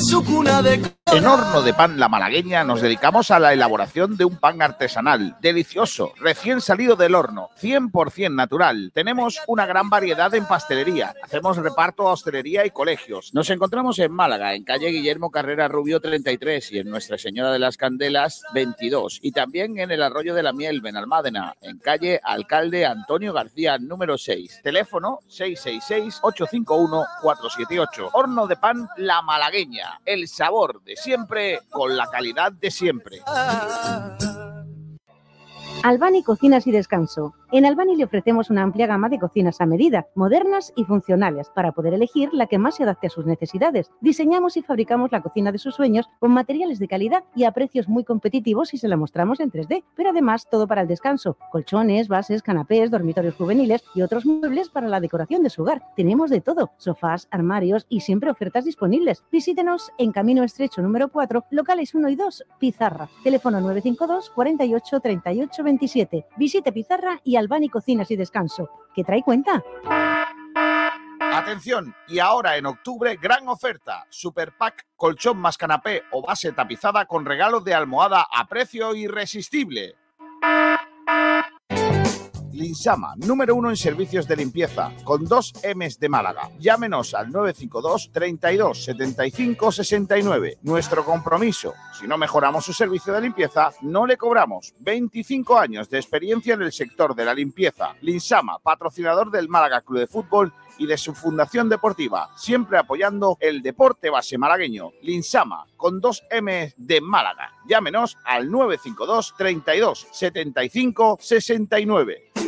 su cuna de En Horno de Pan La Malagueña nos dedicamos a la elaboración de un pan artesanal, delicioso, recién salido del horno, 100% natural. Tenemos una gran variedad en pastelería. Hacemos reparto a hostelería y colegios. Nos encontramos en Málaga, en calle Guillermo Carrera Rubio 33 y en Nuestra Señora de las Candelas 22. Y también en el Arroyo de la Miel, Benalmádena, en calle Alcalde Antonio García número 6. Teléfono 666-851-478. Horno de Pan La Malagueña. El sabor de siempre con la calidad de siempre. Albani Cocinas y Descanso. En Albani le ofrecemos una amplia gama de cocinas a medida, modernas y funcionales, para poder elegir la que más se adapte a sus necesidades. Diseñamos y fabricamos la cocina de sus sueños con materiales de calidad y a precios muy competitivos y se la mostramos en 3D, pero además todo para el descanso, colchones, bases, canapés, dormitorios juveniles y otros muebles para la decoración de su hogar. Tenemos de todo, sofás, armarios y siempre ofertas disponibles. Visítenos en Camino Estrecho número 4, locales 1 y 2, Pizarra. Teléfono 952 48 38 27. Visite Pizarra y Albani Cocinas y Descanso. ¿Que trae cuenta? Atención, y ahora en octubre, gran oferta. Super Pack, colchón más canapé o base tapizada con regalo de almohada a precio irresistible. Linsama, número uno en servicios de limpieza, con dos M's de Málaga. Llámenos al 952 32 75 69. Nuestro compromiso, si no mejoramos su servicio de limpieza, no le cobramos. 25 años de experiencia en el sector de la limpieza. Linsama, patrocinador del Málaga Club de Fútbol y de su fundación deportiva, siempre apoyando el deporte base malagueño. Linsama, con dos M de Málaga. Llámenos al 952 32 75 69.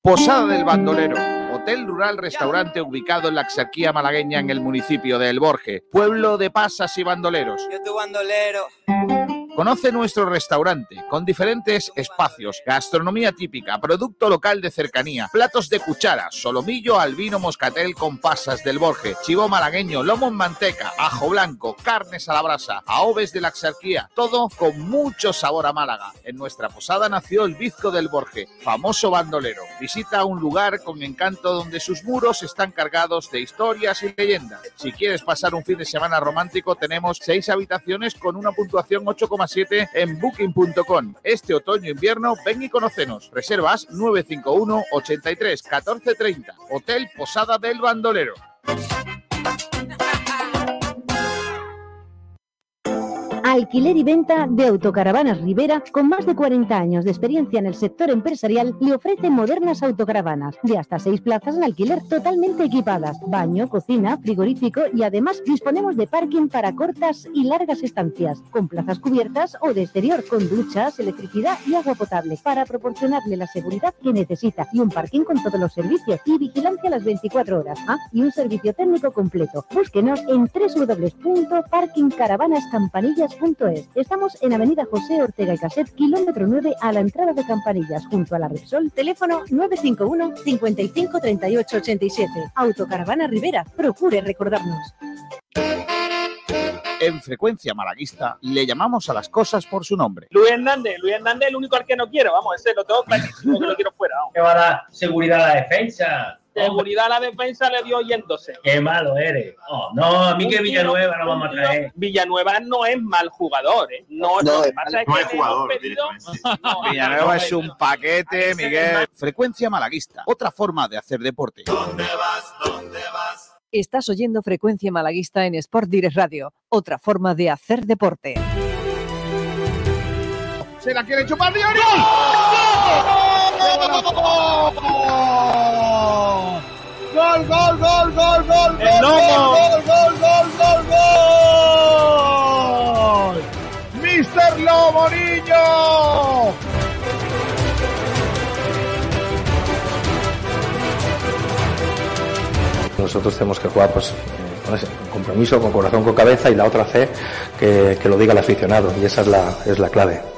Posada del Bandolero, hotel rural restaurante ubicado en la Axarquía malagueña en el municipio de El Borje, pueblo de pasas y bandoleros. Yo tu bandolero. Conoce nuestro restaurante con diferentes espacios, gastronomía típica, producto local de cercanía, platos de cuchara, solomillo, albino, moscatel con pasas del Borje, chivo malagueño, lomo en manteca, ajo blanco, carnes a la brasa, aoves de la Axarquía, todo con mucho sabor a Málaga. En nuestra posada nació el Bizco del Borje, famoso bandolero. Visita un lugar con encanto donde sus muros están cargados de historias y leyendas. Si quieres pasar un fin de semana romántico, tenemos seis habitaciones con una puntuación 8,7 en booking.com. Este otoño-invierno, ven y conocenos. Reservas 951 83 14 30. Hotel Posada del Bandolero. Alquiler y venta de autocaravanas Rivera, con más de 40 años de experiencia en el sector empresarial, le ofrece modernas autocaravanas de hasta seis plazas en alquiler totalmente equipadas, baño, cocina, frigorífico y además disponemos de parking para cortas y largas estancias, con plazas cubiertas o de exterior, con duchas, electricidad y agua potable, para proporcionarle la seguridad que necesita y un parking con todos los servicios y vigilancia las 24 horas. Ah, y un servicio técnico completo. Búsquenos en Estamos en Avenida José Ortega y Caset, kilómetro 9 a la entrada de Campanillas, junto a la Repsol. Teléfono 951 55 38 87. Autocaravana Rivera. Procure recordarnos. En frecuencia malaguista le llamamos a las cosas por su nombre. Luis Hernández, Luis Hernández es el único al que no quiero, vamos, ese lo tengo clarísimo que lo quiero fuera. vamos. que va a dar seguridad a la defensa. Seguridad a la defensa le dio yéndose. Qué malo eres. Oh, no, a mí que Villanueva no vamos a traer. Villanueva no es mal jugador, ¿eh? No, No, que es no es jugador, pedido- No, Villanueva es no, un paquete, Miguel. Frecuencia malaguista, otra forma de hacer deporte. Estás oyendo Frecuencia Malaguista en Sport Direct Radio, otra forma de hacer deporte. Se la quiere chupar Diori. ¡Gol, gol, gol, gol, gol! ¡El gol, lomo! ¡Gol, gol, gol, gol, gol! ¡Mister Lomo Niño! Nosotros tenemos que jugar pues, eh, con ese compromiso, con corazón, con cabeza y la otra C que, que lo diga el aficionado y esa es la, es la clave.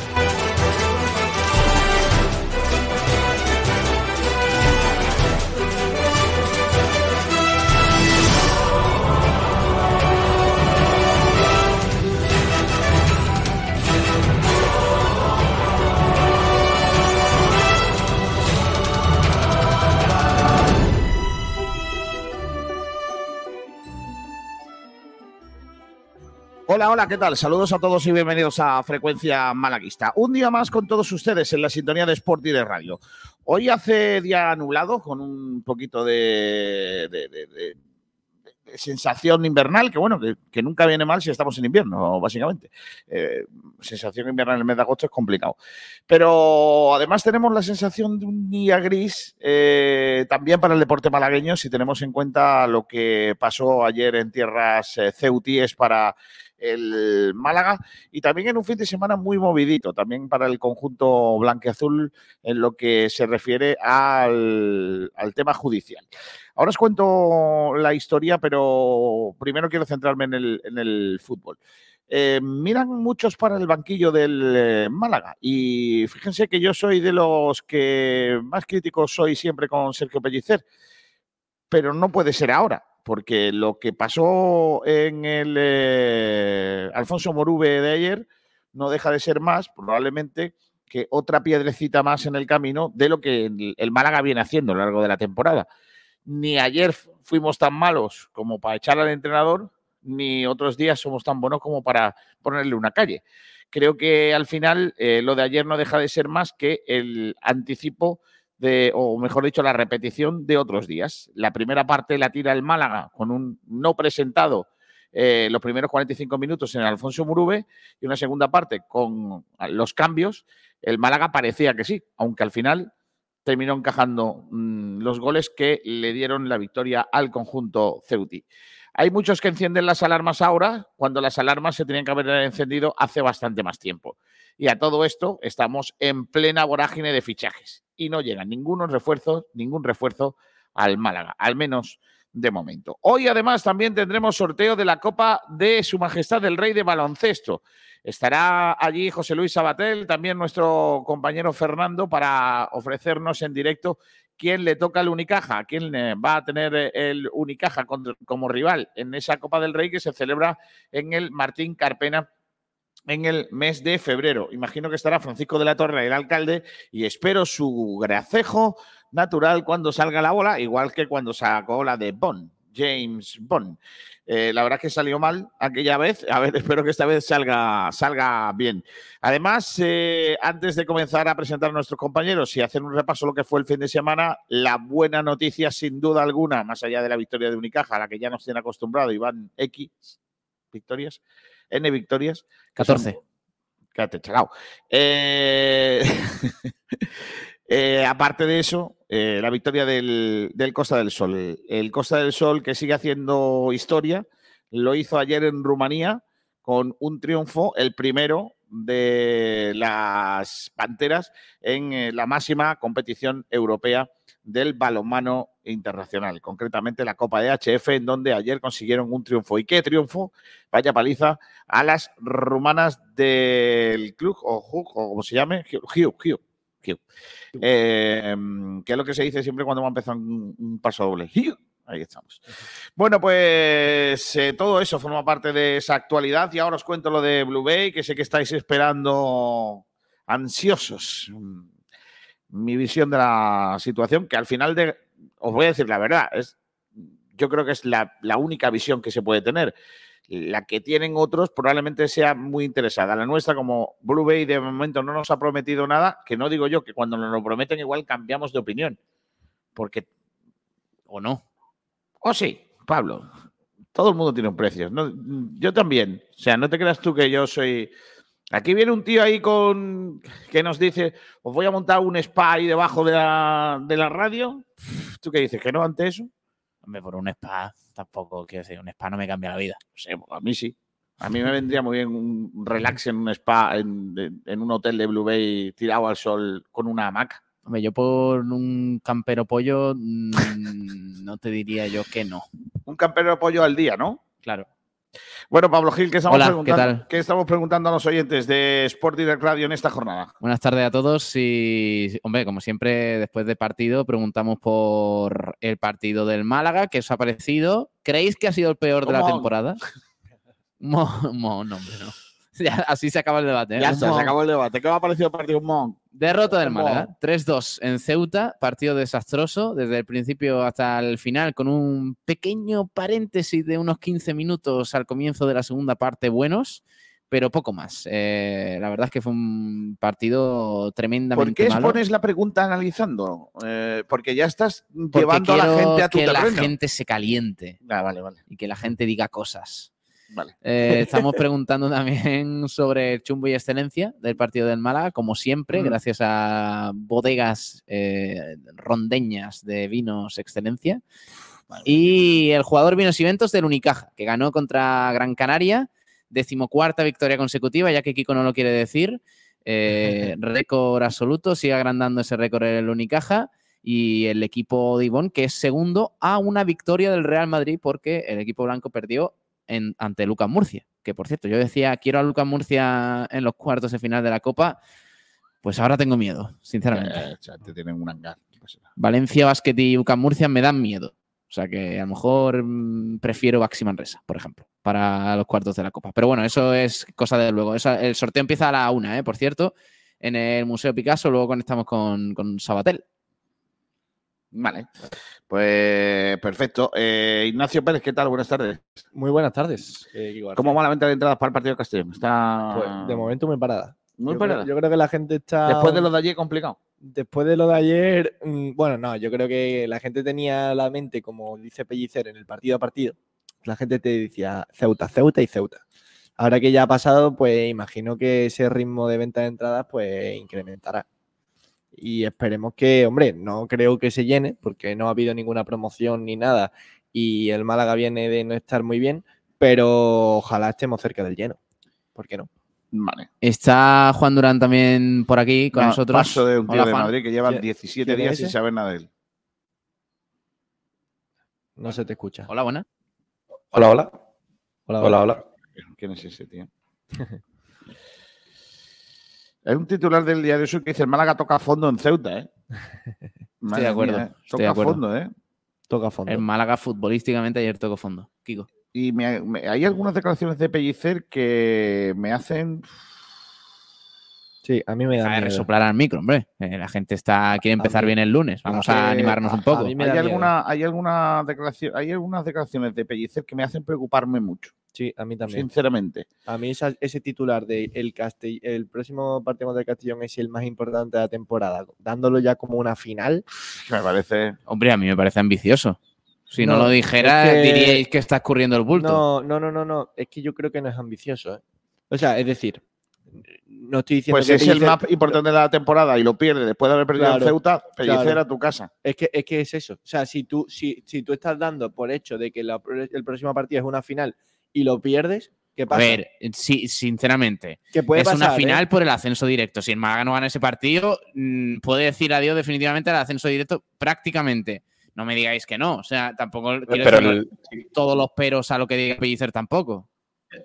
Hola, hola, ¿qué tal? Saludos a todos y bienvenidos a Frecuencia Malaguista. Un día más con todos ustedes en la sintonía de Sport y de Radio. Hoy hace día nublado con un poquito de, de, de, sensación invernal, que bueno, que, que, nunca viene mal si estamos en invierno, básicamente. Eh, sensación invernal en el mes de agosto es complicado. Pero además tenemos la sensación de un día gris eh, también para el deporte malagueño, si tenemos en cuenta lo que pasó ayer en tierras eh, ceutíes para el Málaga y también en un fin de semana muy movidito, también para el conjunto blanqueazul en lo que se refiere al, al tema judicial. Ahora os cuento la historia, pero primero quiero centrarme en el, en el fútbol. Eh, miran muchos para el banquillo del eh, Málaga y fíjense que yo soy de los que más críticos soy siempre con Sergio Pellicer, pero no puede ser ahora porque lo que pasó en el eh, Alfonso Morube de ayer no deja de ser más, probablemente, que otra piedrecita más en el camino de lo que el, Málaga viene haciendo a lo largo de la temporada. Ni ayer fuimos tan malos como para echar al entrenador, ni otros días somos tan buenos como para ponerle una calle. Creo que al final eh, lo de ayer no deja de ser más que el anticipo de, o mejor dicho, la repetición de otros días. La primera parte la tira el Málaga con un no presentado eh, los primeros 45 minutos en Alfonso Murube y una segunda parte con los cambios. El Málaga parecía que sí, aunque al final terminó encajando mmm, los goles que le dieron la victoria al conjunto Ceuti. Hay muchos que encienden las alarmas ahora, cuando las alarmas se tenían que haber encendido hace bastante más tiempo. Y a todo esto estamos en plena vorágine de fichajes y no llegan ningunos refuerzos, ningún refuerzo al Málaga, al menos de momento. Hoy además también tendremos sorteo de la Copa de Su Majestad el Rey de Baloncesto. Estará allí José Luis Sabatel, también nuestro compañero Fernando, para ofrecernos en directo quién le toca el Unicaja, quién va a tener el Unicaja como rival en esa Copa del Rey que se celebra en el Martín Carpena en el mes de febrero. Imagino que estará Francisco de la Torre, el alcalde, y espero su gracejo natural cuando salga la bola, igual que cuando sacó la de Bond, James Bond. Eh, la verdad es que salió mal aquella vez. A ver, espero que esta vez salga, salga bien. Además, eh, antes de comenzar a presentar a nuestros compañeros y hacer un repaso de lo que fue el fin de semana, la buena noticia, sin duda alguna, más allá de la victoria de Unicaja, a la que ya nos tiene acostumbrado, Iván X victorias, N victorias. 14. Quédate, chacao. Eh, eh, aparte de eso, eh, la victoria del, Costa del Sol. El Costa del Sol que sigue haciendo historia, lo hizo ayer en Rumanía con un triunfo, el primero de las Panteras en la máxima competición europea del balonmano internacional, concretamente la Copa de HF, en donde ayer consiguieron un triunfo. ¿Y qué triunfo? Vaya paliza a las rumanas del club, o como se llame, Hugh, Hugh, Eh, que es lo que se dice siempre cuando va a empezar un, un paso doble. Ahí estamos. Bueno, pues eh, todo eso forma parte de esa actualidad y ahora os cuento lo de Blue Bay, que sé que estáis esperando ansiosos mm, mi visión de la situación, que al final de, os voy a decir la verdad, es, yo creo que es la, la única visión que se puede tener. La que tienen otros probablemente sea muy interesada. La nuestra, como Blue Bay de momento no nos ha prometido nada, que no digo yo que cuando nos lo prometen igual cambiamos de opinión. Porque, o no. O sí, Pablo. Todo el mundo tiene un precio. Yo también. O sea, no te creas tú que yo soy. Aquí viene un tío ahí con que nos dice, os voy a montar un spa ahí debajo de la, de la radio. ¿Tú qué dices? ¿Que no ante eso? Hombre, por un spa tampoco, quiero decir, un spa no me cambia la vida. Pues a mí sí. A mí me vendría muy bien un relax en un spa, en, un hotel de Blue Bay tirado al sol con una hamaca. Hombre, yo por un campero pollo mm, no te diría yo que no. Un campero pollo al día, ¿no? Claro. Bueno, Pablo Gil, ¿qué estamos, Hola, ¿qué preguntando, tal? ¿qué estamos preguntando a los oyentes de Sport Direct Radio en esta jornada? Buenas tardes a todos y, hombre, como siempre, después de partido, preguntamos por el partido del Málaga, ¿qué os ha parecido? ¿Creéis que ha sido el peor de la temporada? Mo, mo- no, hombre, no. Ya, así se acaba el debate. ¿eh? Ya está, se acabó el debate. ¿Qué os ha parecido el partido Mon? Derrota del Málaga. mohón. 3-2 en Ceuta, partido desastroso desde el principio hasta el final, con un pequeño paréntesis de unos 15 minutos al comienzo de la segunda parte buenos, pero poco más. Eh, la verdad es que fue un partido ¿Por tremendamente qué malo. expones la pregunta analizando? Eh, porque ya estás Porque llevando a la gente a tu que la gente se caliente Ah, vale, vale. y que la gente diga cosas. Vale. Eh, estamos preguntando también sobre chumbo y excelencia del partido del Málaga, como siempre, gracias a bodegas eh, rondeñas de vinos excelencia. Y el jugador Vinos y Ventos del Unicaja, que ganó contra Gran Canaria, decimocuarta victoria consecutiva, ya que Kiko no lo quiere decir. Eh, récord absoluto, sigue agrandando ese récord el Unicaja. Y el equipo de Ivón, que es segundo a una victoria del Real Madrid, porque el equipo blanco perdió en- ante Lucas Murcia. Que por cierto, yo decía, quiero a Lucas Murcia en los cuartos de final de la Copa. Pues ahora tengo miedo, sinceramente. Eh, o sea, te tienen un hangar. Valencia Basket y UCAM Murcia me dan miedo. O sea que a lo mejor mm, prefiero Baxi Manresa, por ejemplo, para los cuartos de la Copa. Pero bueno, eso es cosa de luego. Eso- el sorteo empieza a la una, ¿eh? por cierto, en el Museo Picasso. Luego conectamos con, con Sabatel. Vale. Pues perfecto. Eh, Ignacio Pérez, ¿qué tal? Buenas tardes. Muy buenas tardes. eh. ¿Cómo va la venta de entradas para el partido de Castellón? Está Pues, de momento muy parada. muy yo, parada. Creo, yo creo que la gente está. Después de lo de allí, complicado. Después de lo de ayer, mm, bueno, no, yo creo que la gente tenía la mente, como dice Pellicer, en el partido a partido. La gente te decía Ceuta, Ceuta y Ceuta. Ahora que ya ha pasado, pues imagino que ese ritmo de venta de entradas pues incrementará. Y esperemos que, hombre, no creo que se llene, porque no ha habido ninguna promoción ni nada. Y el Málaga viene de no estar muy bien, pero ojalá estemos cerca del lleno. ¿Por qué no? Vale. Está Juan Durán también por aquí con No, nosotros. Paso de un tío Hola, de Juan. Madrid que lleva ¿Quién- 17 quién es días sin saber nada de él. No se te escucha. Hola, buena. Hola, hola. Hola, Hola, hola. ¿Quién es ese tío? Es un titular del diario Sur que dice: el Málaga toca fondo en Ceuta, ¿eh? Madre de acuerdo, mía, ¿eh? estoy Toca de a acuerdo. fondo, ¿eh? Toca fondo. El Málaga futbolísticamente ayer tocó fondo. Kiko. Y me- me- hay algunas declaraciones de Pellicer que me hacen. Sí, a mí me da Deja de resoplar al micro, hombre. Eh, la gente está quiere empezar mí- bien el lunes. Vamos a- a animarnos a- un poco. a mí me Hay, alguna, hay, alguna declaración, hay algunas declaraciones de Pellicer que me hacen preocuparme mucho, Sí, a mí también. sinceramente. A mí esa- ese titular de el, Castell- el próximo partido de Castellón es el más importante de la temporada, dándolo ya como una final. Me parece. Hombre, a mí me parece ambicioso. Si no, No, lo dijera, es que- diríais que está escurriendo el bulto. No, no, no, no, no. Es que yo creo que no es ambicioso. ¿eh? O sea, es decir, no estoy diciendo Pues que es el más importante de la temporada y lo pierde después de haber perdido Claro, en Ceuta, Pellicer claro. a tu casa. Es que, es que es eso. O sea, si tú, si, si tú estás dando por hecho de que la- el próximo partido es una final y lo pierdes, que ¿Qué A pasa? ver, sí, sinceramente. ¿Qué puede es una eh? final por el ascenso directo. Si el Málaga no gana ese partido, mm, puede decir adiós definitivamente al ascenso directo prácticamente. No me digáis que no. O sea, tampoco quiero Pero decir el- todos los peros a lo que diga Pellicer tampoco.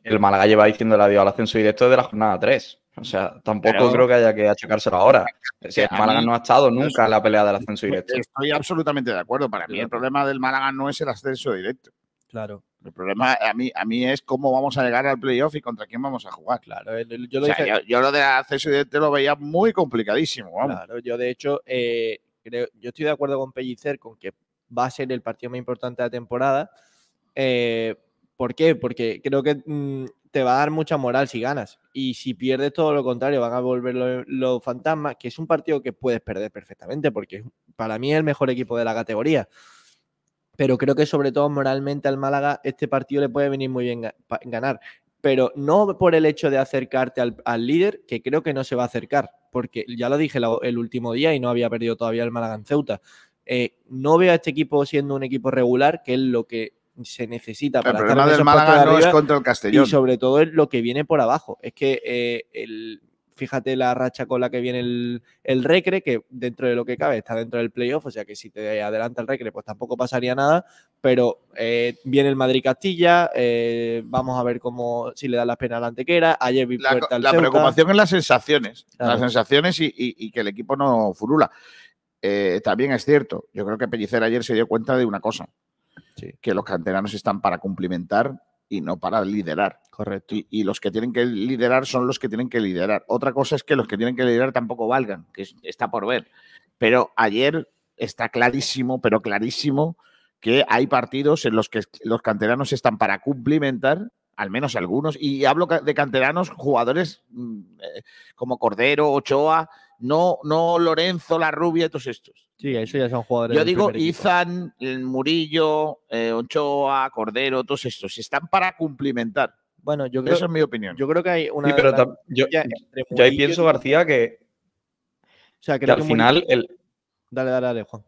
El Málaga lleva diciendo el adiós al ascenso directo de la jornada 3. O sea, tampoco creo que haya que achacárselo ahora. El Málaga mí- no ha estado nunca en la pelea del ascenso directo. Estoy absolutamente de acuerdo. Para mí el problema del Málaga no es el ascenso directo. Claro. El problema a mí, a mí es cómo vamos a llegar al playoff y contra quién vamos a jugar. Claro, el- el- yo O lo sea, dije. yo, yo lo del ascenso directo lo veía muy complicadísimo. Vamos. Claro, yo de hecho, eh, creo, yo estoy de acuerdo con Pellicer con que va a ser el partido más importante de la temporada. Eh, ¿Por qué? Porque creo que mm, te va a dar mucha moral si ganas. Y si pierdes todo lo contrario, van a volver los, fantasmas, que es un partido que puedes perder perfectamente, porque para mí es el mejor equipo de la categoría. Pero creo que sobre todo moralmente al Málaga este partido le puede venir muy bien ganar. Pero no por el hecho de acercarte al, al líder, que creo que no se va a acercar, porque ya lo dije el último día y no había perdido todavía el Málaga en Ceuta. Eh, no veo a este equipo siendo un equipo regular, que es lo que se necesita El para estar problema en del Málaga de no es contra el Castellón. Y sobre todo es lo que viene por abajo. Es que eh, el, fíjate la racha con la que viene el, el Recre, que dentro de lo que cabe está dentro del playoff, o sea que si te adelanta el Recre, pues tampoco pasaría nada. Pero eh, viene el Madrid-Castilla, eh, vamos a ver cómo si le dan las penas a la Antequera. Ayer vi La, al la Ceuta. preocupación es las sensaciones. Claro. Las sensaciones y, y- y que el equipo no furula. Eh, también es cierto. Yo creo que Pellicer ayer se dio cuenta de una cosa. Que los canteranos están para cumplimentar y no para liderar. Correcto. Y, y los que tienen que liderar son los que tienen que liderar. Otra cosa es que los que tienen que liderar tampoco valgan, que es- está por ver. Pero ayer está clarísimo, pero clarísimo, que hay partidos en los que los canteranos están para cumplimentar, al menos algunos, y hablo de canteranos, jugadores mm, eh, como Cordero, Ochoa, no, no Lorenzo, La Rubia, todos estos. Sí, eso ya son jugadores. Yo digo. Izan, el Murillo, eh, Ochoa, Cordero, todos estos, están para cumplimentar. Bueno, yo creo, Eso es mi opinión. yo creo que hay una. Sí, pero yo, ya yo ahí pienso, García, que, O sea, que creo al que final Murillo- el, Dale, dale, dale, Juan.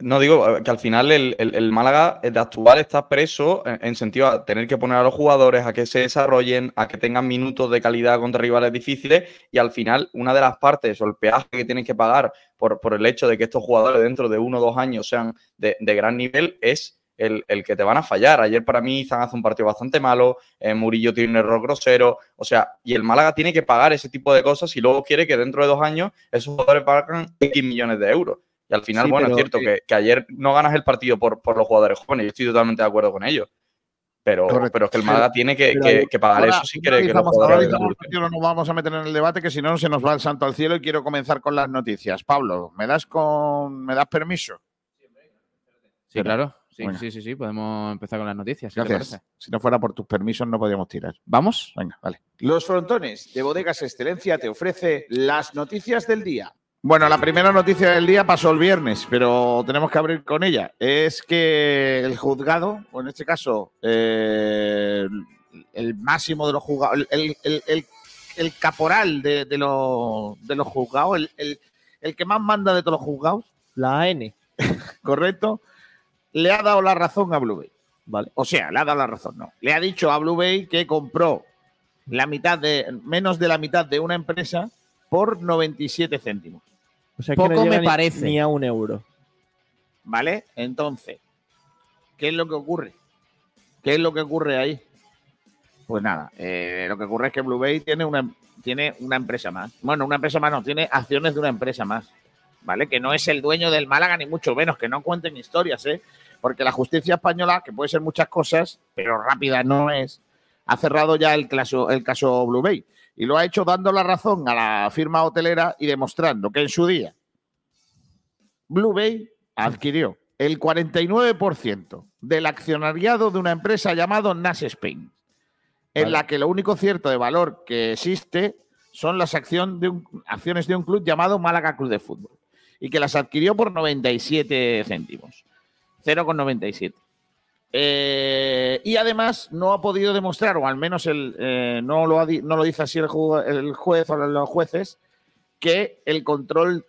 No digo eh, que al final el, el- el Málaga eh, de actual está preso en, en sentido a tener que poner a los jugadores a que se desarrollen, a que tengan minutos de calidad contra rivales difíciles y al final una de las partes o el peaje que tienen que pagar por, por el hecho de que estos jugadores dentro de uno o dos años sean de, de gran nivel es el, el que te van a fallar. Ayer para mí Izan hace un partido bastante malo, eh, Murillo tiene un error grosero, o sea, y el Málaga tiene que pagar ese tipo de cosas y luego quiere que dentro de dos años esos jugadores pagan X millones de euros. Y al final, Sí, bueno, pero, es cierto que, que ayer no ganas el partido por, por los jugadores jóvenes, yo estoy totalmente de acuerdo con ellos. Pero, Correcto. pero es que el Málaga tiene que, Pero que- que pagar ahora eso si quiere que los ahora no nos vamos a meter en el debate que si no se nos va el santo al cielo y quiero comenzar con las noticias. Pablo, ¿me das con me das permiso? Sí, claro. Sí, sí, sí, sí. Podemos empezar con las noticias. si Gracias. Si no fuera por tus permisos no podríamos tirar. ¿Vamos? Venga, vale. Los frontones de Bodegas Excelencia te ofrece las noticias del día. Bueno, la primera noticia del día pasó el viernes, pero tenemos que abrir con ella. Es que el juzgado, o en este caso, eh, el máximo de los juzgados, el, el- el- el- el caporal de, de los, de los juzgados, el que más manda de todos los juzgados, La AN. correcto, le ha dado la razón a Blue Bay. Vale. O sea, le ha dado la razón, no. Le ha dicho a Blue Bay que compró la mitad de, menos de la mitad de una empresa por 97 céntimos. O sea, que no Poco me ni- parece. Ni a un euro. ¿Vale? Entonces, ¿qué es lo que ocurre? ¿Qué es lo que ocurre ahí? Pues nada, eh, lo que ocurre es que Blue Bay tiene una, tiene una empresa más. Bueno, una empresa más no, tiene acciones de una empresa más. ¿Vale? Que no es el dueño del Málaga, ni mucho menos, que no cuenten historias, ¿eh? Porque la justicia española, que puede ser muchas cosas, pero rápida no es, ha cerrado ya el caso, el caso Blue Bay. Y lo ha hecho dando la razón a la firma hotelera y demostrando que en su día Blue Bay adquirió el 49% del accionariado de una empresa llamada Nas Spain, en Vale. la que lo único cierto de valor que existe son las acción de un- acciones de un club llamado Málaga Club de Fútbol y que las adquirió por 97 céntimos, 0,97. Eh, y además no ha podido demostrar, o al menos el, eh, no, lo ha no lo dice así el, ju- el juez o los jueces, que el control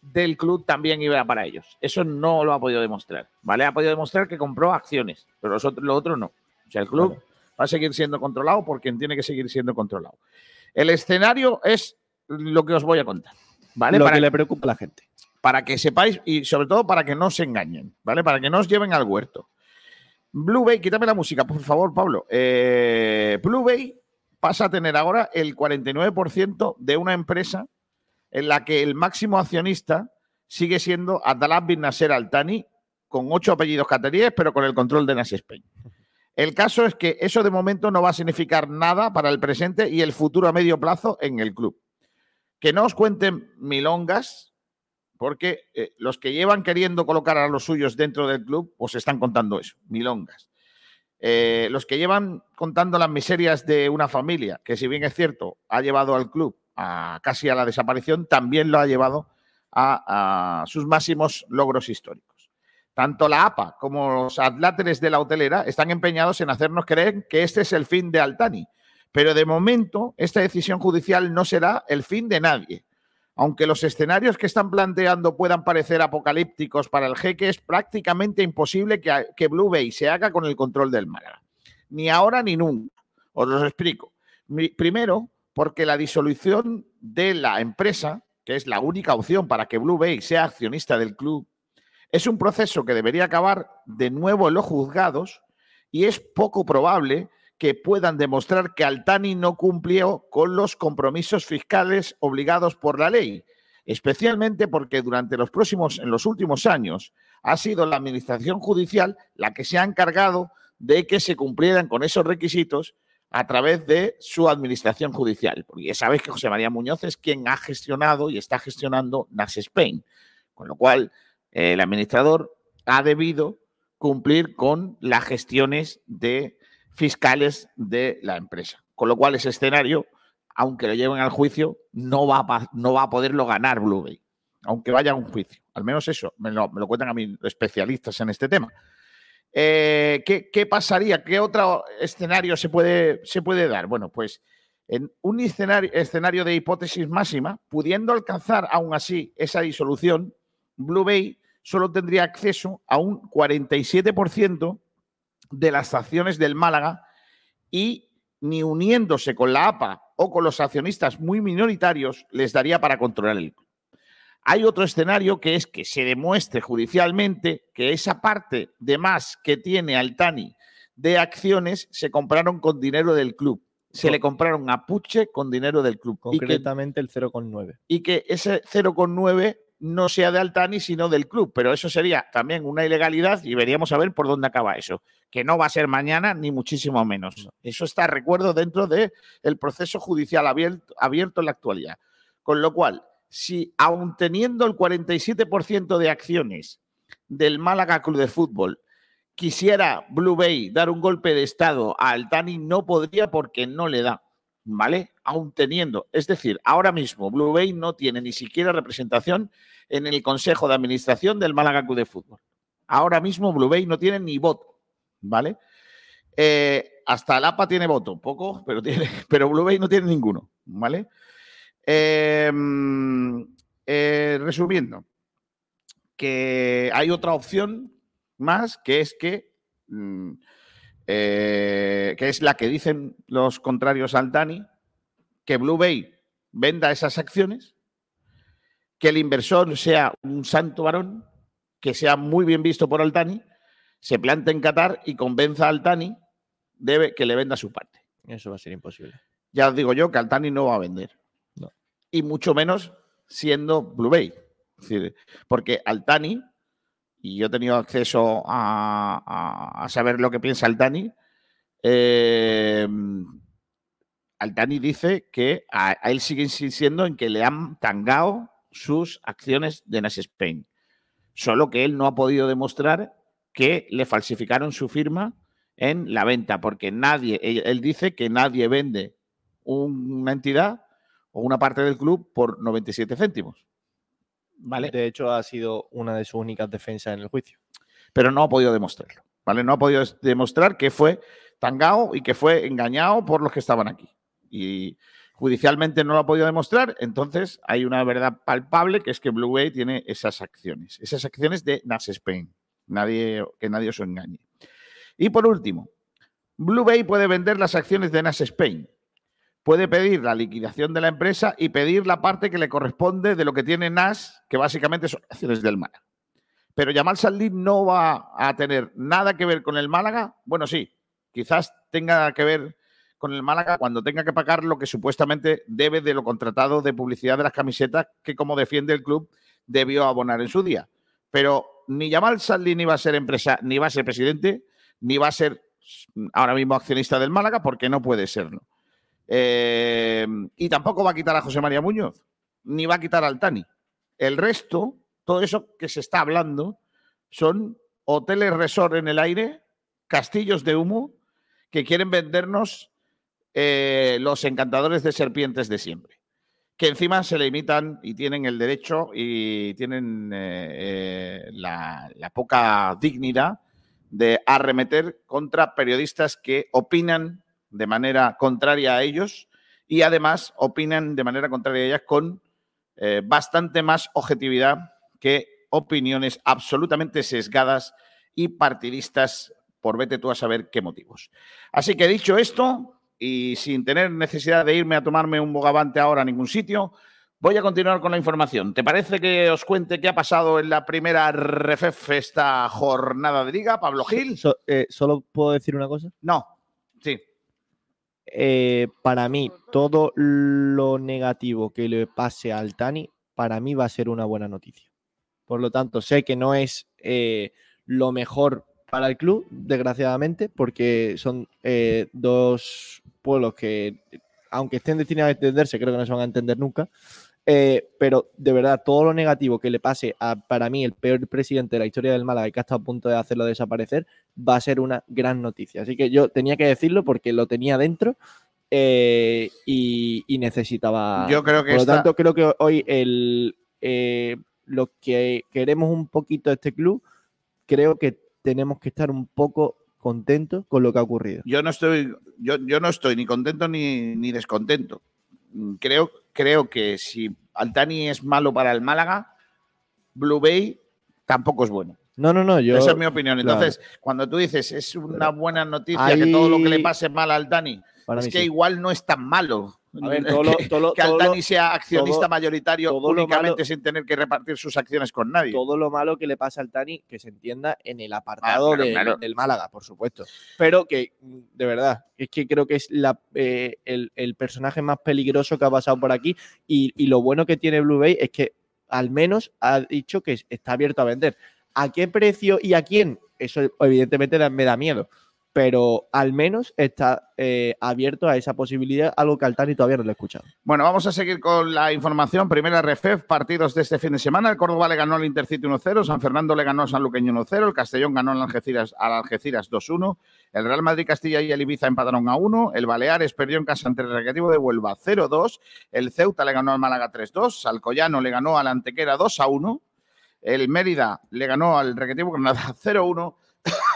del club también iba para ellos. Eso no lo ha podido demostrar, ¿vale? Ha podido demostrar que compró acciones, pero los lo otro no. O sea, el club va a seguir siendo controlado por quien tiene que seguir siendo controlado. El escenario es lo que os voy a contar. ¿vale? Lo Para que le preocupa a la gente. para que sepáis y sobre todo para que no se engañen, ¿vale? Para que no os lleven al huerto. Blue Bay, quítame la música, por favor, Pablo. Eh, Blue Bay pasa a tener ahora el 49% de una empresa en la que el máximo accionista sigue siendo Abdallah bin Nasser Al Thani, con ocho apellidos cataríes, pero con el control de Nas Spain. El caso es que eso de momento no va a significar nada para el presente y el futuro a medio plazo en el club. Que no os cuenten milongas, porque eh, los que llevan queriendo colocar a los suyos dentro del club, os están contando eso, milongas. Eh, los que llevan contando las miserias de una familia, que si bien es cierto, ha llevado al club a, casi a la desaparición, también lo ha llevado a, a sus máximos logros históricos. Tanto la APA como los atláteres de la hotelera están empeñados en hacernos creer que este es el fin de Altani. Pero de momento, esta decisión judicial no será el fin de nadie. Aunque los escenarios que están planteando puedan parecer apocalípticos para el jeque, es prácticamente imposible que, que Blue Bay se haga con el control del Málaga. Ni ahora ni nunca. Os los explico. Primero, porque la disolución de la empresa, que es la única opción para que Blue Bay sea accionista del club, es un proceso que debería acabar de nuevo en los juzgados y es poco probable que puedan demostrar que Altani no cumplió con los compromisos fiscales obligados por la ley, especialmente porque durante los próximos, en los últimos años, ha sido la administración judicial la que se ha encargado de que se cumplieran con esos requisitos a través de su administración judicial. Porque sabéis que José María Muñoz es quien ha gestionado y está gestionando Nas Spain, con lo cual eh, el administrador ha debido cumplir con las gestiones de fiscales de la empresa. Con lo cual ese escenario, aunque lo lleven al juicio, no va a, no va a poderlo ganar Blue Bay, aunque vaya a un juicio. Al menos eso, me lo, me lo cuentan a mí especialistas en este tema. Eh, ¿qué, qué pasaría? ¿Qué otro escenario se puede, se puede dar? Bueno, pues en un escenario, escenario de hipótesis máxima, pudiendo alcanzar aún así esa disolución, Blue Bay solo tendría acceso a un 47% de las acciones del Málaga y ni uniéndose con la APA o con los accionistas muy minoritarios les daría para controlar el club. Hay otro escenario que es que se demuestre judicialmente que esa parte de más que tiene Altani de acciones se compraron con dinero del club. Se le compraron a Puche con dinero del club. Y que, Concretamente el 0,9. y que ese 0,9 no sea de Altani, sino del club. Pero eso sería también una ilegalidad y veríamos a ver por dónde acaba eso. Que no va a ser mañana, ni muchísimo menos. Eso está, recuerdo, dentro del proceso judicial abierto, abierto en la actualidad. Con lo cual, si aun teniendo el 47% de acciones del Málaga Club de Fútbol quisiera Blue Bay dar un golpe de Estado a Altani, no podría porque no le da. ¿Vale? Aún teniendo. Es decir, ahora mismo Blue Bay no tiene ni siquiera representación en el Consejo de Administración del Málaga Club de Fútbol. Ahora mismo Blue Bay no tiene ni voto. ¿Vale? Eh, hasta el APA tiene voto, poco, pero, tiene, pero Blue Bay no tiene ninguno. ¿Vale? Mm, eh, resumiendo, que hay otra opción más que es que, mm, eh, que es la que dicen los contrarios al Dani, que Blue Bay venda esas acciones, que el inversor sea un santo varón, que sea muy bien visto por Altani, se plante en Qatar y convenza a Altani de que le venda su parte. Eso va a ser imposible. Ya os digo yo que Altani no va a vender. Y mucho menos siendo Blue Bay. Es decir, porque Altani, y yo he tenido acceso a, saber lo que piensa Altani, eh, Altani dice que a, él sigue insistiendo en que le han tangado sus acciones de Nas Spain. Solo que él no ha podido demostrar que le falsificaron su firma en la venta, porque nadie, él, él dice que nadie vende una entidad o una parte del club por 97 céntimos. ¿Vale? De hecho, ha sido una de sus únicas defensas en el juicio. pero no ha podido demostrarlo. ¿vale? No ha podido demostrar que fue tangado y que fue engañado por los que estaban aquí. Y judicialmente no lo ha podido demostrar, entonces hay una verdad palpable que es que Blue Bay tiene esas acciones, esas acciones de Nas Spain. Nadie, que nadie os engañe. Y por último, Blue Bay puede vender las acciones de Nas Spain. Puede pedir la liquidación de la empresa y pedir la parte que le corresponde de lo que tiene Nas, que básicamente son acciones del Málaga. Pero Yamal Saldín no va a tener nada que ver con el Málaga. Bueno, sí, quizás tenga que ver con el Málaga cuando tenga que pagar lo que supuestamente debe de lo contratado de publicidad de las camisetas que, como defiende el club, debió abonar en su día. Pero ni Yamal Saldín ni va a ser empresa, ni va a ser presidente, ni va a ser ahora mismo accionista del Málaga, porque no puede serlo. Eh, y tampoco va a quitar a José María Muñoz, ni va a quitar al Tani. El resto, todo eso que se está hablando, son hoteles resort en el aire, castillos de humo, que quieren vendernos eh, los encantadores de serpientes de siempre. Que encima se limitan y tienen el derecho y tienen eh, la poca dignidad de arremeter contra periodistas que opinan de manera contraria a ellos y además opinan de manera contraria a ellas con eh, bastante más objetividad que opiniones absolutamente sesgadas y partidistas por vete tú a saber qué motivos. Así que dicho esto, y sin tener necesidad de irme a tomarme un bogavante ahora a ningún sitio, voy a continuar con la información. ¿Te parece que os cuente qué ha pasado en la primera RFF esta jornada de liga, Pablo Gil? So- eh, ¿Solo puedo decir una cosa? No. Eh, para mí, todo lo negativo que le pase al Tani, para mí va a ser una buena noticia. Por lo tanto, sé que no es eh, lo mejor para el club, desgraciadamente, porque son eh, dos pueblos que, aunque estén destinados a entenderse, creo que no se van a entender nunca. Eh, pero de verdad, todo lo negativo que le pase a, para mí, el peor presidente de la historia del Málaga, que ha estado a punto de hacerlo desaparecer, va a ser una gran noticia. Así que yo tenía que decirlo porque lo tenía dentro eh, y, y necesitaba. Yo creo que Por lo tanto, creo que hoy el, eh, lo que queremos un poquito de este club, creo que tenemos que estar un poco contentos con lo que ha ocurrido. Yo no estoy, yo, yo no estoy ni contento ni, ni descontento. Creo, creo que si Altani es malo para el Málaga, Blue Bay tampoco es bueno. No, no, no, yo. Esa es mi opinión. claro. Entonces, cuando tú dices es una buena noticia que todo lo que le pase mal al Dani, es que sí. igual no es tan malo. A ver, todo lo- que, todo que Altani sea accionista todo- mayoritario todo únicamente malo- sin tener que repartir sus acciones con nadie. todo lo malo que le pasa al Tani, que se entienda en el apartado claro, de- claro. del Málaga, por supuesto. Pero que, de verdad, es que creo que es la, eh, el, el personaje más peligroso que ha pasado por aquí. Y, y lo bueno que tiene Blue Bay es que al menos ha dicho que está abierto a vender. ¿A qué precio y a quién? Eso evidentemente me da miedo. Pero al menos está eh, abierto a esa posibilidad, algo que al Tani todavía no lo he escuchado. Bueno, vamos a seguir con la información. Primera RFF, partidos de este fin de semana. El Córdoba le ganó al Intercity 1-0, San Fernando le ganó al San Luqueño 1-0, el Castellón ganó al Algeciras, al Algeciras 2-1, el Real Madrid Castilla y el Ibiza empataron a 1, el Baleares perdió en casa ante el Recreativo de Huelva 0-2, el Ceuta le ganó al Málaga 3-2, Alcoyano le ganó al Antequera 2-1, el Mérida le ganó al Recreativo Granada 0-1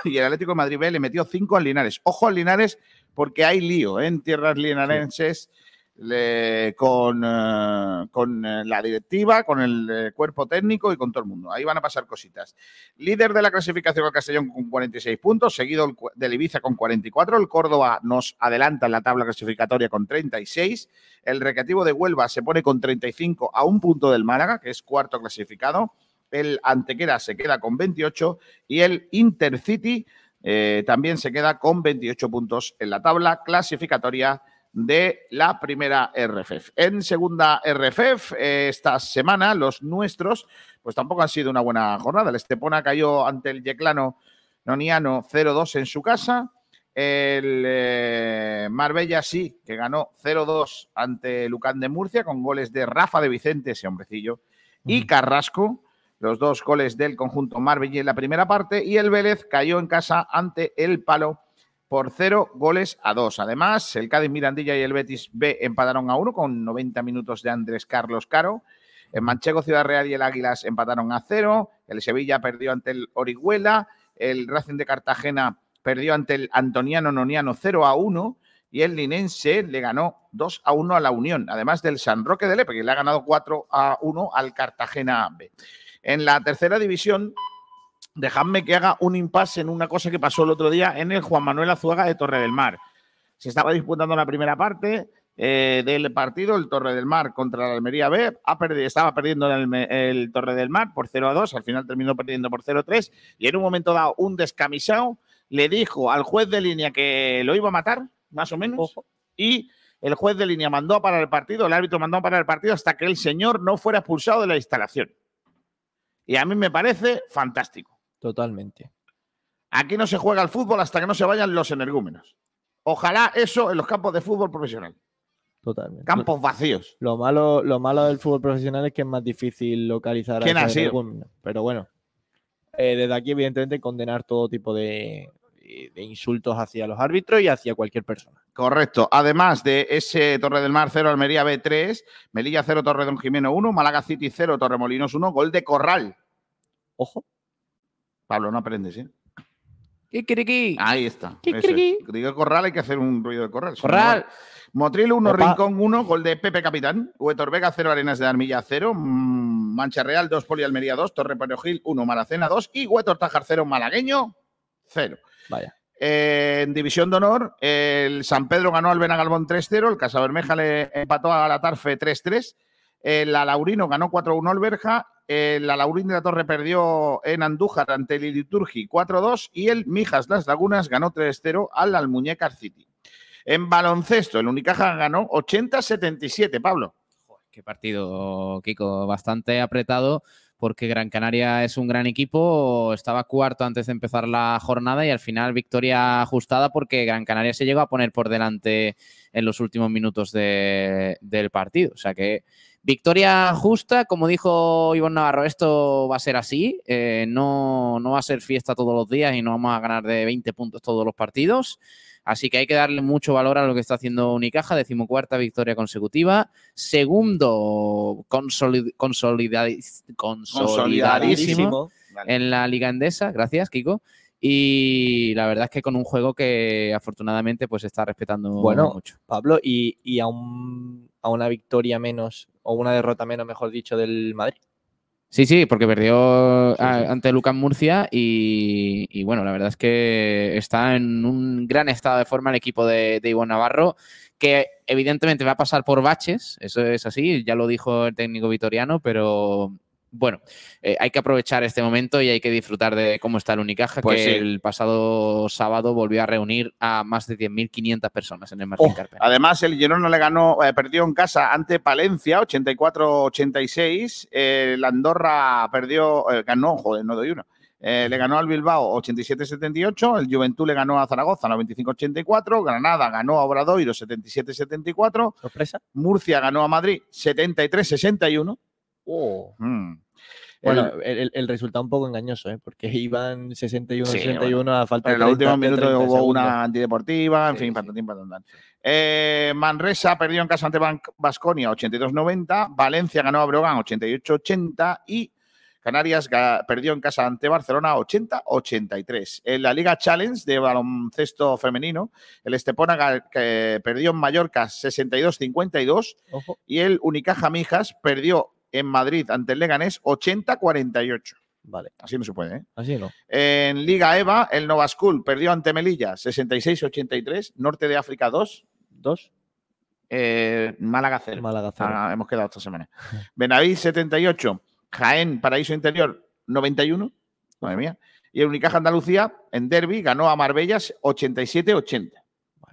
y el Atlético de Madrid B le metió 5 al Linares. Ojo al Linares porque hay lío ¿eh? en tierras linarenses le- con, eh, con eh, la directiva, con el cuerpo técnico y con todo el mundo. Ahí van a pasar cositas. Líder de la clasificación el Castellón con 46 puntos, seguido el del Ibiza con 44. El Córdoba nos adelanta en la tabla clasificatoria con 36. El Recreativo de Huelva se pone con 35 a un punto del Málaga, que es cuarto clasificado. El Antequera se queda con 28 y el Intercity eh, también se queda con 28 puntos en la tabla clasificatoria de la primera RFF. En segunda RFF, eh, esta semana, los nuestros, pues tampoco han sido una buena jornada. El Estepona cayó ante el Yeclano Noniano 0-2 en su casa. El eh, Marbella sí, que ganó 0-2 ante Lucán de Murcia con goles de Rafa de Vicente, ese hombrecillo, y Carrasco, los dos goles del conjunto Marbella en la primera parte, y el Vélez cayó en casa ante el Palo por 0 goles a 2. Además, el Cádiz Mirandilla y el Betis B empataron a 1 con 90 minutos de Andrés Carlos Caro. En Manchego, Ciudad Real y el Águilas empataron a 0. El Sevilla perdió ante el Orihuela. El Racing de Cartagena perdió ante el Antoniano Noniano 0 a 1. Y el Linense le ganó 2 a 1 a la Unión, además del San Roque de Lepe, que le ha ganado 4 a 1 al Cartagena B. En la tercera división, Dejadme que haga un impasse en una cosa que pasó el otro día en el Juan Manuel Azuaga de Torre del Mar. Se estaba disputando la primera parte eh, del partido, el Torre del Mar contra la Almería B. Ha perdido, estaba perdiendo el Torre del Mar por 0 a 2, al final terminó perdiendo por 0 a 3. Y en un momento dado, un descamisado le dijo al juez de línea que lo iba a matar, más o menos. Y el juez de línea mandó a parar el partido, el árbitro mandó a parar el partido hasta que el señor no fuera expulsado de la instalación. Y a mí me parece fantástico. Totalmente. Aquí no se juega al fútbol hasta que no se vayan los energúmenos. Ojalá eso en los campos de fútbol profesional. Totalmente. Campos vacíos. Lo malo, lo malo del fútbol profesional es que es más difícil localizar a ¿Quién ha esos sido? energúmenos. Pero bueno, eh, desde aquí, evidentemente, condenar todo tipo de, de insultos hacia los árbitros y hacia cualquier persona. Correcto. Además de ese Torre del Mar 0, Almería B3, Melilla 0, Torre Don Jimeno 1, Málaga City 0, Torremolinos 1, gol de Corral. Ojo. Pablo, no aprendes, ¿eh? Kikiriki. Ahí está. Kikiriki. es. Digo Corral, hay que hacer un ruido de Corral. Corral. Motril 1, Opa. Rincón 1, gol de Pepe Capitán. Huetor Vega 0, Arenas de Armilla 0, mm, Mancha Real 2, Poli Almería 2, Torre Gil 1, Maracena 2 y Huetor Tajar 0, Malagueño 0. Vaya. Eh, en División de Honor, el San Pedro ganó al Benagalbón 3-0, el Casabermeja le empató a la Tarfe 3-3, el Alaurino ganó 4-1 al Berja, el Alaurín de la Torre perdió en Andújar ante el Iliturgi 4-2 y el Mijas Las Lagunas ganó 3-0 al Almuñécar City. En baloncesto, el Unicaja ganó 80-77, Pablo. Qué partido, Kiko, bastante apretado porque Gran Canaria es un gran equipo, estaba cuarto antes de empezar la jornada y al final victoria ajustada porque Gran Canaria se llegó a poner por delante en los últimos minutos de- del partido. O sea que victoria justa, como dijo Iván Navarro, esto va a ser así, eh, no, no va a ser fiesta todos los días y no vamos a ganar de 20 puntos todos los partidos. Así que hay que darle mucho valor a lo que está haciendo Unicaja, decimocuarta victoria consecutiva, segundo consolid- consolidadis- consolidadísimo en la Liga Endesa, gracias Kiko, y la verdad es que con un juego que afortunadamente pues está respetando Bueno, mucho. Pablo, y, y a, un- a una victoria menos, o una derrota menos, mejor dicho, del Madrid. Sí, sí, porque perdió a- ante Lucas Murcia y, y, bueno, la verdad es que está en un gran estado de forma el equipo de, de Ivonne Navarro, que evidentemente va a pasar por baches, eso es así, ya lo dijo el técnico vitoriano, pero bueno, eh, hay que aprovechar este momento y hay que disfrutar de cómo está el Unicaja, Pues que sí. el pasado sábado volvió a reunir a más de 10.500 personas en el Martín Oh, Carpena. Además, el Girona le ganó, eh, perdió en casa ante Palencia, 84-86. Eh, el Andorra perdió, eh, ganó, joder, no doy uno. Eh, le ganó al Bilbao 87-78, el Juventud le ganó a Zaragoza 95-84, Granada ganó a Obradoiro 77-74, ¿Sorpresa? Murcia ganó a Madrid 73-61. Oh. Mm. Bueno, El- el, el- resultado un poco engañoso, ¿eh? porque iban 61-61 Sí, bueno. a falta de En los 30 últimos minutos 30 hubo segundos. una antideportiva, en Sí, fin, patatín, patatán. Eh, Manresa perdió en casa ante Basconia 82-90, Valencia ganó a Brogan 88-80 y Canarias perdió en casa ante Barcelona 80-83. En la Liga Challenge de baloncesto femenino, el Estepona perdió en Mallorca 62-52 Ojo. y el Unicaja Mijas perdió en Madrid ante el Leganés 80-48. Vale, Así no se puede, ¿eh? así no. En Liga EVA, el Nova School perdió ante Melilla 66-83, Norte de África 2, Dos, eh, Málaga 0. Málaga cero. Ah, hemos quedado esta semana. Benavís 78, Jaén Paraíso Interior 91, madre mía. Y el Unicaja Andalucía en Derby ganó a Marbellas 87-80,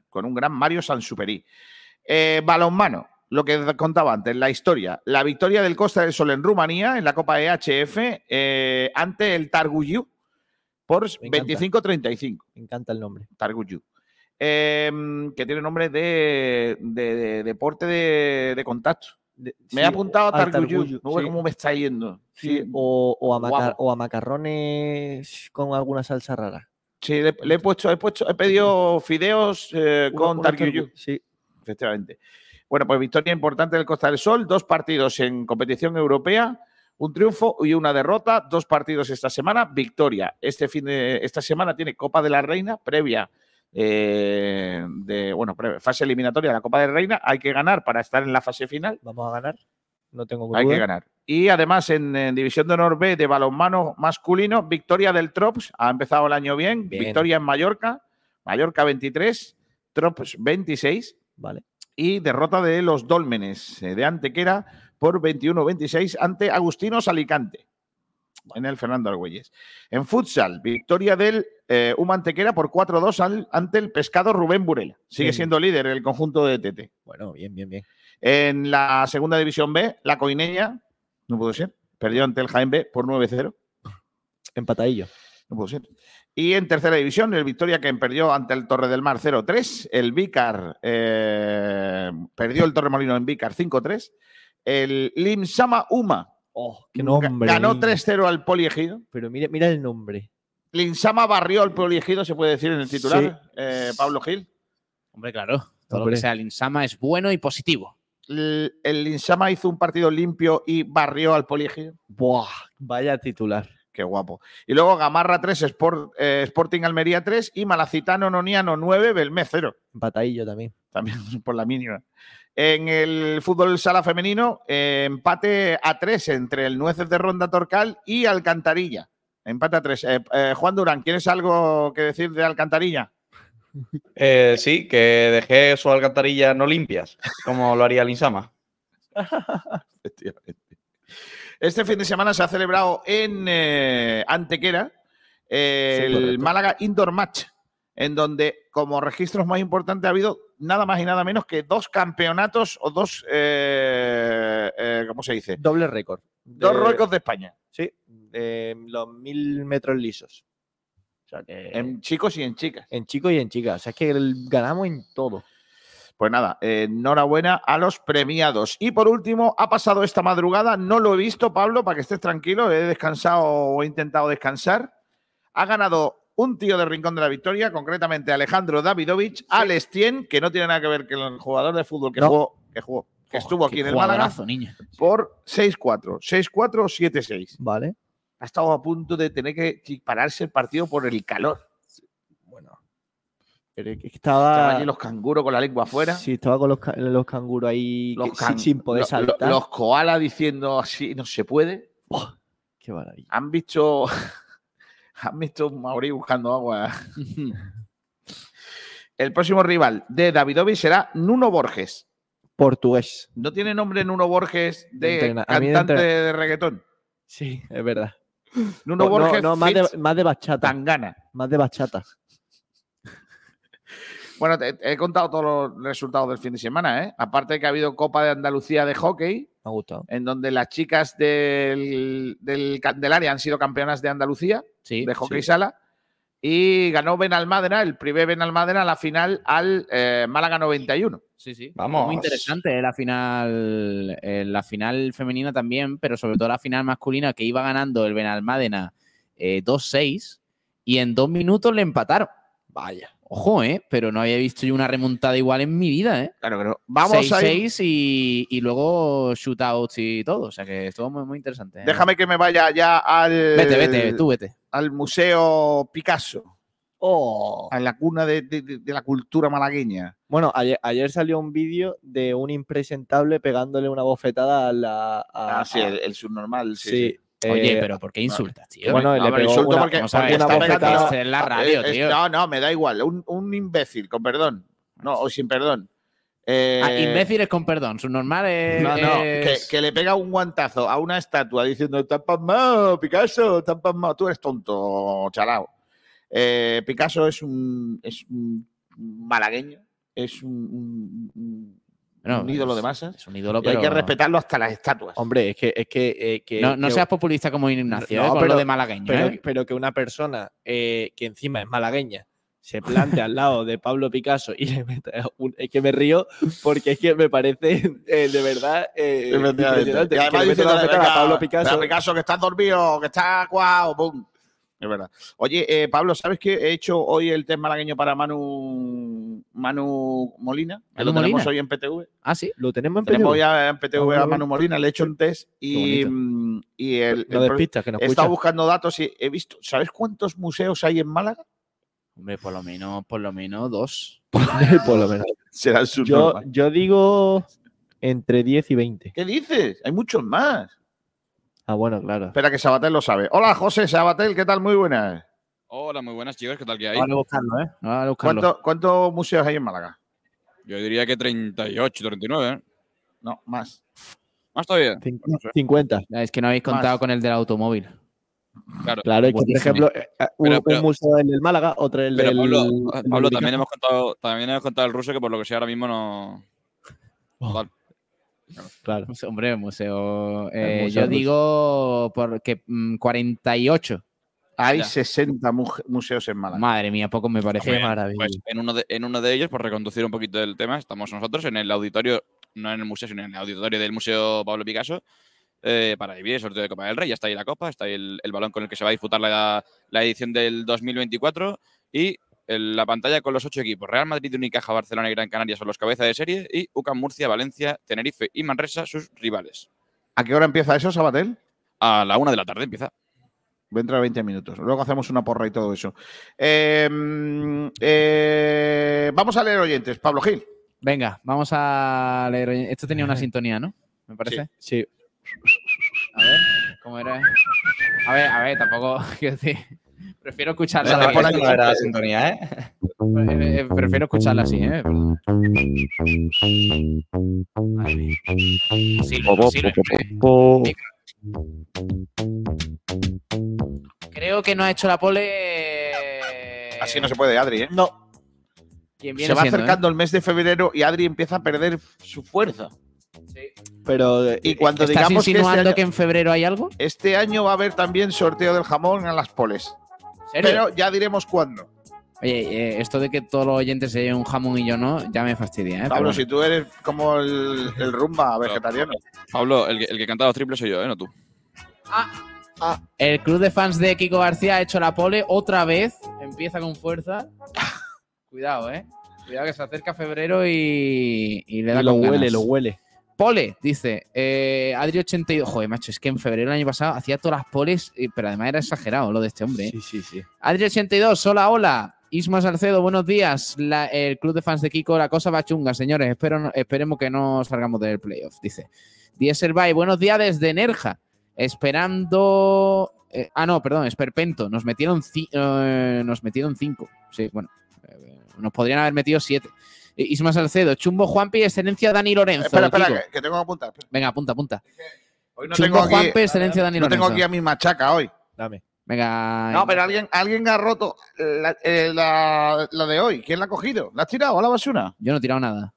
con un gran Mario Sansuperi. Eh, balonmano, lo que contaba antes, la historia. La victoria del Costa del Sol en Rumanía en la Copa EHF eh, ante el Targuyu por Me encanta. 25-35. Me encanta el nombre. Targuyu. Eh, que tiene nombre de, de- de deporte de, de contacto. Me sí, he apuntado a Targuyu. Targuyu, No sé sí. cómo me está yendo. Sí, o, o a o macarrones con alguna salsa rara. sí, le, le he puesto, he puesto, he pedido fideos eh, con Targuyu. targu- Sí, Efectivamente. Bueno, pues victoria importante del Costa del Sol, dos partidos en competición europea, un triunfo y una derrota, dos partidos esta semana, victoria. Este fin de esta semana tiene Copa de la Reina previa eh, de bueno, fase eliminatoria de la Copa de la Reina, hay que ganar para estar en la fase final. vamos a ganar. No tengo Hay que duda. ganar. Y además en, en División de Honor B de balonmano masculino, victoria del Trops, ha empezado el año bien, Bien. victoria en Mallorca, Mallorca 23, Trops 26, Vale. Y derrota de los Dólmenes eh, de Antequera por 21-26 ante Agustinos Alicante en el Fernando Argüelles. En futsal, victoria del eh, UMA Antequera por 4-2 al- ante el pescado Rubén Burela. Sigue Bien. siendo líder el conjunto de TT. Bueno, bien, bien, bien. En la segunda división B, la Coineña, no pudo ser, perdió ante el Jaén B por 9-0. Empatadillo. No pudo ser. Y en tercera división, el Victoria que perdió ante el Torre del Mar 0-3. El Vícar eh, perdió el Torremolino en Vícar 5-3. El Limsama Uma Oh, qué ga- nombre. ganó niño. 3-0 al Poliegido. Pero mira, mira el nombre. Linsama barrió al Poliegido, se puede decir en el titular, Sí. eh, Pablo Gil. Hombre, claro. Todo lo que sea el Insama es bueno y positivo. El, el Linsama hizo un partido limpio y barrió al Poliegido. Buah, vaya titular. Qué guapo. Y luego Gamarra 3, Sport- eh, Sporting Almería 3 y Malacitano Noniano 9, Belmez 0. Empatadillo también. También por la mínima. En el fútbol sala femenino, eh, empate a 3 entre el Nueces de Ronda Torcal y Alcantarilla. Empate a 3. Juan Durán, ¿quieres algo que decir de Alcantarilla? Eh, sí, que dejé sus alcantarillas no limpias, como lo haría el Insama. Efectivamente. Este fin de semana se ha celebrado en eh, Antequera eh, Sí, el. Málaga Indoor Match, en donde como registros más importantes ha habido nada más y nada menos que dos campeonatos o dos, eh, eh, ¿cómo se dice? Doble récord. Dos récords de España, Sí, de los mil metros lisos. O sea que. en chicos y en chicas. en chicos y en chicas. O sea, es que ganamos en todo. Pues nada, enhorabuena a los premiados. Y por último, ha pasado esta madrugada, no lo he visto, Pablo, para que estés tranquilo, he descansado o he intentado descansar. Ha ganado un tío de Rincón de la Victoria, concretamente Alejandro Davidovich, al Estien, que no tiene nada que ver con el jugador de fútbol que No. jugó, que jugó, que Oh, estuvo aquí en el Málaga, niño. por 6-4, 6-4, 7-6. Vale. Ha estado a punto de tener que pararse el partido por el calor. Bueno. Pero es que Estaban estaba. allí los canguros con la lengua afuera. Sí, estaba con los, ca- los canguros ahí los que- can- sin, sin poder lo- lo- saltar. los koalas diciendo así, no se puede. Qué maravilla. Han visto, han visto un maorí buscando agua. El próximo rival de Davidovic será Nuno Borges. Portugués. ¿No tiene nombre Nuno Borges de Entrena- de cantante entrena- de reggaetón? Sí, es verdad. Nuno No, no, Borges no, más, de, más de bachata. Tangana. Más de bachata. Bueno, te- te he contado todos los resultados del fin de semana, ¿eh? Aparte de que ha habido Copa de Andalucía de hockey, Me ha gustado. en donde las chicas del, del Candelaria han sido campeonas de Andalucía. Sí. de hockey sí. sala. Y ganó Benalmádena, el primer Benalmádena, la final al eh, Málaga 91. Sí, sí. Vamos. Muy interesante eh, la final, eh, la final femenina también, pero sobre todo la final masculina que iba ganando el Benalmádena eh, 2-6 y en dos minutos le empataron. Vaya. Ojo, ¿eh? Pero no había visto yo una remontada igual en mi vida, ¿eh? Claro no. Vamos a ir. 6-6 y, y luego shootouts y todo. O sea que estuvo muy, muy interesante. ¿eh? Déjame que me vaya ya al, Vete, vete, tú vete. al Museo Picasso, Oh. a la cuna de, de- de- de la cultura malagueña. Bueno, ayer, ayer salió un vídeo de un impresentable pegándole una bofetada a la. a- Ah, sí, a- el, el subnormal. Sí, sí, sí. Oye, eh, pero ¿por qué insultas, tío? bueno, No, le pegó insulto una- porque, una bofetada. La radio, es- tío. No, no, me da igual. Un, un imbécil, con perdón. No, o sin perdón. Eh, Ah, imbéciles con perdón. Su normal es. No, no, que, le pega un guantazo a una estatua diciendo, estás pasmado, Picasso, estás pasmado. Tú eres tonto, chalao. Eh, Picasso es un, es un malagueño, es un, un- un- Bueno, un ídolo es- de masas. Es un ídolo, Y hay que respetarlo hasta las estatuas. Hombre, es que. Es que, eh, que- No, no que- seas populista como Ignacio, No, ¿eh? pero- lo de malagueño. pero, ¿eh? pero que una persona eh, que encima es malagueña se plante al lado de Pablo Picasso y le meta un- es que me río porque es que me parece eh, de verdad eh. Y que además le meta dice una bofetada a Pablo Picasso. Picasso que estás dormido, que pum. Es verdad. Oye, eh, Pablo, ¿sabes que he hecho hoy el test malagueño para Manu, Manu Molina? Que ¿Manu lo tenemos hoy en PTV. Ah, sí. Lo tenemos en Tenemos PTV. ya en PTV Ah, a Manu Molina, le he hecho un test y, mm, y el, No el- despistas, que nos he estado buscando datos y he visto, ¿sabes cuántos museos hay en Málaga? Hombre, por lo menos, por lo menos dos. Por lo menos. Será el Yo, yo digo entre 10 y 20. ¿Qué dices? Hay muchos más. Ah, bueno, claro. Espera que Sabatel lo sabe. Hola, José Sabatel, ¿qué tal? Muy buenas. Hola, muy buenas chicos, ¿qué tal que hay? Vale buscarlo, ¿eh? Vale buscarlo. ¿Cuánto- ¿Cuántos museos hay en Málaga? Yo diría que 38, 39, ¿eh? No, más. Más todavía. 50. Ya, Es que no habéis contado Más. con el del automóvil. Claro, Claro, es que, por ejemplo, eh, eh, un, Pero- pero- un museo en el Málaga, otro en el Pero del. Pablo, el Pablo, del también hemos contado, también hemos contado el ruso que por lo que sea ahora mismo no. Total. Claro. Hombre, museo. eh, museo yo digo porque mm, 48. Hay Ya. 60 mu- museos en Málaga. Madre mía, poco me parece. Hombre, Pues en uno, de, en uno de ellos, por reconducir un poquito el tema, estamos nosotros en el auditorio, no en el museo, sino en el auditorio del Museo Pablo Picasso, eh, para vivir el sorteo de Copa del Rey. Ya está ahí la copa, está ahí el, el balón con el que se va a disputar la, la edición del 2024 y el- la pantalla con los ocho equipos. Real Madrid, Unicaja, Barcelona y Gran Canaria son los cabezas de serie y UCAM, Murcia, Valencia, Tenerife y Manresa sus rivales. ¿A qué hora empieza eso, Sabatel? A la una de la tarde empieza. Dentro de 20 minutos. Luego hacemos una porra y todo eso. Eh, mm, eh, vamos a leer oyentes. Pablo Gil. Venga, vamos a leer. Esto tenía una sintonía, ¿no? Me parece. Sí. A ver, ¿cómo era? A ver, a ver, tampoco. quiero decir, prefiero escucharla. Esa así. no era la sintonía, ¿eh? Eh, eh, Prefiero escucharla así, ¿eh? Sí, sí, Creo que no ha hecho la pole. Así no se puede, Adri, ¿eh? No. ¿Quién viene Se va siendo, eh? acercando el mes de febrero y Adri empieza a perder su fuerza. Pero. eh, Y cuando ¿Estás digamos que este, insinuando año, que en febrero hay algo? este año va a haber también sorteo del jamón en las poles. ¿Serio? Pero ya diremos cuándo. Oye, eh, esto de que todos los oyentes se lleven un jamón y yo no, ya me fastidia, ¿eh? Pablo, si tú eres como el, el rumba vegetariano. Pablo, el que, el que canta los triples soy yo, ¿eh? No tú. El club de fans de Kiko García ha hecho la pole otra vez. Empieza con fuerza. Cuidado, eh. Cuidado que se acerca febrero y, y le da Y lo con huele, ganas. lo huele. Pole, dice. Eh, Adri82. Joder, macho, es que en febrero del año pasado hacía todas las poles, y- pero además era exagerado lo de este hombre. ¿eh? Sí, sí, sí. Adri82, hola, hola. Isma Salcedo, buenos días. La- el club de fans de Kiko, la cosa va chunga, señores. Espero, esperemos que no salgamos del playoff, dice. Dieselby, buenos días desde Nerja. Esperando. eh, ah, no, perdón, Esperpento. Nos metieron, eh, nos metieron cinco. Sí, bueno. eh, nos podrían haber metido siete. Eh, Isma Salcedo, Chumbo Juanpi, excelencia Dani Lorenzo. espera, espera, que, que tengo que apuntar. Venga, apunta, apunta. Hoy no Chumbo tengo aquí, Juanpi, excelencia Dani no tengo Lorenzo. aquí a mi machaca hoy. Dame. Venga. No, pero alguien, alguien ha roto la, eh, la- la de hoy. ¿Quién la ha cogido? ¿La has tirado a la basura? Yo no he tirado nada.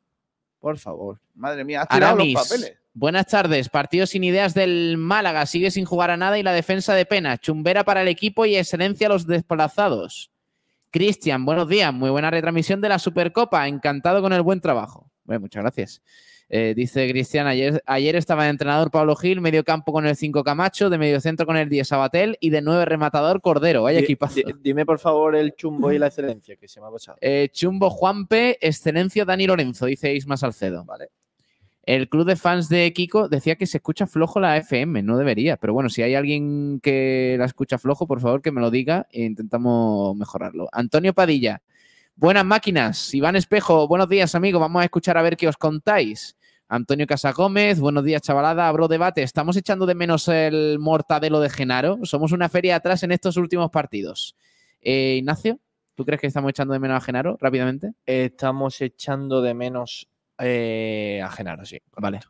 Por favor. Madre mía, has tirado Aramis, los papeles. buenas tardes. Partido sin ideas del Málaga. Sigue sin jugar a nada y la defensa de pena. Chumbera para el equipo y excelencia a los desplazados. Cristian, buenos días. Muy buena retransmisión de la Supercopa. Encantado con el buen trabajo. Bueno, muchas gracias. Eh, dice Cristian, ayer, ayer estaba de entrenador Pablo Gil, medio campo con el 5 Camacho, de medio centro con el 10 Sabatel y de 9 rematador Cordero. Vaya equipazo. di- dime por favor el chumbo y la excelencia que se me ha pasado. Eh, Chumbo Juanpe, excelencia Dani Lorenzo, dice Isma Salcedo. Vale. El club de fans de Kiko decía que se escucha flojo la FM, no debería, pero bueno, si hay alguien que la escucha flojo, por favor que me lo diga e intentamos mejorarlo. Antonio Padilla, buenas máquinas. Iván Espejo, buenos días, amigo. Vamos a escuchar a ver qué os contáis. Antonio Casagómez, buenos días, chavalada. Abro debate. ¿Estamos echando de menos el mortadelo de Genaro? Somos una feria atrás en estos últimos partidos. Eh, Ignacio, ¿tú crees que estamos echando de menos a Genaro rápidamente? Estamos echando de menos eh, a Genaro, sí. Vale.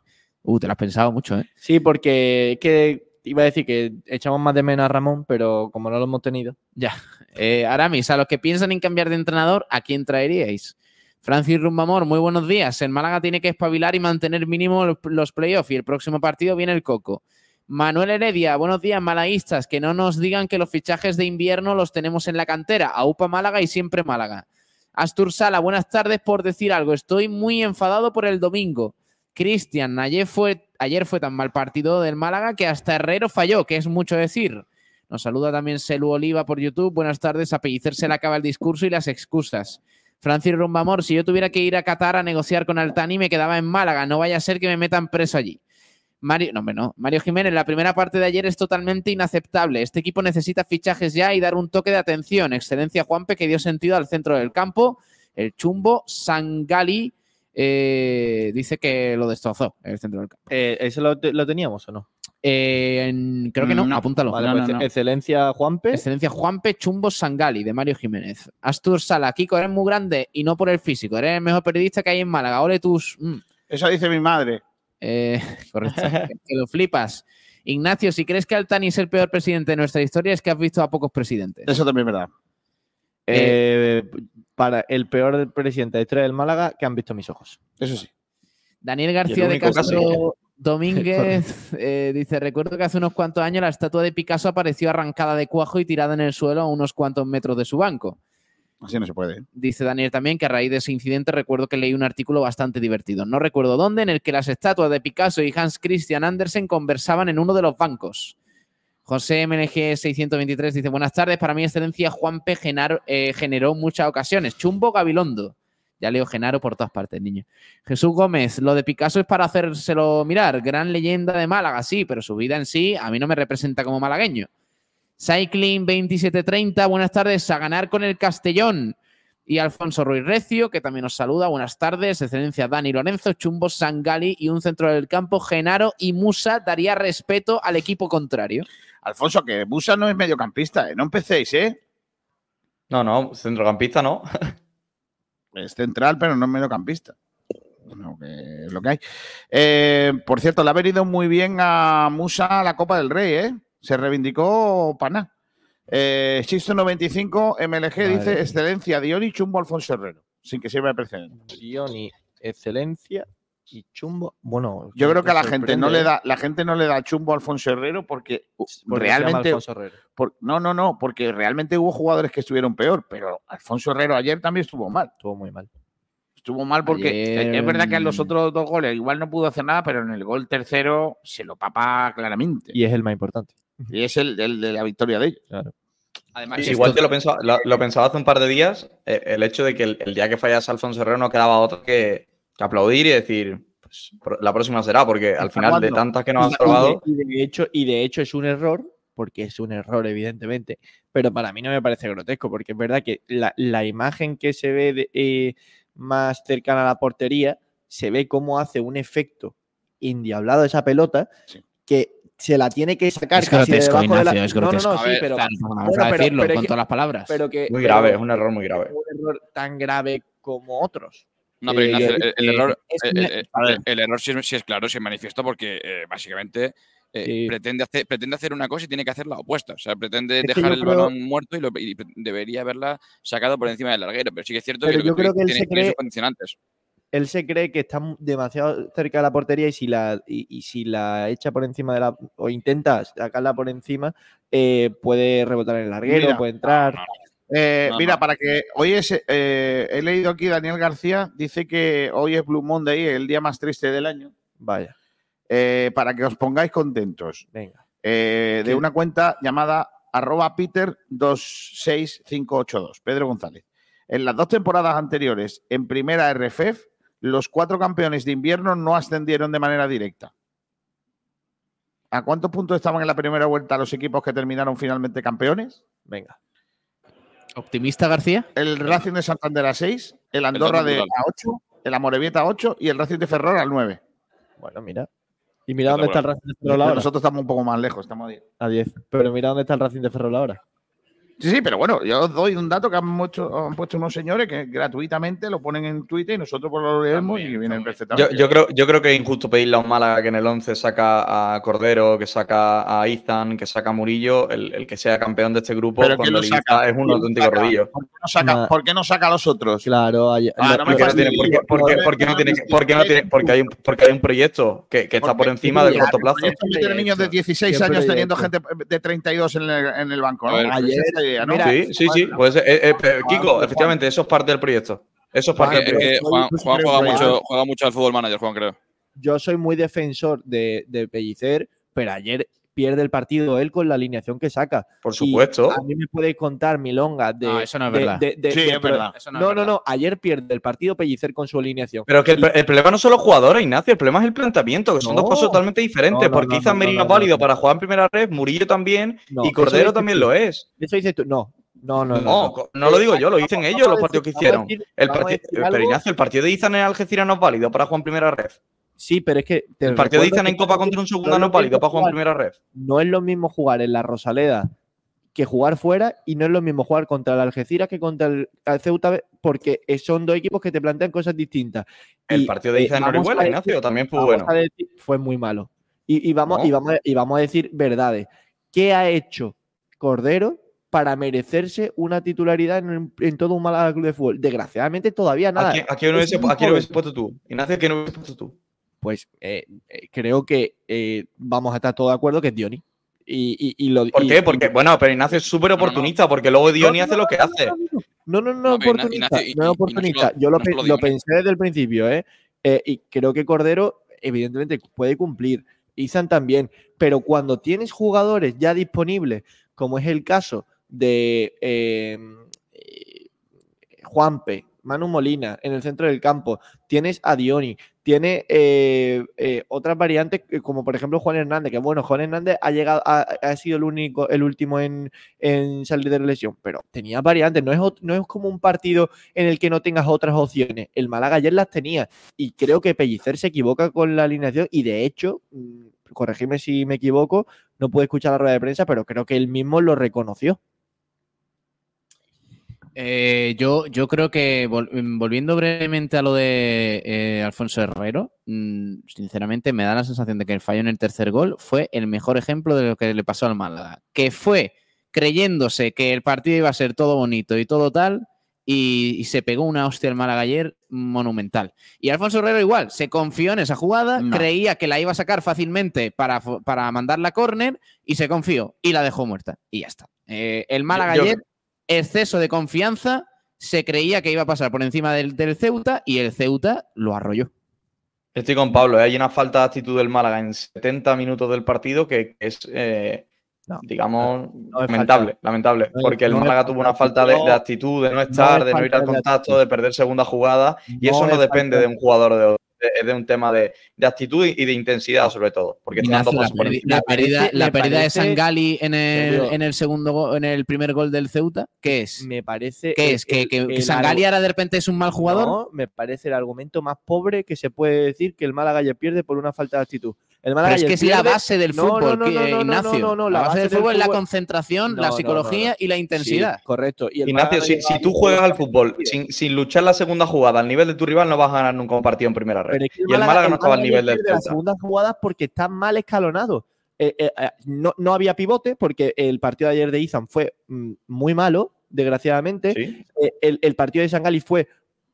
Uh, te lo has pensado mucho, ¿eh? Sí, porque es que iba a decir que echamos más de menos a Ramón, pero como no lo hemos tenido. Ya. Eh, Aramis, a los que piensan en cambiar de entrenador, ¿a quién traeríais? Francis Rumbamor, muy buenos días. El Málaga tiene que espabilar y mantener mínimo los- los playoffs y el próximo partido viene el Coco. Manuel Heredia, buenos días, malaguistas. Que no nos digan que los fichajes de invierno los tenemos en la cantera. AUPA Málaga y siempre Málaga. Astur Sala, buenas tardes por decir algo. Estoy muy enfadado por el domingo. Cristian, ayer fue, ayer fue tan mal partido del Málaga que hasta Herrero falló, que es mucho decir. Nos saluda también Selu Oliva por YouTube. Buenas tardes. A Pellicer se le acaba el discurso y las excusas. Francis Rumbamor, si yo tuviera que ir a Qatar a negociar con Altani, me quedaba en Málaga. No vaya a ser que me metan preso allí. Mario, no, no. Mario Jiménez, la primera parte de ayer es totalmente inaceptable. Este equipo necesita fichajes ya y dar un toque de atención. Excelencia Juanpe, que dio sentido al centro del campo. El chumbo Sangali eh, dice que lo destrozó el centro del campo. Eh, ¿Ese lo, lo teníamos o no? Eh, en- creo que no, No. apúntalo. Vale, pues, Excelencia Juanpe. Excelencia Juanpe Chumbo Sangali, de Mario Jiménez. Astur Sala, Kiko, eres muy grande y no por el físico. Eres el mejor periodista que hay en Málaga. Ole tus. mm. Eso dice mi madre. Eh, correcto. que, lo flipas. Ignacio, si crees que Altani es el peor presidente de nuestra historia, es que has visto a pocos presidentes. Eso también es verdad. Eh, para el peor presidente de la historia del Málaga que han visto mis ojos. Eso sí. Daniel García de Castro caso. Domínguez eh, dice: Recuerdo que hace unos cuantos años la estatua de Picasso apareció arrancada de cuajo y tirada en el suelo a unos cuantos metros de su banco. Así no se puede. Dice Daniel también que a raíz de ese incidente recuerdo que leí un artículo bastante divertido, no recuerdo dónde, en el que las estatuas de Picasso y Hans Christian Andersen conversaban en uno de los bancos. José MNG 623 dice, buenas tardes, para mi excelencia Juan P. Genaro- eh, generó muchas ocasiones. Chumbo Gabilondo. Ya leo Genaro por todas partes, niño. Jesús Gómez, lo de Picasso es para hacérselo mirar. Gran leyenda de Málaga, sí, pero su vida en sí a mí no me representa como malagueño. Cycling 2730, buenas tardes, a ganar con el Castellón. Y Alfonso Ruiz Recio, que también nos saluda. Buenas tardes, excelencia Dani Lorenzo, Chumbo Sangali y un centro del campo, Genaro y Musa daría respeto al equipo contrario. Alfonso, que Busa no es mediocampista, ¿eh? No empecéis, ¿eh? No, no, centrocampista no. Es central, pero no es mediocampista. Lo que, lo que hay. Eh, por cierto, le ha venido muy bien a Musa la Copa del Rey, ¿eh? Se reivindicó Paná. Eh, Xisto 95, MLG dice excelencia, Dioni, Chumbo, Alfonso Herrero. Sin que sirva de precedente. Dioni, Excelencia y Chumbo. Bueno, Yo creo que a la gente no le ¿eh? da, la gente no le da chumbo a Alfonso Herrero porque Porque se llama realmente. Alfonso Herrero. por- no, no, no, porque realmente hubo jugadores que estuvieron peor, pero Alfonso Herrero ayer también estuvo mal. Estuvo muy mal. Estuvo mal porque Ayer, es verdad que en los otros dos goles igual no pudo hacer nada, pero en el gol tercero se lo papa claramente. Y es el más importante. Y es el, el de la victoria de ellos. Claro. Además, Igual esto- te lo pensaba, lo, lo pensaba hace un par de días, eh, el hecho de que el, el día que fallase Alfonso Herrero no quedaba otro que, que aplaudir y decir, pues la próxima será, porque al final de tantas que nos han Y de- probado, Y de, hecho, y de hecho es un error, porque es un error, evidentemente, pero para mí no me parece grotesco, porque es verdad que la, la imagen que se ve de, eh, más cercana a la portería, se ve cómo hace un efecto indiablado esa pelota que se la tiene que sacar Es casi grotesco, debajo de la- Ignacio, es No, no, grotesco. no, A sí, ver, pero claro, vamos bueno, a pero- decirlo pero con que- todas las palabras. pero que- muy pero grave, es un error muy grave. un error tan grave como otros. No, pero Eh, Ignacio, el, el eh, error, el, una- el- error sí, es- sí es claro, sí es manifiesto, porque eh, básicamente eh, Sí. pretende, hacer, pretende hacer una cosa y tiene que hacer la opuesta. O sea, pretende Es que dejar el creo- balón muerto y, lo- y debería haberla sacado por encima del larguero. Pero sí que es cierto Pero que lo yo que tú creo que él dices se tiene, tiene sus cree- condicionantes. Él se cree que está demasiado cerca de la portería y si la, y, y si la echa por encima de la. o intenta sacarla por encima, eh, puede rebotar en el larguero, Mira. puede entrar. Eh, No, mira, para que hoy es, eh, he leído aquí Daniel García, dice que hoy es Blue Monday, el día más triste del año, Vaya, eh, para que os pongáis contentos. venga. Eh, de una cuenta llamada arroba Peter26582, Pedro González. En las dos temporadas anteriores, en primera RFEF, los cuatro campeones de invierno no ascendieron de manera directa. ¿A cuántos puntos estaban en la primera vuelta los equipos que terminaron finalmente campeones? Venga. ¿Optimista García? El Racing de Santander a 6, el Andorra de a 8, el Amorebieta a 8 y el Racing de Ferrol al 9. Bueno, mira. Y mira dónde está el Racing de Ferrol ahora. Nosotros estamos un poco más lejos, estamos a 10. A 10. Pero mira dónde está el Racing de Ferrol ahora. Sí, sí, pero bueno, yo os doy un dato que han, mucho- han puesto unos señores que gratuitamente lo ponen en Twitter y nosotros pues lo leemos y vienen Yo, perfectamente. yo creo, yo creo que es injusto pedirle a un Málaga que en el 11 saca a Cordero, que saca a Izan, que saca a Murillo, el, el que sea campeón de este grupo, Pero ¿quién cuando lo el saca? Es un ¿Quién lo auténtico saca? rodillo. ¿Por qué no saca, por qué no saca a los otros? Claro, hay- Ah, no Porque no tiene, fastidies. porque, porque- porque no tiene, porque no tiene, porque hay un, porque hay un proyecto que, que está por encima del corto plazo. proyecto niños de 16 Siempre años teniendo gente de 32 en el, en el banco. Pues ayer- esa idea, ¿no? mira, Sí, sí, sí. Pues, eh, eh, Kiko, Juan. efectivamente, eso es parte del proyecto. Eso es parte del proyecto. es que Juan, Juan creo juega, que- mucho, juega mucho al fútbol manager, Juan, creo. yo soy muy defensor de, de Pellicer, pero ayer pierde el partido él con la alineación que saca. Por Y supuesto. A mí me puede contar milongas de. No, eso no es verdad. de- de- Sí, de- es verdad. Eso no No, es no, verdad. no. Ayer pierde el partido Pellicer con su alineación. Pero que el, el problema no son los jugadores, Ignacio, el problema es el planteamiento, que son dos cosas totalmente diferentes. No, no, porque no, Izan no, Merino no, es válido no. para jugar en primera red, Murillo también, No, y Cordero también tú. lo es. Eso dices tú. No, no, no. No, no, no lo digo yo, lo dicen Vamos- ellos vamos los partidos que hicieron. decir- El pero Ignacio, el partido de Izan en Algeciras no es válido para jugar en primera red. Sí, pero es que. te El partido de que en Copa contra un segunda no pálido mismo para jugar en primera red. No es lo mismo jugar en la Rosaleda que jugar fuera y no es lo mismo jugar contra el Algeciras que contra el, Ceuta porque son dos equipos que te plantean cosas distintas. El Y, partido de Izan en Orihuela, Ignacio, también fue bueno. decir- fue muy malo. Y, y vamos, No. y, vamos, a- y vamos a decir verdades. ¿Qué ha hecho Cordero para merecerse una titularidad en, en todo un Málaga Club de Fútbol? Desgraciadamente todavía nada. ¿A quién, a quién Es hubiese, puesto tú? Ignacio, ¿a quién hubieses puesto tú? Pues eh, eh, creo que eh, vamos a estar todos de acuerdo que es Dioni. Y, y- y lo, ¿Por y- qué? Porque, bueno, pero Ignacio es súper oportunista, porque luego Dioni hace lo que hace. No, no, no, No, oportunista. No es y no oportunista. Yo lo, no pe- lo pensé desde el principio, ¿eh? Eh, Y creo que Cordero, evidentemente, puede cumplir. Izan también. Pero cuando tienes jugadores ya disponibles, como es el caso de eh, Juanpe, Manu Molina en el centro del campo, tienes a Dioni, tiene eh, eh, otras variantes, eh, como por ejemplo Juan Hernández, que bueno, Juan Hernández ha llegado, ha, sido el único, el último en, salir de la lesión, pero tenía variantes, no es, no es como un partido en el que no tengas otras opciones. El Málaga ayer las tenía y creo que Pellicer se equivoca con la alineación y de hecho, mm, corregime si me equivoco, no pude escuchar la rueda de prensa, pero creo que él mismo lo reconoció. Eh, yo, yo creo que mm, volviendo brevemente a lo de eh, Alfonso Herrero, mm, sinceramente me da la sensación de que el fallo en el tercer gol fue el mejor ejemplo de lo que le pasó al Málaga, que fue creyéndose que el partido iba a ser todo bonito y todo tal, y, y se pegó una hostia al Málaga ayer monumental. Y Alfonso Herrero igual, se confió en esa jugada, No. creía que la iba a sacar fácilmente para, para mandarla a córner y se confió y la dejó muerta. Y ya está. Eh, el Málaga yo- ayer exceso de confianza, se creía que iba a pasar por encima del, del Ceuta y el Ceuta lo arrolló. Estoy con Pablo, ¿eh? hay una falta de actitud del Málaga en 70 minutos del partido que es, eh, digamos, es lamentable, falta. lamentable, porque el Málaga tuvo una falta de, actitud. de actitud, de no No estar, es de no ir al de contacto, de perder segunda jugada, y No eso no es depende falta de un jugador de, es de un tema de, de actitud y de intensidad, sobre todo, porque la, la pérdida, parece- la pérdida de Sangali en el, en el segundo en el primer gol del Ceuta, ¿qué es? Me parece. ¿Qué el- es? ¿Que, el- que, que Sangali ahora de repente es un mal jugador? No, me parece el argumento más pobre que se puede decir que el Málaga ayer pierde por una falta de actitud. El Málaga Pero es que es la base del No, fútbol, no, no, no, no, no, Ignacio. no, no, la base del fútbol es la concentración, No, la no, psicología no, no. y la intensidad. Sí, correcto. Y Ignacio, Málaga si, no si tú juegas al fútbol sin, sin luchar la segunda jugada al nivel de tu rival, no vas a ganar nunca un partido en primera red. Es que y el Málaga no estaba al nivel del pierde las Celta. segundas jugadas porque está mal escalonado. Eh, eh, eh, no, no había pivote porque el partido de ayer de Izan fue mm, muy malo, desgraciadamente. Sí. Eh, el, el partido de Sangali fue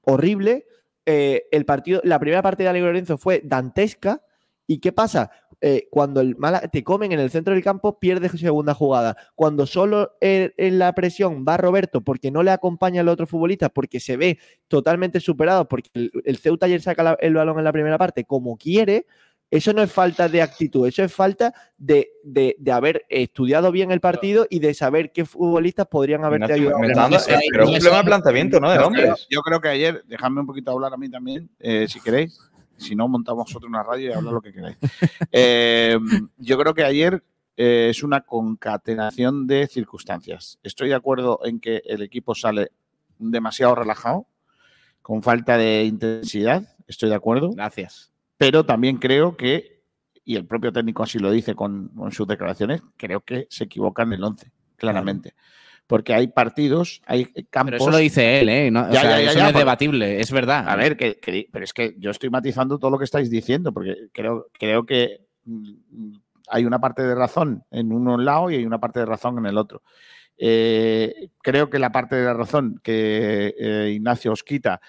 horrible. Eh, el partido, la primera parte de Ale Lorenzo fue dantesca. ¿Y qué pasa? Eh, cuando el Málaga te comen en el centro del campo, pierdes segunda jugada. Cuando solo eh, en la presión va Roberto porque no le acompaña el otro futbolista, porque se ve totalmente superado, porque el, el Ceuta ayer saca la- el balón en la primera parte como quiere, eso no es falta de actitud, eso es falta de, de- de haber estudiado bien el partido y de saber qué futbolistas podrían haberte ayudado. me está dando- eh, pero es un problema de planteamiento, ¿no? De creo- Yo creo que ayer, dejadme un poquito hablar a mí también, eh, si queréis. Si no, montamos otra una radio y habla lo que queráis. Eh, yo creo que ayer eh, es una concatenación de circunstancias. Estoy de acuerdo en que el equipo sale demasiado relajado, con falta de intensidad. Estoy de acuerdo. Gracias. Pero también creo que, y el propio técnico así lo dice con, con sus declaraciones, creo que se equivocan el 11, claramente. Porque hay partidos, hay campos. Pero eso lo dice él, ¿eh? No, o Ya, sea, ya, ya, eso ya, no es debatible, es verdad. A ver, que, que- pero es que yo estoy matizando todo lo que estáis diciendo, porque creo, creo que mm, hay una parte de razón en uno lado y hay una parte de razón en el otro. Eh, creo que la parte de la razón que eh, Ignacio os quita,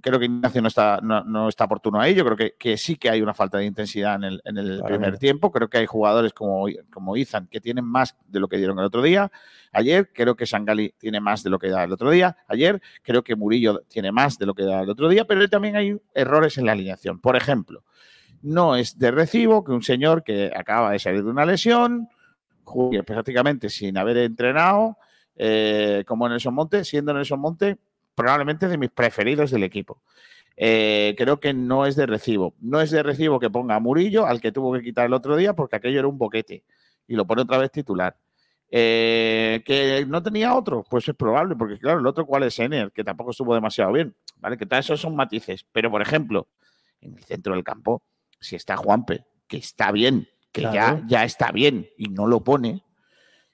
creo que Ignacio no está, no, no está oportuno ahí. Yo creo que, que sí que hay una falta de intensidad en el, en el primer tiempo. Creo que hay jugadores como, como Izan que tienen más de lo que dieron el otro día. Ayer creo que Sangali tiene más de lo que da el otro día. Ayer creo que Murillo tiene más de lo que da el otro día, pero también hay errores en la alineación. Por ejemplo, no es de recibo que un señor que acaba de salir de una lesión juegue prácticamente sin haber entrenado, eh, como Nelson Monte, siendo Nelson Monte probablemente de mis preferidos del equipo. Eh, creo que no es de recibo. No es de recibo que ponga a Murillo, al que tuvo que quitar el otro día, porque aquello era un boquete. Y lo pone otra vez titular. Eh, que no tenía otro, pues es probable, porque claro, el otro cuál es Ener, que tampoco estuvo demasiado bien, ¿vale? Que tal esos son matices. Pero, por ejemplo, en el centro del campo, si está Juanpe, que está bien, que Claro. ya, ya está bien y no lo pone,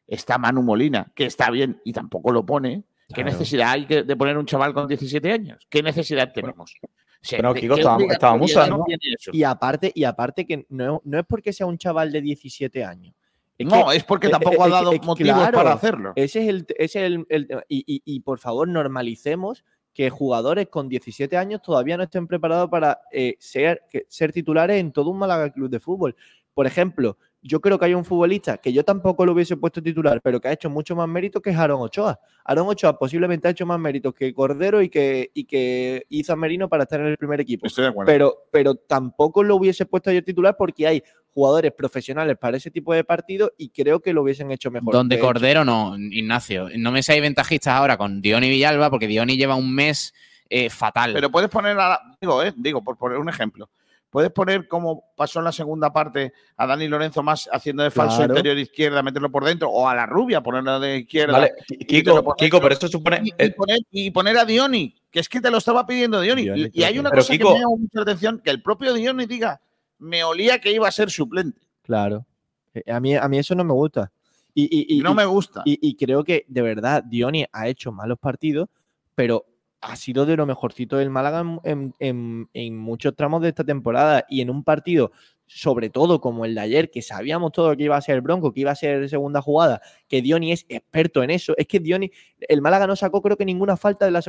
está Manu Molina, que está bien y tampoco lo pone, ¿qué Claro. necesidad hay de poner un chaval con 17 años? ¿Qué necesidad tenemos? O sea, Pero, ¿de Kiko, eso? Y aparte, y aparte que no, no es porque sea un chaval de 17 años. No, es porque tampoco ha dado motivos para hacerlo. Ese es el, ese es el. Y, y- y, por favor, normalicemos que jugadores con 17 años todavía no estén preparados para eh, ser, que- ser titulares en todo un Málaga Club de Fútbol. Por ejemplo, yo creo que hay un futbolista que yo tampoco lo hubiese puesto titular, pero que ha hecho mucho más mérito que es Aaron Ochoa. Aaron Ochoa posiblemente ha hecho más méritos que Cordero y que, y que Iza Merino para estar en el primer equipo. Estoy de acuerdo. Pero, pero tampoco lo hubiese puesto yo titular porque hay jugadores profesionales para ese tipo de partidos y creo que lo hubiesen hecho mejor. Donde Cordero no, Ignacio. No me seáis ventajistas ahora con Diony Villalba, porque Diony lleva un mes eh, fatal. Pero puedes poner, a la- digo, eh, digo, por poner un ejemplo, puedes poner como pasó en la segunda parte a Dani Lorenzo más haciendo de falso Claro. interior izquierda, meterlo por dentro, o a la rubia ponerlo de izquierda. Vale, Kiko, Kiko, pero eso supone. Y, y poner, y poner a Dioni, que es que te lo estaba pidiendo Dioni. Dioni, y, y hay una cosa Kiko- que me llama mucha atención, que el propio Dioni diga, me olía que iba a ser suplente. Claro. Eh, A mí, a mí eso no me gusta. Y, no me gusta. Y, y creo que de verdad Dioni ha hecho malos partidos, pero ha sido de lo mejorcito del Málaga en, muchos tramos de esta temporada y en un partido, sobre todo como el de ayer, que sabíamos todo que iba a ser Bronco, que iba a ser segunda jugada, que Dioni es experto en eso. Es que Dioni, el Málaga no sacó creo que ninguna falta en la,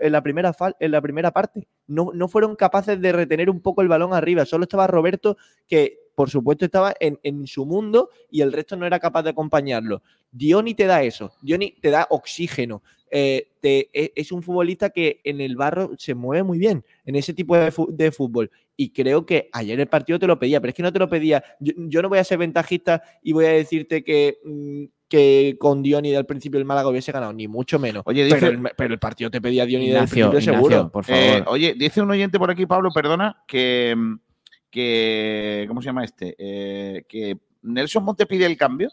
en la, primera, parte. No fueron capaces de retener un poco el balón arriba. Solo estaba Roberto, que por supuesto estaba en, en su mundo y el resto no era capaz de acompañarlo. Dioni te da eso, Dioni te da oxígeno. eh, te- e- es un futbolista que en el barro se mueve muy bien, en ese tipo de, fútbol. Y creo que ayer el partido te lo pedía, pero es que no te lo pedía. Yo, yo no voy a ser ventajista y voy a decirte que, mm, que con Dioni del principio el Málaga hubiese ganado, ni mucho menos. Oye, dice- pero, el, pero el partido te pedía Dioni del Ignacio, principio Ignacio, seguro. por favor. Eh, oye, dice un oyente por aquí, Pablo, perdona, que, mm, que ¿cómo se llama este? Eh, que Nelson Monte pide el cambio.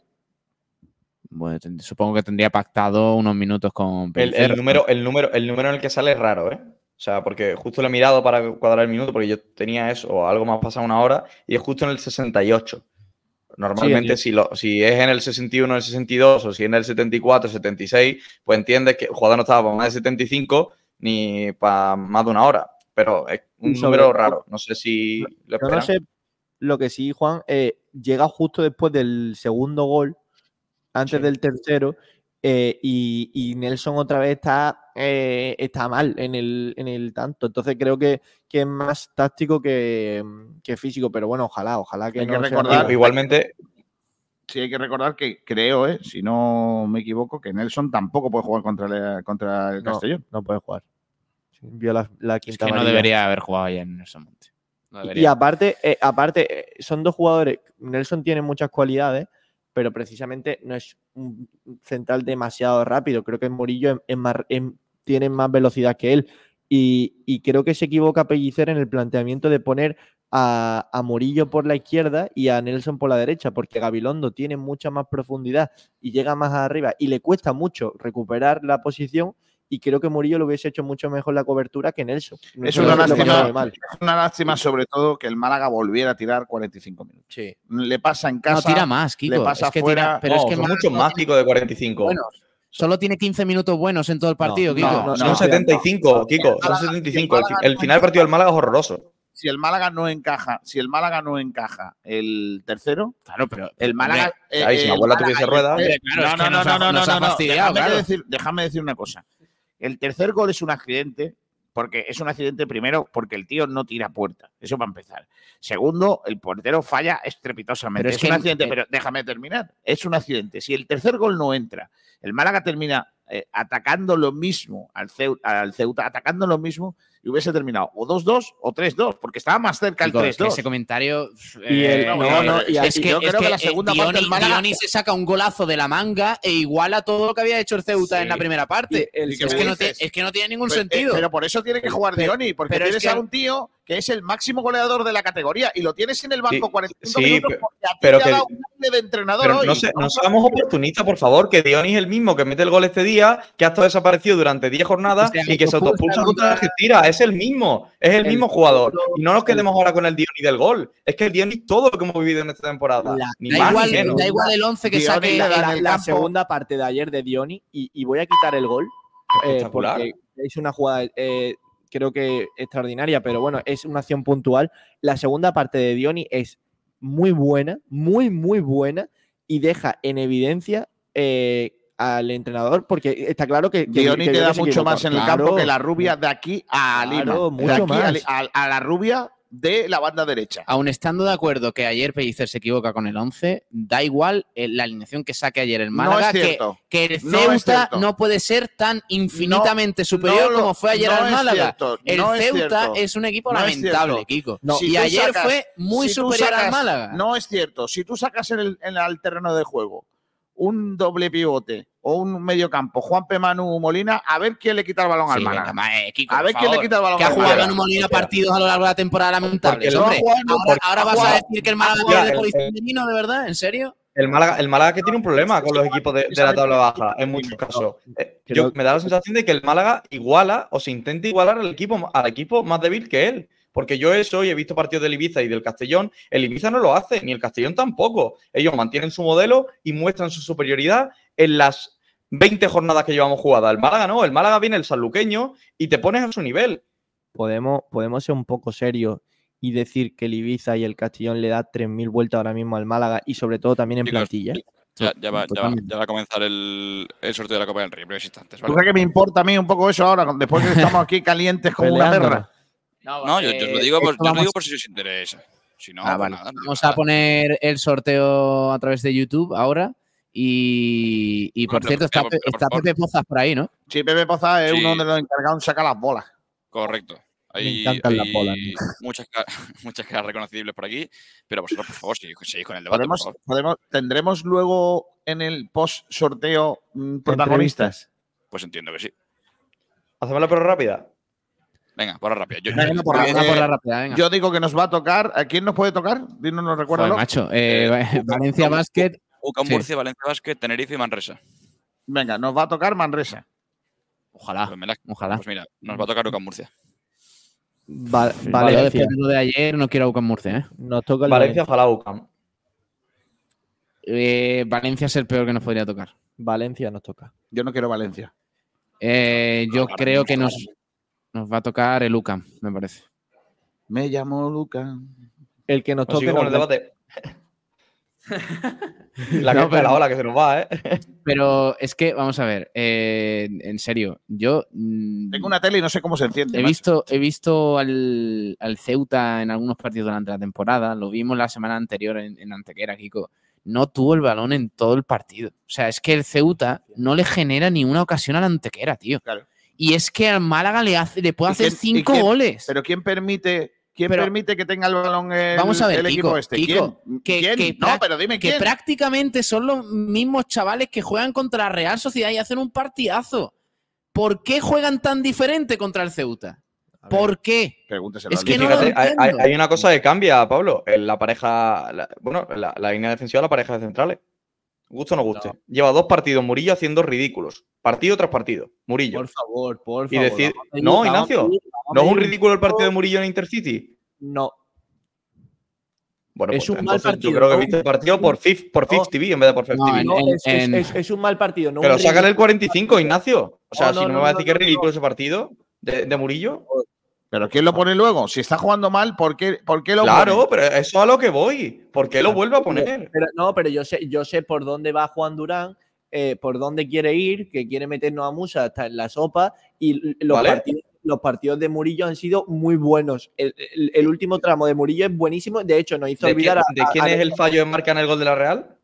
Bueno, supongo que tendría pactado unos minutos con El, el número, el, número, el número en el que sale es raro, ¿eh? O sea, porque justo lo he mirado para cuadrar el minuto, porque yo tenía eso, o algo más pasado una hora, y es justo en el 68. Normalmente, Sí, si, lo, si es en el 61 o el 62, o si es en el 74 76, pues entiendes que el jugador no estaba para más de 75 ni para más de una hora. Pero es un sobre número raro. No sé si lo no sé lo que sí, Juan, eh, llega justo después del segundo gol, antes del tercero, eh, y, y Nelson otra vez está, eh, está mal en el, en el tanto. Entonces creo que, que es más táctico que, que físico, pero bueno, ojalá, ojalá que Hay no que recordar-. Igualmente, Sí, hay que recordar que creo, eh, si no me equivoco, que Nelson tampoco puede jugar contra el, contra el No, Castellón. no puede jugar. Vio la, la Es que no debería haber jugado ayer en Nelson Monte. No Y- aparte, eh, aparte, eh, son dos jugadores. Nelson tiene muchas cualidades, pero precisamente no es un central demasiado rápido. Creo que Murillo es- es más- es- tiene más velocidad que él. Y, y creo que se equivoca Pellicer en el planteamiento de poner a, a Murillo por la izquierda y a Nelson por la derecha, porque Gabilondo tiene mucha más profundidad y llega más arriba y le cuesta mucho recuperar la posición. Y creo que Murillo lo hubiese hecho mucho mejor la cobertura que Nelson. Es Nelson una lástima, es una lástima sobre todo que el Málaga volviera a tirar 45 minutos. Sí. Le pasa en No, casa. tira más, Kiko. Le pasa es que fuera. tira- pero es no, que son no más, Kiko, de 45. buenos. Solo tiene 15 minutos buenos en todo el partido, no, Kiko. no, son no, 75, Kiko, son 75. El, fi- el final del partido del Málaga es horroroso. Si el Málaga no encaja, si el Málaga no encaja el tercero, Claro, pero. el Málaga. eh, ahí, si mi el abuela tuviese ruedas. no, no, no, no, no, no, decir, déjame decir una cosa. El tercer gol es un accidente, porque es un accidente primero porque el tío no tira puerta. Eso para empezar. Segundo, el portero falla estrepitosamente. Pero es es, que un accidente, el- pero déjame terminar. Es un accidente. Si el tercer gol no entra, el Málaga termina eh, atacando lo mismo al al Ceuta, atacando lo mismo y hubiese terminado o 2-2 o 3-2, porque estaba más cerca el Kiko, es que 3-2. ese comentario. Y el- eh, no, eh, no, y es y que, yo es creo que la eh, segunda parte Dioni, del Málaga- Dioni se saca un golazo de la manga e iguala todo lo que había hecho el Ceuta Sí. en la primera parte. Y el es, que no tiene, es que no tiene ningún Pero, eh, sentido. pero por eso tiene que jugar Pero- Dioni, porque pero es tienes que- a un tío que es el máximo goleador de la categoría y lo tienes en el banco Sí, 45 sí, minutos porque a ti pero te que- ha dado un de entrenador Pero hoy. no, se- no seamos oportunistas, por favor, que Dioni es el mismo que mete el gol este día, que ha estado desaparecido durante 10 jornadas O sea, y que se autopulsa contra la Argentina. Es el mismo, es el, El mismo jugador. Y no nos quedemos ahora con el Diony del gol. Es que el Diony todo lo que hemos vivido en esta temporada. ni da más igual- ni menos. da igual el 11 que Dioni saque la, la- la segunda parte de ayer de Dioni y, y voy a quitar el gol eh, porque es una jugada eh, creo que extraordinaria, pero bueno, es una acción puntual. La segunda parte de Dioni es muy buena, muy, muy buena y deja en evidencia eh, al entrenador porque está claro que, que Dioni que te da mucho más en el Claro. campo que la rubia de aquí a Claro, Lima. mucho de aquí a más. A, a la rubia de la banda derecha. Aun estando de acuerdo que ayer Pellicer se equivoca con el 11, da igual eh, la alineación que saque ayer el No Málaga, es que, cierto. que el No es Ceuta cierto. no, puede ser tan infinitamente superior no lo- como fue ayer no al Málaga. cierto, el no es Ceuta cierto. es, un equipo lamentable. Kiko. No, y ayer sacas- fue muy si superior al Málaga. No es cierto. Si tú sacas en el, en el terreno de juego un doble pivote o un medio campo, Juan P. Manu Molina, a ver quién le quita el balón al Málaga. eh, Kiko, a ver quién le quita el balón que ha al jugado. Manu Molina partidos a lo largo de la temporada lamentables. No hombre. ahora, ahora vas a decir que el Málaga por el- el- femenino, ¿de verdad? ¿En serio? El Málaga, el Málaga que tiene un problema con los equipos de, de la tabla baja, en muchos casos. Eh, Yo, me da la sensación de que el Málaga iguala o se intenta igualar al equipo, al equipo más débil que él. Porque yo eso, y he visto partidos del Ibiza y del Castellón, el Ibiza no lo hace, ni el Castellón tampoco. Ellos mantienen su modelo y muestran su superioridad en las 20 jornadas que llevamos jugadas. El Málaga no, el Málaga viene el sanluqueño y te pones a su nivel. podemos, podemos ser un poco serios y decir que el Ibiza y el Castellón le da 3.000 vueltas ahora mismo al Málaga y sobre todo también en Chicos, plantilla. Ya, ya va, ya, va, Totalmente. ya va a comenzar el, el sorteo de la Copa del Rey, en breves instantes. ¿Tú ¿vale? crees que me importa a mí un poco eso ahora, después que estamos aquí calientes como una perra? No, yo, yo os lo eh, digo, por, yo lo digo vamos- por si os interesa. Si no, Ah, pues vale. nada, no Vamos a poner el sorteo a través de YouTube ahora. Y, y por cierto, está, pero- pero, por está. Pepe Pozas por ahí, ¿no? Sí, Pepe Poza es Sí. uno de los encargados de sacar las bolas. Correcto. Hay, encantan las bolas, muchas, muchas caras reconocibles por aquí, pero vosotros, por favor, seguid, seguid con el debate. por Podemos, favor. podemos, ¿Tendremos luego en el post sorteo mm, protagonistas? Pues entiendo que sí. ¿Hacemos la prueba rápida? Venga, porra rápida. Yo, Venga, yo- porra, Eh, porra rápida, venga. Yo digo que nos va a tocar. ¿A quién nos puede tocar? Dinos, no recuerdo. Joder, macho. eh, Eh, Valencia Basket. UCAM Sí. Murcia, Valencia Basket, Tenerife y Manresa. Venga, nos va a tocar Manresa. Ojalá. Pues, la- Ojalá. pues mira, nos va a tocar UCAM Murcia. Va- Vale, yo de lo de ayer no quiero a UCAM Murcia, ¿eh? Nos toca el Valencia, Valencia. Falau. Eh, Valencia es el peor que nos podría tocar. Valencia nos toca. Yo no quiero Valencia. Eh, yo creo que nos, nos va a tocar el UCAM, me parece. Me llamo Luca. El que nos toque sigo con el nos debate. la No, que pero- la ola que se nos va, ¿eh? Pero es que, vamos a ver, eh, en serio, yo mm, Tengo una tele y no sé cómo se enciende. he macho. visto, he visto al, al Ceuta en algunos partidos durante la temporada, lo vimos la semana anterior en, en Antequera, Kiko. No tuvo el balón en todo el partido. O sea, es que el Ceuta no le genera ni una ocasión al Antequera, tío. Claro. Y es que al Málaga le, hace, le puede ¿Y hacer quién- cinco quién- goles. Pero ¿quién permite, quién Pero- permite que tenga el balón el, Vamos a ver, el equipo Kiko, este? Kiko, ¿Quién? que- ¿Quién? que no, pero dime que quién. prácticamente son los mismos chavales que juegan contra la Real Sociedad y hacen un partidazo. ¿Por qué juegan tan diferente contra el Ceuta? ¿Por qué? Pregúnteselo Es que no fíjate, hay, hay- entiendo. hay una cosa que cambia, Pablo. En la pareja, la- bueno, la, la línea defensiva, la pareja de centrales. Gusto o no guste. Lleva dos partidos Murillo haciendo ridículos. Partido tras partido. Murillo. Por favor, por y favor. decir, a medir, no, Ignacio, no es un ridículo el partido de. Murillo en Intercity. No. Bueno, Es pues un mal entonces partido, yo creo que viste el partido por FIF, por FIF No. TV en vez de por FIF No, TV. No, en- es, un mal partido. Lo sacan el 45, Ignacio. O sea, No, si no, me va a no, decir que es ridículo ese partido de, de Murillo. Pero ¿quién lo pone luego? Si está jugando mal, ¿por qué, por qué lo Claro, pone? pero eso es a lo que voy. ¿Por qué lo vuelve a poner? Pero, no, pero yo sé, yo sé por dónde va Juan Durán, eh, por dónde quiere ir, que quiere meternos a Musa hasta en la sopa. Y los, ¿Vale? partidos, los partidos de Murillo han sido muy buenos. El, el- el último tramo de Murillo es buenísimo. De hecho, nos hizo ¿De, olvidar quién, a- de quién a- es el fallo de marca en el gol de la Real?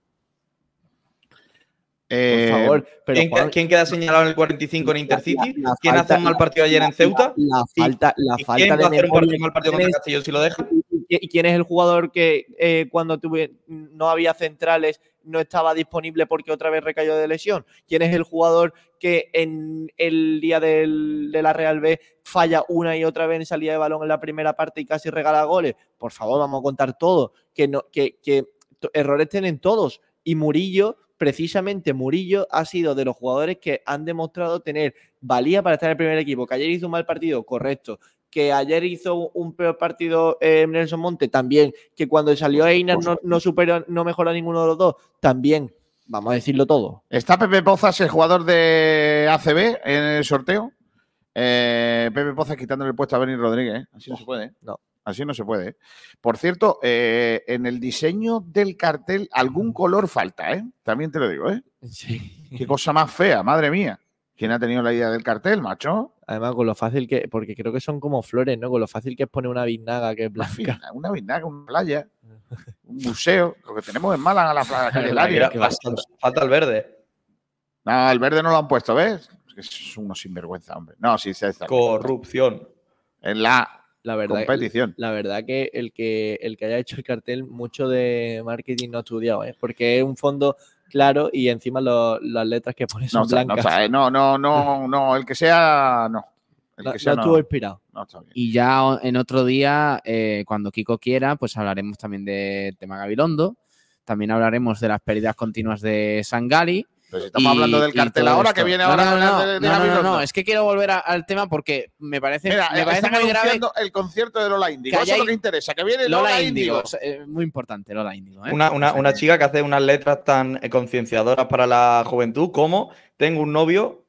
Eh, Por favor, pero ¿Quién, Juan, quién queda señalado en el 45 en Intercity? la- la ¿Quién falta- hace un mal partido ayer en Ceuta? La, ¿Y- falta, la ¿Y falta quién va de a hacer un memoria partido, mal partido contra Castillo si lo deja? ¿Y quién es el jugador que eh, cuando tuve, no había centrales no estaba disponible porque otra vez recayó de lesión? ¿Quién es el jugador que en el día del- de la Real B falla una y otra vez en salida de balón en la primera parte y casi regala goles? Por favor, vamos a contar todo. Que, no, que, que to- errores tienen todos. Y Murillo, precisamente Murillo, ha sido de los jugadores que han demostrado tener valía para estar en el primer equipo. Que ayer hizo un mal partido, correcto. que ayer hizo un peor partido eh, Nelson Monte, también, que cuando salió Einar no, no superó, no mejoró ninguno de los dos, también. Vamos a decirlo todo. ¿Está Pepe Pozas, el jugador de ACB, en el sorteo? Eh, Pepe Pozas quitándole el puesto a Benny Rodríguez. ¿eh? Así no se puede. ¿eh? No. Así no se puede. ¿eh? Por cierto, eh, en el diseño del cartel algún color falta, ¿eh? También te lo digo, ¿eh? Sí. Qué cosa más fea, madre mía. ¿Quién ha tenido la idea del cartel, macho? Además, con lo fácil que. Porque creo que son como flores, ¿no? Con lo fácil que es poner una biznaga que es blanca. una vinaga, una playa, un museo. Lo que tenemos en Málaga, la playa Mira, Laria. falta, el verde. No, el verde no lo han puesto, ¿ves? Es uno sinvergüenza, hombre. No, sí, se está. Corrupción. En la La verdad, competición. La verdad que el que el que haya hecho el cartel, mucho de marketing no ha estudiado, ¿eh? Porque es un fondo claro y encima lo- las letras que pone son No, está- no, blancas. está, eh, no, no, no, no, el que sea, no. El No- que sea, no estuvo inspirado. No, está bien. Y ya en otro día, eh, cuando Kiko quiera, pues hablaremos también del tema Gabilondo. También hablaremos de las pérdidas continuas de Sangali. Pero si estamos hablando del cartel ahora, esto. que viene ahora no, no, de- de no, no, no, Gabilondo. no, es que quiero volver a- al tema porque me parece, Mira, me parece muy grave. el concierto de Lola Índigo. que Eso es lo que interesa, que viene Lola, Lola Índigo. Índigo, o sea, muy importante, Lola Índigo. ¿eh? Una, una- una chica que hace unas letras tan eh, concienciadoras para la juventud como tengo un novio,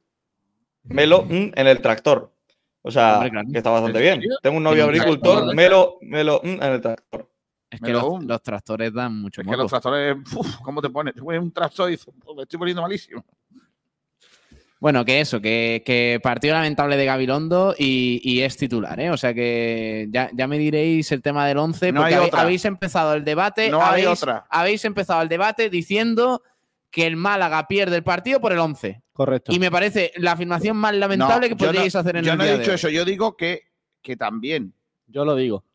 melo mm, en el tractor. O sea, Hombre, claro. que está bastante ¿En bien. Tengo un novio ¿En un agricultor, melo, melo mm, en el tractor. Es que los, los tractores dan mucho Es que los tractores, uf, ¿cómo te pones? Te pones un tractor y dices, "Uf, me estoy poniendo malísimo. Bueno, que eso, que, que partido lamentable de Gabilondo y, y es titular, ¿eh? O sea que ya, ya me diréis el tema del 11, No porque hay habe- otra. habéis empezado el debate. No hay otra. Habéis empezado el debate diciendo que el Málaga pierde el partido por el 11. Correcto. Y me parece la afirmación más lamentable No, que yo no- podríais hacer en Yo el no día he dicho eso, yo digo que, que también. Yo lo digo.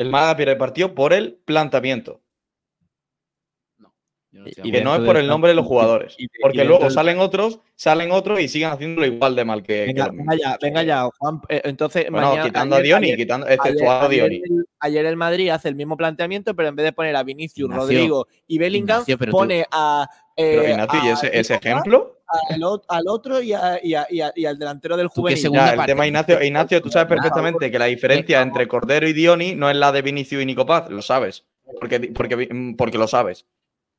El Málaga pierde el partido por el planteamiento. No Y de que no es por el nombre de los jugadores. y- y Porque luego del- salen otros, salen otros y siguen haciéndolo igual de mal que, Venga, venga ya, venga ya, Juan. eh, entonces, Bueno, mañana- quitando a Dioni, ayer- quitando, exceptuado a ayer- Dioni. ayer el- Ayer el Madrid hace el mismo planteamiento, pero en vez de poner a Vinicius, Ignacio, Rodrigo y Bellingham, Ignacio, pero tú- pone a. eh, Pero Ignacio, ¿y a ese, ejemplo? Al, ot- al otro y, a- y a- y a- y al delantero del juvenil. Ya, el parte. tema Ignacio, Ignacio, tú sabes perfectamente que la diferencia entre Cordero y Dioni no es la de Vinicius y Nico Paz, lo sabes. Porque, porque, porque lo sabes.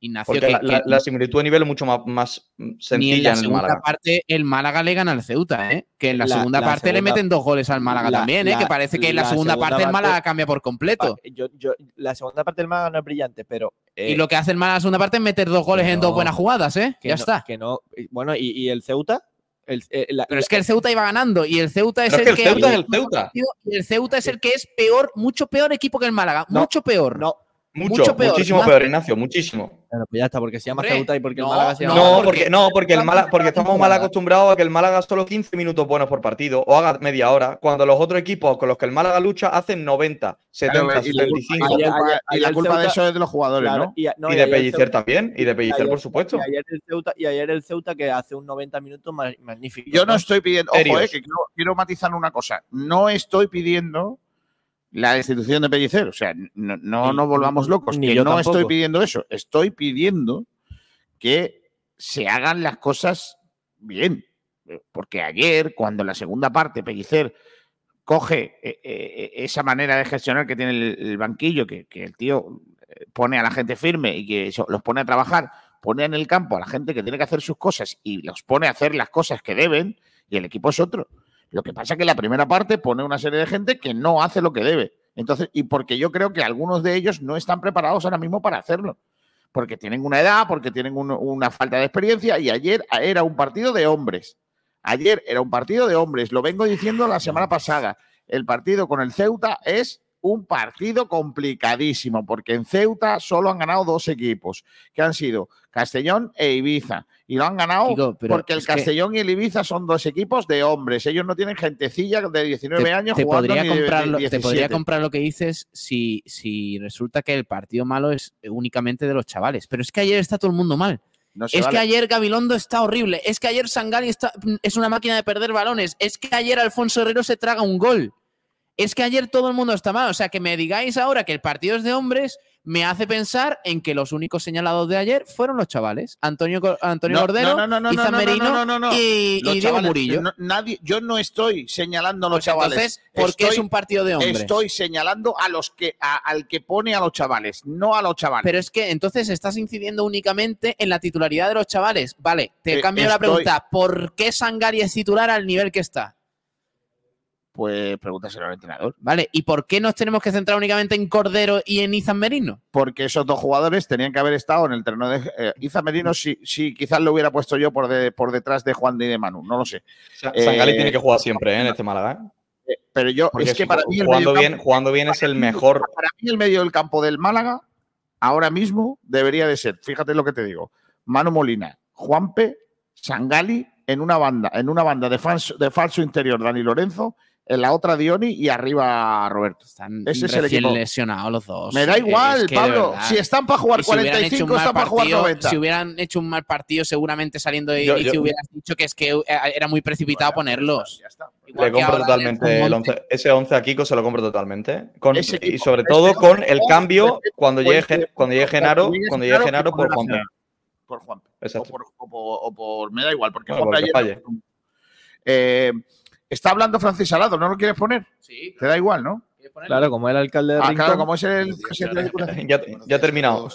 Ignacio, Porque que, la, que la- la similitud de nivel es mucho más, más mm, ni en sencilla la en el segunda Málaga. parte el Málaga le gana al Ceuta, ¿eh? Que en la, La- segunda la parte le meten dos goles al Málaga la- también, ¿eh? la- que parece que en la, segunda, segunda parte el parte- Málaga cambia por completo. Yo, yo, la segunda parte del Málaga no es brillante, pero. eh, y lo que hace el Málaga en la segunda parte es meter dos goles en dos buenas jugadas, ¿eh? que Ya no- está. Que no, bueno, y, y el Ceuta. El, eh, la- Pero es que el Ceuta iba ganando y el Ceuta es el que el que Ceuta es el Ceuta. y el Ceuta es el que es peor, mucho peor equipo que el Málaga, No, mucho peor. no, Mucho, mucho peor, muchísimo peor, Ignacio, muchísimo. Pues ya está, porque se llama Hombre, Ceuta y porque no, el Málaga se llama. No, porque, porque- no, porque el Málaga, porque estamos mal acostumbrados a que el Málaga solo 15 minutos buenos por partido o haga media hora, cuando los otros equipos con los que el Málaga lucha hacen 90, 70, Claro, y la culpa- 75. y la Ayer- culpa- ayer- y la ayer culpa de eso es de los jugadores, Claro, ¿no? y, no, de Pellicer Ceuta- también, y de Pellicer, ayer- por supuesto. Y ayer el Ceuta, y ayer el Ceuta que hace un 90 minutos ma- magnífico. Yo no estoy pidiendo, ojo, eh, que quiero, quiero matizar una cosa. No estoy pidiendo la destitución de Pellicer. O sea, no, no nos volvamos locos. ni que yo no tampoco. estoy pidiendo eso. Estoy pidiendo que se hagan las cosas bien. Eh, Porque ayer, cuando en la segunda parte Pellicer coge eh, eh, esa manera de gestionar que tiene el, banquillo, que, que el tío pone a la gente firme y que los pone a trabajar, pone en el campo a la gente que tiene que hacer sus cosas y los pone a hacer las cosas que deben, y el equipo es otro. Lo que pasa es que la primera parte pone una serie de gente que no hace lo que debe. Entonces, y porque yo creo que algunos de ellos no están preparados ahora mismo para hacerlo. Porque tienen una edad, porque tienen un- una falta de experiencia, y ayer era un partido de hombres. Ayer era un partido de hombres. Lo vengo diciendo la semana pasada. El partido con el Ceuta es un partido complicadísimo, porque en Ceuta solo han ganado dos equipos, que han sido Castellón e Ibiza. Y lo han ganado porque el que- Castellón y el Ibiza son dos equipos de hombres. Ellos no tienen gentecilla de 19 te, años te jugando podría ni comprar de te podría 17. comprar lo que dices si, si resulta que el partido malo es únicamente de los chavales. Pero es que ayer está todo el mundo mal. No Es vale. que ayer Gabilondo está horrible. Es que ayer Sangali está, es una máquina de perder balones. Es que ayer Alfonso Herrero se traga un gol. Es que ayer todo el mundo está mal. O sea, que me digáis ahora que el partido es de hombres, me hace pensar en que los únicos señalados de ayer fueron los chavales. Antonio, Antonio No, Cordero, no, no, no, no, Izan no, no, Merino no, no, no. y, y Diego Murillo. no- nadie, yo no estoy señalando a los Pues chavales. entonces, ¿por qué es un partido de hombres? Estoy señalando a los que a- al que pone a los chavales, no a los chavales. Pero es que entonces estás incidiendo únicamente en la titularidad de los chavales. Vale, te Eh, cambio la pregunta. ¿Por qué Sangari es titular al nivel que está? Pues pregúntaselo al entrenador. Vale, ¿y por qué nos tenemos que centrar únicamente en Cordero y en Izan Merino? Porque esos dos jugadores tenían que haber estado en el terreno de eh, Iza Merino. Si, si quizás lo hubiera puesto yo por, de- por detrás de Juan de y de Manu, no lo sé. Sangali Eh, tiene que jugar siempre ¿eh? en este Málaga. ¿eh? Pero yo, Porque es que para mí el jugando bien, jugando bien es el mejor. Para mí el medio del campo del Málaga ahora mismo debería de ser, fíjate lo que te digo, Manu Molina, Juanpe, Sangali en una banda, en una banda de, falso, de falso interior Dani Lorenzo, en la otra Dioni y arriba Roberto. Ese es el Recién equipo. lesionados los dos. Me da igual, es que de Pablo. Si están para jugar Y si hubieran 45, hecho un mal están para jugar partido- 90. Si hubieran hecho un mal partido, seguramente saliendo de Yo- inicio yo- hubieras dicho que es que eh, era muy precipitado ponerlos. Le compro totalmente el. 11 ese 11 a Kiko se lo compro totalmente. Con- Ese y sobre ese todo con el cambio cuando Pues, llegue, Gen- cuando llegue Genaro, cuando llegue Genaro por Juanpe. Por Juanpe. O Exacto. por, o por- o por- me da igual, porque Bueno, Juanpe porque falle. Eh, está hablando Francis Salado, ¿no lo quieres poner? Sí. Te da igual, ¿no? Claro, como el alcalde de Ah, Rincón. claro, como es el presidente de la Diputación. Ya, ya ha terminado.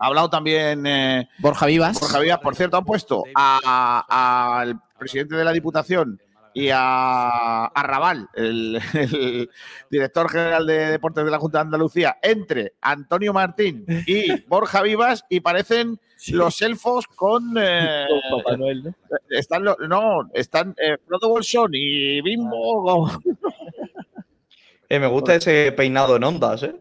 Ha hablado también eh, Borja Vivas. Borja Vivas, por cierto, han puesto a- a- al presidente de la Diputación y a, a Raval, el, el director general de deportes de la Junta de Andalucía, entre Antonio Martín y Borja Vivas y parecen los elfos con... eh, Con Papá Noel, ¿no? están los- no, están eh, Frodo Bolsón y Bimbo. Eh, me gusta ese peinado en ondas, ¿eh?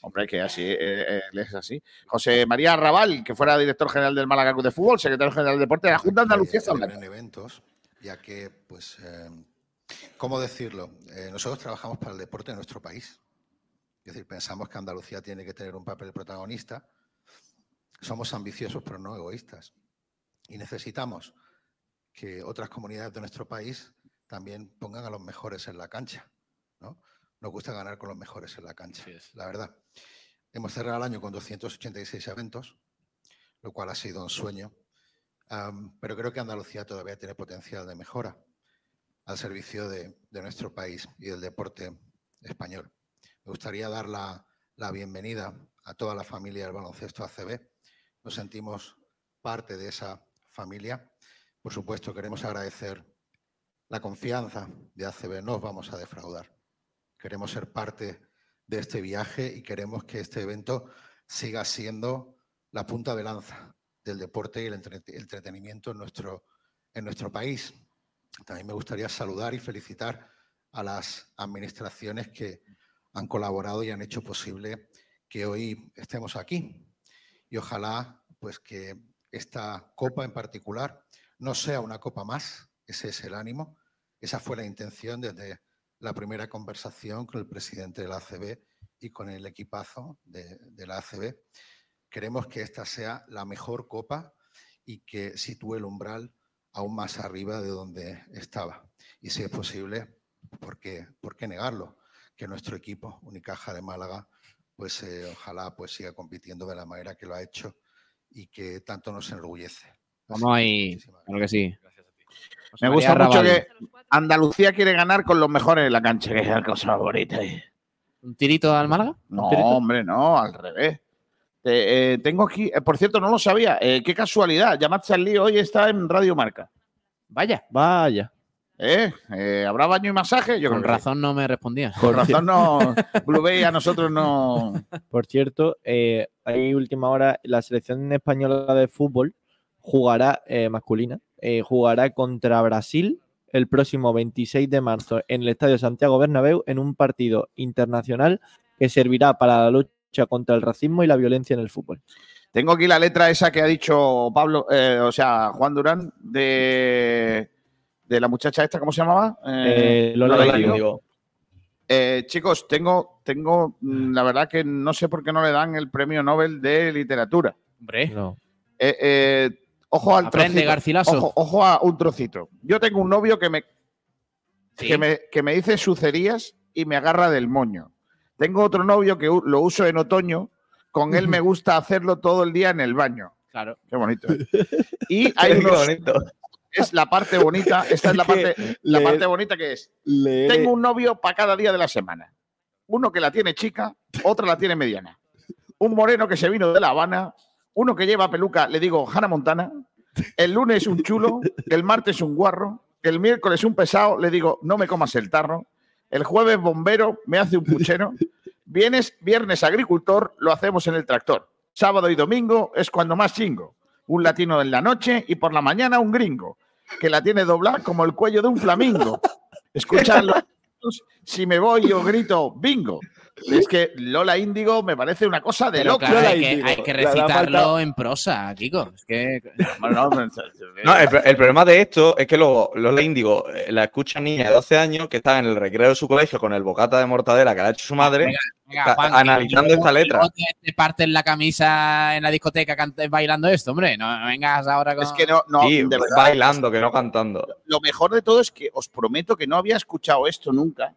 Hombre, que así eh, eh, él es así. José María Raval, que fuera director general del Málaga Club de Fútbol, secretario general de deporte de la Junta de Andalucía. en eventos, ya que, pues, eh, ¿cómo decirlo? Eh, nosotros trabajamos para el deporte de nuestro país. Es decir, pensamos que Andalucía tiene que tener un papel protagonista. Somos ambiciosos, pero no egoístas. Y necesitamos que otras comunidades de nuestro país también pongan a los mejores en la cancha. ¿no? Nos gusta ganar con los mejores en la cancha, la verdad. Hemos cerrado el año con 286 eventos, lo cual ha sido un sueño. Pero creo que Andalucía todavía tiene potencial de mejora al servicio de, de nuestro país y del deporte español. Me gustaría dar la, la bienvenida a toda la familia del baloncesto ACB. Nos sentimos parte de esa familia. Por supuesto, queremos agradecer la confianza de ACB. No os vamos a defraudar. Queremos ser parte de este viaje y queremos que este evento siga siendo la punta de lanza del deporte y el entre- entretenimiento en nuestro, en nuestro país. También me gustaría saludar y felicitar a las administraciones que han colaborado y han hecho posible que hoy estemos aquí. Y ojalá pues que esta copa en particular no sea una copa más, ese es el ánimo, esa fue la intención desde la primera conversación con el presidente de la ACB y con el equipazo de, la ACB. Queremos que esta sea la mejor copa y que sitúe el umbral aún más arriba de donde estaba. Y si es posible, ¿por qué, por qué negarlo? Que nuestro equipo, Unicaja de Málaga, pues eh, ojalá pues siga compitiendo de la manera que lo ha hecho y que tanto nos enorgullece. Vamos ahí. Claro que sí. José Me gusta mucho que Andalucía quiere ganar con los mejores en la cancha, que es la cosa bonita. ¿Un tirito al Málaga? No, hombre, no, al revés. Eh, eh, tengo aquí, eh, por cierto, no lo sabía. eh, qué casualidad. Yamat Charlie hoy está en Radio Marca. Vaya. Vaya. ¿Eh? Eh, ¿Habrá baño y masaje? Yo Con que razón no me respondía. Con razón no. Blue Bay a nosotros no. Por cierto, eh, hay última hora, la selección española de fútbol jugará, eh, masculina, eh, jugará contra Brasil el próximo 26 de marzo en el Estadio Santiago Bernabéu en un partido internacional que servirá para la lucha contra el racismo y la violencia en el fútbol. Tengo aquí la letra esa que ha dicho Pablo, o sea, Juan Durán, de, de la muchacha esta, ¿cómo se llamaba? Eh, Lola Lola. Índigo. Eh, chicos, tengo, tengo, mm, la verdad que no sé por qué no le dan el premio Nobel de literatura. Hombre. No. Eh, eh, ojo al Aprende, trocito. Garcilaso. Ojo, ojo a un trocito. Yo tengo un novio que me, Sí. que me, que me dice sucerías y me agarra del moño. Tengo otro novio que lo uso en otoño. Con él me gusta hacerlo todo el día en el baño. Claro. Qué bonito. ¿eh? Y hay Qué unos. Es la parte bonita. Esta es la parte, la leer- parte bonita que es. Leer- Tengo un novio para cada día de la semana. Uno que la tiene chica, otra la tiene mediana. Un moreno que se vino de La Habana, uno que lleva peluca, le digo Hannah Montana. El lunes un chulo, el martes un guarro, el miércoles un pesado, le digo no me comas el tarro. El jueves bombero, me hace un puchero. Viernes, viernes agricultor, lo hacemos en el tractor. Sábado y domingo es cuando más chingo. Un latino en la noche y por la mañana un gringo, que la tiene doblada como el cuello de un flamingo. Escuchadlo. Si me voy, yo grito bingo. Es que Lola Índigo me parece una cosa de claro, hay que, hay que recitarlo en prosa, Kiko. Es que. No, el, el problema de esto es que luego Lola Índigo eh, la escuchan niñas de 12 años que están en el recreo de su colegio con el bocata de mortadela que le ha hecho su madre, Venga, Juan, analizando esta letra. Te, te parten la camisa en la discoteca bailando esto, hombre. No no vengas ahora con. Es que no, no, Sí, de verdad. bailando, que no cantando. Lo mejor de todo es que os prometo que no había escuchado esto nunca.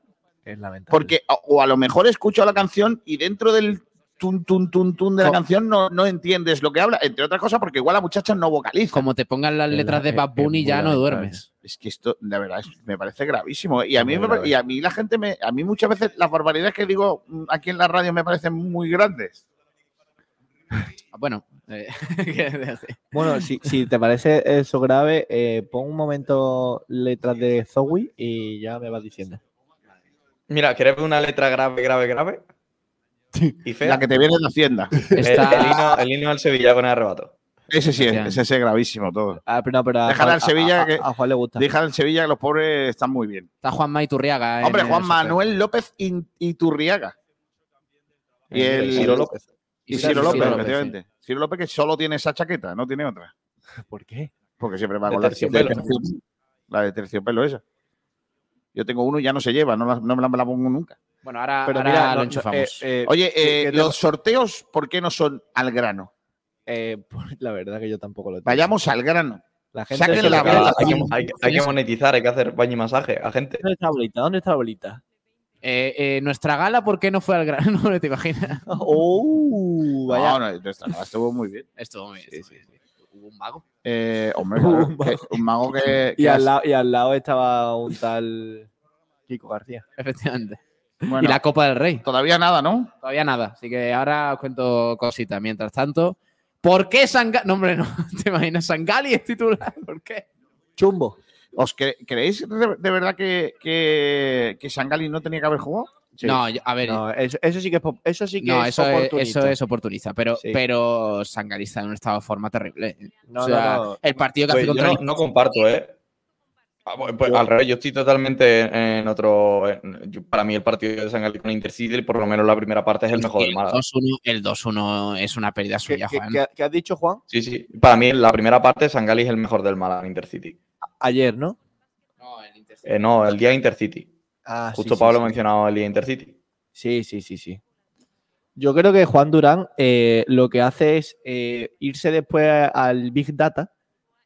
Es lamentable. Porque, o- a lo mejor escucho la canción y dentro del tun, tun, tun, tun de la canción no, no entiendes lo que habla, entre otras cosas porque igual la muchacha no vocaliza. Como te pongan las letras la- de Bad Bunny ya no duermes. Es que esto, de verdad, es- me parece gravísimo. Y a, mí, me y a mí la gente me. A mí muchas veces las barbaridades que digo mm, aquí en la radio me parecen muy grandes. Bueno, eh. Bueno, si, si te parece eso grave, eh, pon un momento letras de Zoe y ya me vas diciendo. Mira, ¿quieres ver una letra grave, grave, grave? Y fea. La que te viene de Hacienda. El, Está- el el himno al Sevilla con el arrebato. Ese sí, es, ese es gravísimo todo. Ah, pero no, pero a, Dejar al a- Sevilla a- que- a Juan le gusta. Dejar en Sevilla que los pobres están muy bien. Está Juan Iturriaga. en Hombre, Juan. Manuel López Iturriaga. Y Eh, el Ciro López. Y Ciro Ciro López, López, efectivamente. Ciro López que solo tiene esa chaqueta, no tiene otra. ¿Por qué? Porque siempre va con la de terciopelo. La de terciopelo esa. Yo tengo uno y ya no se lleva, no, la- no me la, me la pongo nunca. Bueno, ahora, Pero ahora mira, lo enchufamos. eh, eh, Oye, ¿qué- eh, los sorteos, ¿por qué no son al grano? eh, pues, la verdad que yo tampoco lo tengo. Vayamos al grano. La gente saquen la bola. hay, que, hay que- hay que monetizar, hay que hacer baño y masaje a gente. ¿Dónde está la bolita? ¿Dónde está la bolita? Eh, eh, nuestra gala, ¿por qué no fue al grano? No te imaginas. ¡Oh! Vaya. No, no, nuestra gala estuvo muy bien. Estuvo muy bien. estuvo muy bien. Hubo un mago. Eh, hombre, claro, Un que- un mago que. y, al lado, y al lado estaba un tal Kiko García. Efectivamente. bueno, y la Copa del Rey. Todavía nada, ¿no? Todavía nada. Así que ahora os cuento cositas. Mientras tanto, ¿por qué Sangali? No, hombre, no. ¿Te imaginas? Sangali es titular. ¿Por qué? Chumbo. ¿Os cre- creéis de, de verdad que, que, que Sangali no tenía que haber jugado? No, a ver. No, eso, eso sí que es, eso sí que no, es eso, es, oportunista. eso es oportunista. Pero, Sí. pero Sangali está en un estado de forma terrible. No, o sea, no, no. el partido que Pues hace contra no, comparto, ¿eh? Ah, pues, al revés, yo estoy totalmente en, otro. en- yo- para mí, el partido de San Galí con Intercity, por lo menos la primera parte, es el mejor del el Málaga. 2-1 el 2-1 es una pérdida ¿Qué, suya, qué- Juan. qué- qué has dicho, Juan? Sí, sí. Para mí, la primera parte, San Galí es el mejor del Málaga en Intercity. Ayer, ¿no? No, el Inter- Eh, no, el día Intercity. Ah, Justo sí, Pablo sí. ha mencionado el Intercity. Sí, sí, sí, sí. Yo creo que Juan Durán eh, lo que hace es eh, irse después al Big Data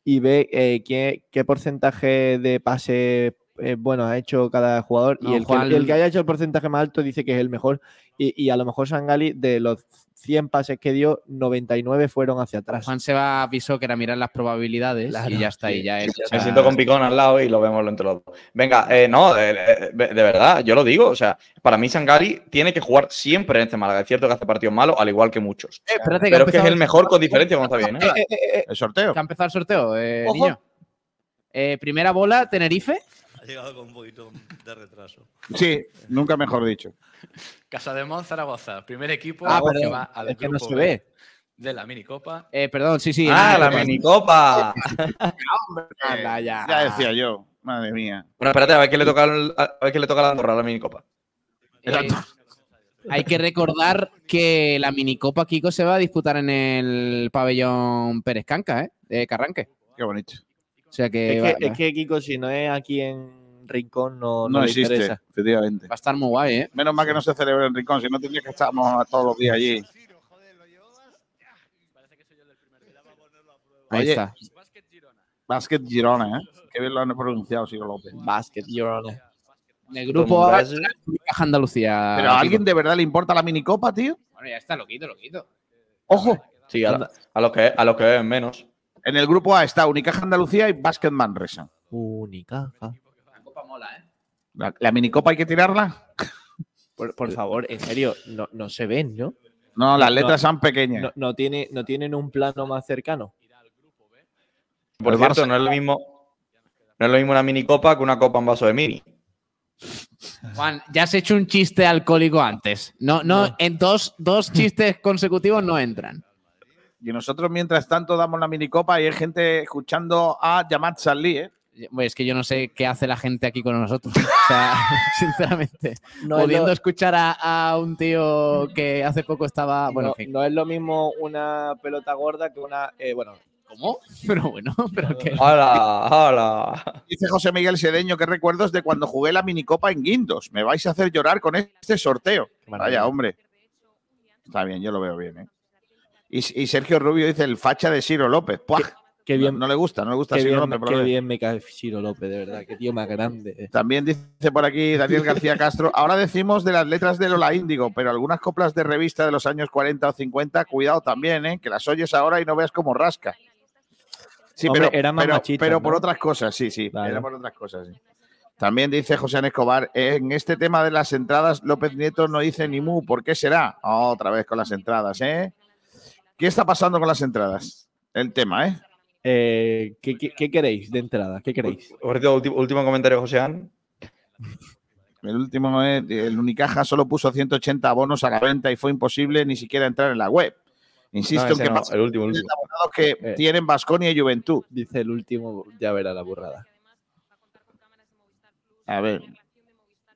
y ve eh, qué, qué porcentaje de pase eh, bueno ha hecho cada jugador. No, y el, Juan- que, el que haya hecho el porcentaje más alto dice que es el mejor. Y, y a lo mejor Sangali, de los 100 pases que dio, 99 fueron hacia atrás. Juan se va avisó que era mirar las probabilidades Claro, y ya está. sí. Y ya él Me echa- siento con Picón al lado y lo vemos entre los dos. Venga, eh, no, de, de- de verdad, yo lo digo. O sea, para mí Sangari tiene que jugar siempre en este Málaga. Es cierto que hace partidos malos, al igual que muchos. Eh, espérate, Pero ha es que es el mejor con diferencia cuando está bien. ¿eh? Eh, eh, eh, El sorteo. que ha empezado el sorteo, eh, niño. Eh, primera bola, Tenerife. Llegado con un poquito de retraso. Sí, nunca mejor dicho. Casa de Mon Zaragoza, primer equipo Ah, que va al es que no grupo se B ve. de la minicopa. Eh, perdón, sí, sí. Ah, la minicopa. anda, ya. Ya decía yo, madre mía. Bueno, espérate, a ver qué le toca, a ver qué le toca a la Andorra a la minicopa. Eh, hay que recordar que la minicopa Kiko se va a disputar en el pabellón Pérez Canca, ¿eh? De Carranque. Qué bonito. O sea que, Es va, que, es que, Kiko, si no es aquí en Rincón, no, No, existe, interesa. efectivamente. va a estar muy guay, ¿eh? Menos mal que no se celebra en Rincón, si no tendría que estábamos todos los días allí. Ahí Oye, está. Basket Girona, ¿eh? Qué bien lo han pronunciado, Ciro López. Basket, Honor. En el grupo A. Unicaja Andalucía. Pero a alguien de verdad le importa la minicopa, tío. Bueno, ya está, lo quito, lo quito. Ojo. Sí, a, a los que a los que menos. En el grupo A está Unicaja Andalucía y Basket Manresa. Unicaja. La copa mola, ¿eh? ¿La, la minicopa hay que tirarla? Por, por favor, en serio, no, no se ven, ¿no? No, las letras son pequeñas. No, no tiene, no tienen un plano más cercano. Por El cierto, Barça- no es lo mismo. No es lo mismo una minicopa que una copa en vaso de mini. Juan, ya has hecho un chiste alcohólico antes. No, no, en dos, dos chistes consecutivos no entran. Y nosotros, mientras tanto, damos la minicopa y hay gente escuchando a Yamat Salí, ¿eh? Es que yo no sé qué hace la gente aquí con nosotros. O sea, sinceramente. No es pudiendo lo- escuchar a, a un tío que hace poco estaba. Bueno, no, en fin. no es lo mismo una pelota gorda que una. eh, bueno, ¿Cómo? Pero bueno, pero que. ¡Hala! ¡Hala! Dice José Miguel Sedeño, qué recuerdos de cuando jugué la minicopa en Guindos. Me vais a hacer llorar con este sorteo. Vaya, hombre. Está bien, yo lo veo bien, ¿eh? Y, y Sergio Rubio dice el facha de Ciro López. ¡Puah! Qué bien, No, no le gusta, no le gusta qué bien, López. qué bien me cae Ciro López, de verdad. Qué tío más grande. También dice por aquí Daniel García Castro. Ahora decimos de las letras de Lola Índigo, pero algunas coplas de revista de los años 40 o 50, cuidado también, ¿eh? que las oyes ahora y no veas cómo rasca. Sí, Hombre, pero, eran más pero, pero por otras cosas, sí, sí. Vale. Era por otras cosas, sí. También dice José Ana Escobar, en este tema de las entradas, López Nieto no dice ni mu, ¿por qué será? Otra vez con las entradas, ¿eh? ¿Qué está pasando con las entradas? El tema, ¿eh? Eh, ¿qué, qué, qué queréis de entrada? ¿Qué queréis? Último, último comentario, José El último es, el Unicaja solo puso 180 abonos a la venta y fue imposible ni siquiera entrar en la web. Insisto No, en que no, el último, el último. abonados que Eh. tienen Vasconia y Juventud. Dice el último, ya verá la burrada. A ver,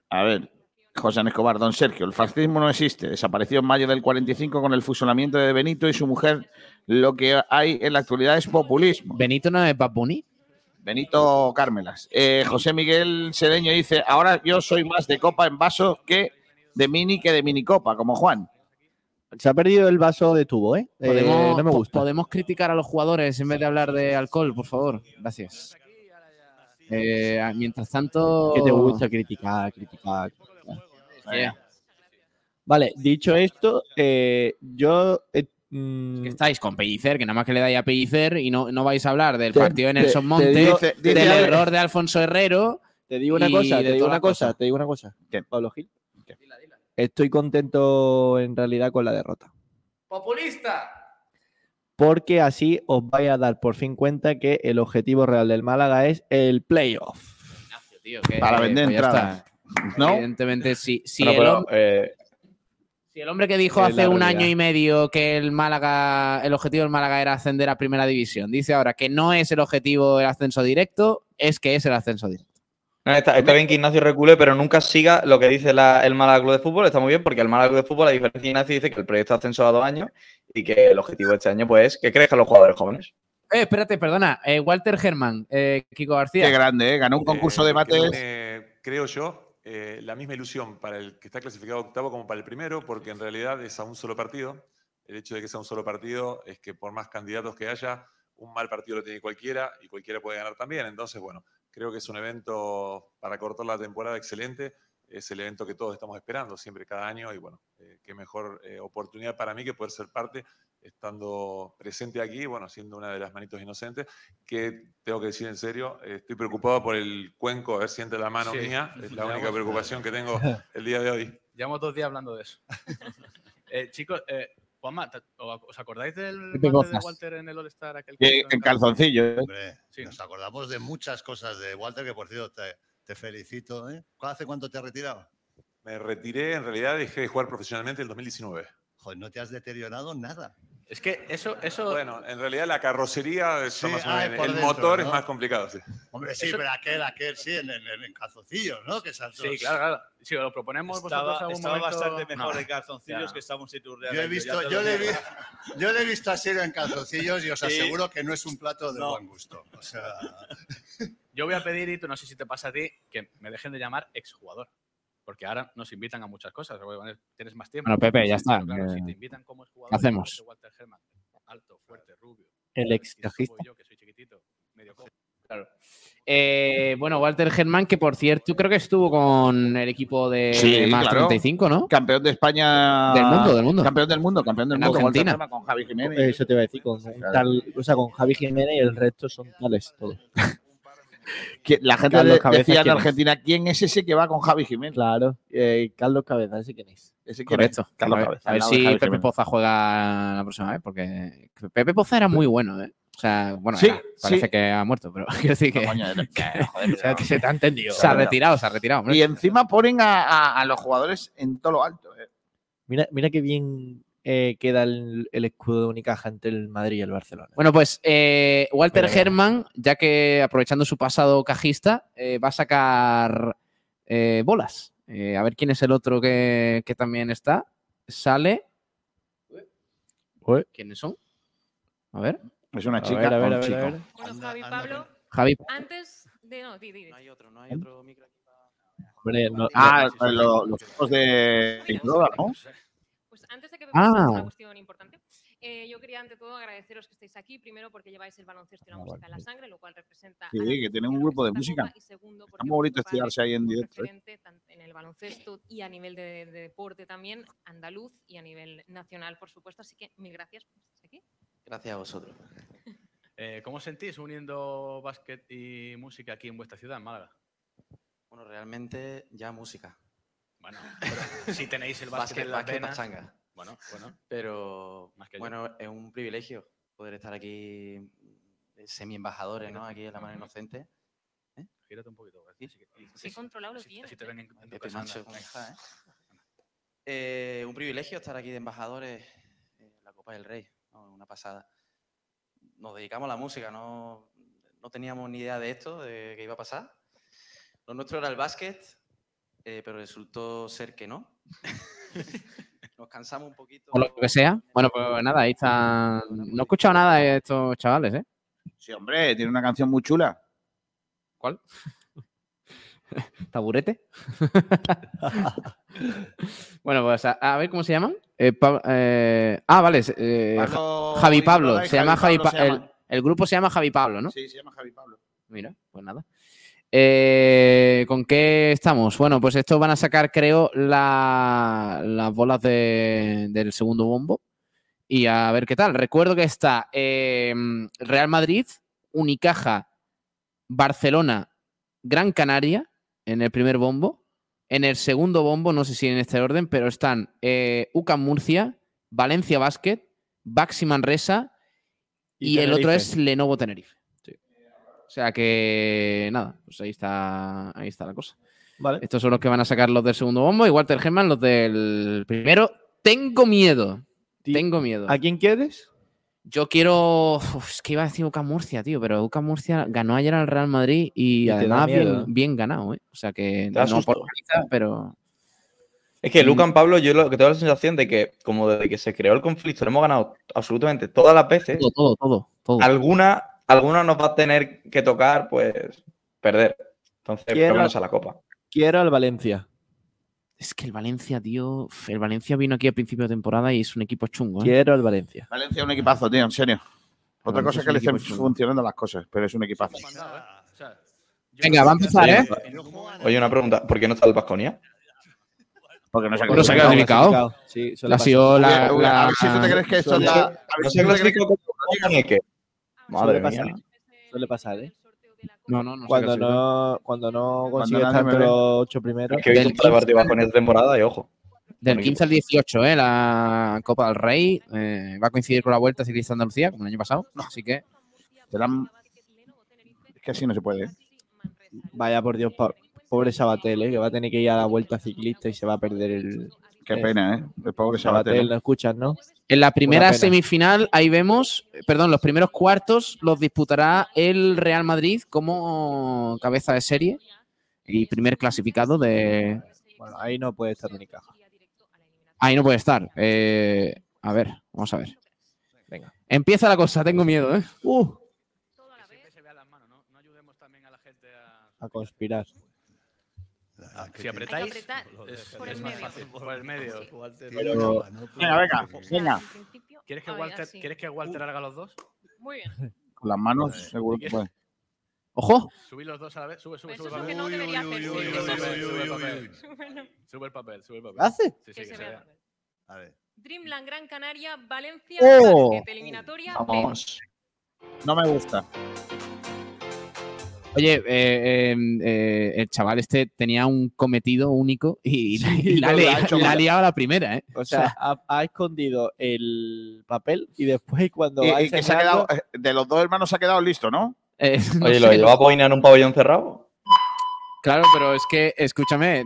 a ver, José Escobar, don Sergio, el fascismo no existe. Desapareció en mayo del 45 con el fusionamiento de Benito y su mujer. Lo que hay en la actualidad es populismo. ¿Benito no es Papuni? Benito Cármelas. Eh, José Miguel Sedeño dice, ahora yo soy más de copa en vaso que de mini que de minicopa, como Juan. Se ha perdido el vaso de tubo, ¿eh? Eh, ¿Podemos, no me gusta. podemos criticar a los jugadores en vez de hablar de alcohol, por favor. Gracias. Eh, mientras tanto. Que te gusta criticar, criticar. Yeah. Vale, dicho esto, eh, yo. eh, mm, Que estáis con Pellicer, que nada más que le dais a Pellicer y no, no vais a hablar del Te- partido de Nelson te Monte, digo- Dice- del error de Alfonso Herrero. Te digo una cosa, te digo una cosa, te digo una cosa. Pablo Gil. Estoy contento en realidad con la derrota. ¡Populista! Porque así os vais a dar por fin cuenta que el objetivo real del Málaga es el playoff. Tío, que- Para vender pues ya entradas. ¿No? Evidentemente, sí. Si, Bueno, el pero, hombre, eh, si el hombre que dijo hace un año y medio que el Málaga, el objetivo del Málaga era ascender a primera división, dice ahora que no es el objetivo el ascenso directo, es que es el ascenso directo. no, está, está bien que Ignacio recule, pero nunca siga lo que dice la- el Málaga Club de Fútbol. Está muy bien porque el Málaga Club de Fútbol, a diferencia de Ignacio, dice que el proyecto ascenso a dos años y que el objetivo de este año pues, es que crezcan los jugadores jóvenes. Eh, espérate, perdona. eh, Walter Germán, eh, Kiko García. Qué grande, ¿eh? Ganó un concurso de mates. creo yo, eh, la misma ilusión para el que está clasificado octavo como para el primero, porque en realidad es a un solo partido. El hecho de que sea un solo partido es que por más candidatos que haya, un mal partido lo tiene cualquiera y cualquiera puede ganar también. Entonces, bueno, creo que es un evento para cortar la temporada excelente. Es el evento que todos estamos esperando siempre cada año y bueno, eh, qué mejor eh, oportunidad para mí que poder ser parte estando presente aquí, bueno, siendo una de las manitos inocentes, que tengo que decir en serio, eh, estoy preocupado por el cuenco, a ver si entra la mano Sí. mía, es la única preocupación que tengo el día de hoy. Llevamos dos días hablando de eso. Eh, chicos, eh, Juanma, ¿te- ¿os acordáis del ¿Qué te guante de? Walter en el All-Star? aquel en calzoncillo, ¿eh? Hombre, nos acordamos de muchas cosas de Walter, que por cierto te, te felicito. ¿eh? ¿Hace cuánto te has retirado? Me retiré, en realidad dejé de jugar profesionalmente en 2019. Joder, no te has deteriorado nada. Es que eso, eso. Bueno, en realidad la carrocería Sí, más ah, El dentro, motor ¿no? es más complicado, sí. Hombre, sí, Eso- pero aquel, aquel sí, en, en, en calzoncillos, ¿no? Que saltó. Sí, claro, claro. Si lo proponemos Estaba, vosotros algún estaba momento- bastante mejor No. en calzoncillos Ya. que estamos en Iturriaga. Yo he visto, yo le, digo. vi- yo le he visto a Siro en calzoncillos y os Sí. aseguro que no es un plato de No. buen gusto. O sea, Yo voy a pedir, y tú no sé si te pasa a ti, que me dejen de llamar exjugador. Porque ahora nos invitan a muchas cosas. bueno, Tienes más tiempo. Bueno, Pepe, ya está. Claro, si te invitan como exjugador, ¿qué hacemos? Walter Germán, alto, fuerte, rubio. El ex cajista. yo, que soy chiquitito, medio. Claro. Eh, bueno, Walter Germán, que por cierto creo que estuvo con el equipo de Sí, más claro. 35, ¿no? Campeón de España. Del mundo, del mundo. Campeón del mundo, campeón del En mundo. Walter Argentina. Germán Con Javi Jiménez. Eso te iba a decir, con tal, o sea, con Javi Jiménez y el resto son tales todos. La gente Carlos de- Cabeza, decía en ¿quién es? Argentina, ¿quién es ese que va con Javi Jiménez? Claro, eh, Carlos Cabeza, ese quién es. Ese quién es? Correcto. Carlos a ver, Cabeza, a ver si Javi Pepe Jiménez. Poza juega la próxima vez, porque Pepe Poza era muy bueno, ¿eh? O sea, bueno, Sí, era, parece sí. que ha muerto, pero quiero decir que, Coño, era- que, joder, O sea, que se te ha entendido. se ha retirado, se ha retirado. hombre. Y encima ponen a, a- a los jugadores en todo lo alto. eh. Mira, mira qué bien eh, queda el, el escudo de Unicaja entre el Madrid y el Barcelona. Bueno, pues eh, Walter. Germán, ya que aprovechando su pasado cajista, eh, va a sacar eh, bolas. Eh, a ver quién es el otro que, que también está. Sale. ¿Quiénes son? A ver. Es una A chica ver, a ver, a ver, chico. a ver. Bueno, Javi Pablo. Javi. Antes de. No, di, di, di. Hombre, no- Ah, lo- los chicos de Droga, ¿no? Antes de que Ah. pases a una cuestión importante, eh, yo quería ante todo agradeceros que estéis aquí. Primero, porque lleváis el baloncesto y la música en la sangre, lo cual representa. la Sí, que tienen un grupo de música. y segundo, Está muy bonito estirarse ahí en directo. ¿eh? en el baloncesto y a nivel de, de deporte también, andaluz y a nivel nacional, por supuesto. Así que mil gracias por estar aquí. Gracias a vosotros. Eh, ¿Cómo os sentís uniendo básquet y música aquí en vuestra ciudad, en Málaga? Bueno, realmente ya música. Bueno, pero si tenéis el básquet, en básquet, venas- pachanga. Bueno, bueno. Pero Más que yo. bueno, es un privilegio poder estar aquí eh, semi-embajadores, ¿no? Aquí en la mano inocente. Gírate un poquito. así que- Qué controlado lo tienes, así te ¿eh? ven en- en tu casa, Macho, anda. ¿cómo está, eh? Eh, un privilegio estar aquí de embajadores en la Copa del Rey, ¿no? una pasada. Nos dedicamos a la música, no, no teníamos ni idea de esto, de que iba a pasar. Lo nuestro era el básquet, eh, pero resultó ser que no. Nos cansamos un poquito. O lo que sea. Bueno, pues nada, ahí está. No he escuchado nada de estos chavales, ¿eh? Sí, hombre, tiene una canción muy chula. ¿Cuál? ¿Taburete? bueno, pues a, a ver cómo se llaman. Eh, Pa- eh, ah, vale. eh, Pablo Ja- Javi Pablo. Se llama Javi Javi Pablo Pa- se el, el grupo se llama Javi Pablo, ¿no? Sí, se llama Javi Pablo. Mira, pues nada. Eh, ¿Con qué estamos? Bueno, pues estos van a sacar, creo, la- las bolas de- del segundo bombo. Y a ver qué tal. Recuerdo que está eh, Real Madrid, Unicaja, Barcelona, Gran Canaria en el primer bombo. En el segundo bombo, no sé si en este orden, pero están eh, UCAM Murcia, Valencia Basket, Baxi Manresa y, Y el otro es Lenovo Tenerife. O sea que nada, pues ahí está, ahí está la cosa. Vale. Estos son los que van a sacar los del segundo bombo y Walter Germán los del primero. Tengo miedo. Tengo miedo. ¿A quién quieres? Yo quiero. Uf, es que iba a decir UCAM Murcia, tío, pero UCAM Murcia ganó ayer al Real Madrid y, Y te da además bien, bien ganado, ¿eh? O sea que no por paliza, pero. Es que Mm. Lucan Pablo, yo lo que tengo la sensación de que, como desde que se creó el conflicto, lo hemos ganado absolutamente todas las veces. Todo, todo, todo. todo. Alguna, alguna nos va a tener que tocar, pues, perder. Entonces, ¿Quién por lo ha- menos a la Copa. Quiero al Valencia. Es que el Valencia, tío. El Valencia vino aquí a principio de temporada y es un equipo chungo, ¿eh? Quiero al Valencia. Valencia es un equipazo, tío, en serio. Otra Valencia cosa es que le estén chungo. funcionando las cosas, pero es un equipazo. Venga, va a empezar, ¿eh? Oye, una pregunta. ¿Por qué no está el Vasconia? Porque no se ha No se ha clasificado. Sí, Ha sido la. A ver si tú te crees que esto es la. a ver No si se tú te crees clasificó como. Madre Suele mía. pasar. Suele pasar, ¿eh? No, no, no. Cuando no, cuando no consigues ve. los ocho primeros. Es que he visto un par de 15. partidos Vasconia esta temporada y ojo. Del Buen 15 al 18, ¿eh? La Copa del Rey. eh, va a coincidir con la Vuelta Ciclista de Andalucía, como el año pasado. Así que. Es que así no se puede. ¿eh? Vaya por Dios, po- pobre Sabatel, ¿eh? que va a tener que ir a la vuelta ciclista y se va a perder el. Qué pena, ¿eh? El pobre Sabatel, Sabatel. lo escuchas, ¿no? En la primera semifinal, ahí vemos, perdón, los primeros cuartos los disputará el Real Madrid como cabeza de serie y primer clasificado de. Bueno, ahí no puede estar Unicaja. Ahí no puede estar. Eh, a ver, vamos a ver. Venga. Empieza la cosa, tengo miedo, ¿eh? Uh, Siempre se vea las manos, ¿no? No ayudemos también a la gente a. a conspirar. Si apretáis, es, por es el más medio. fácil. Por el medio. Pero- Venga, venga, venga. ¿Quieres que, ver, Walter, así. ¿Quieres que Walter haga los dos? Muy bien. Con las manos seguro que puede. ¡Ojo! Subid los dos a la vez. Sube, sube, sube. es lo papel. que no debería hacer. Sube el papel, sube el papel. Sube el. ¿Hace? Sí, sí, Que se vea. A ver. Dreamland Gran Canaria, Valencia, ¡Oh! Basket, eliminatoria B. Vamos. No me gusta. Oye, eh, eh, eh, el chaval este tenía un cometido único y, y la, ha la ha mal. liado a la primera, ¿eh? O sea, ha, ha escondido el papel y después cuando Y, va y que se ha quedado, eh, de los dos hermanos se ha quedado listo, ¿no? Eh, no Oye, ¿lo no lleva a sé. Boina en un pabellón cerrado? Claro, pero es que, escúchame,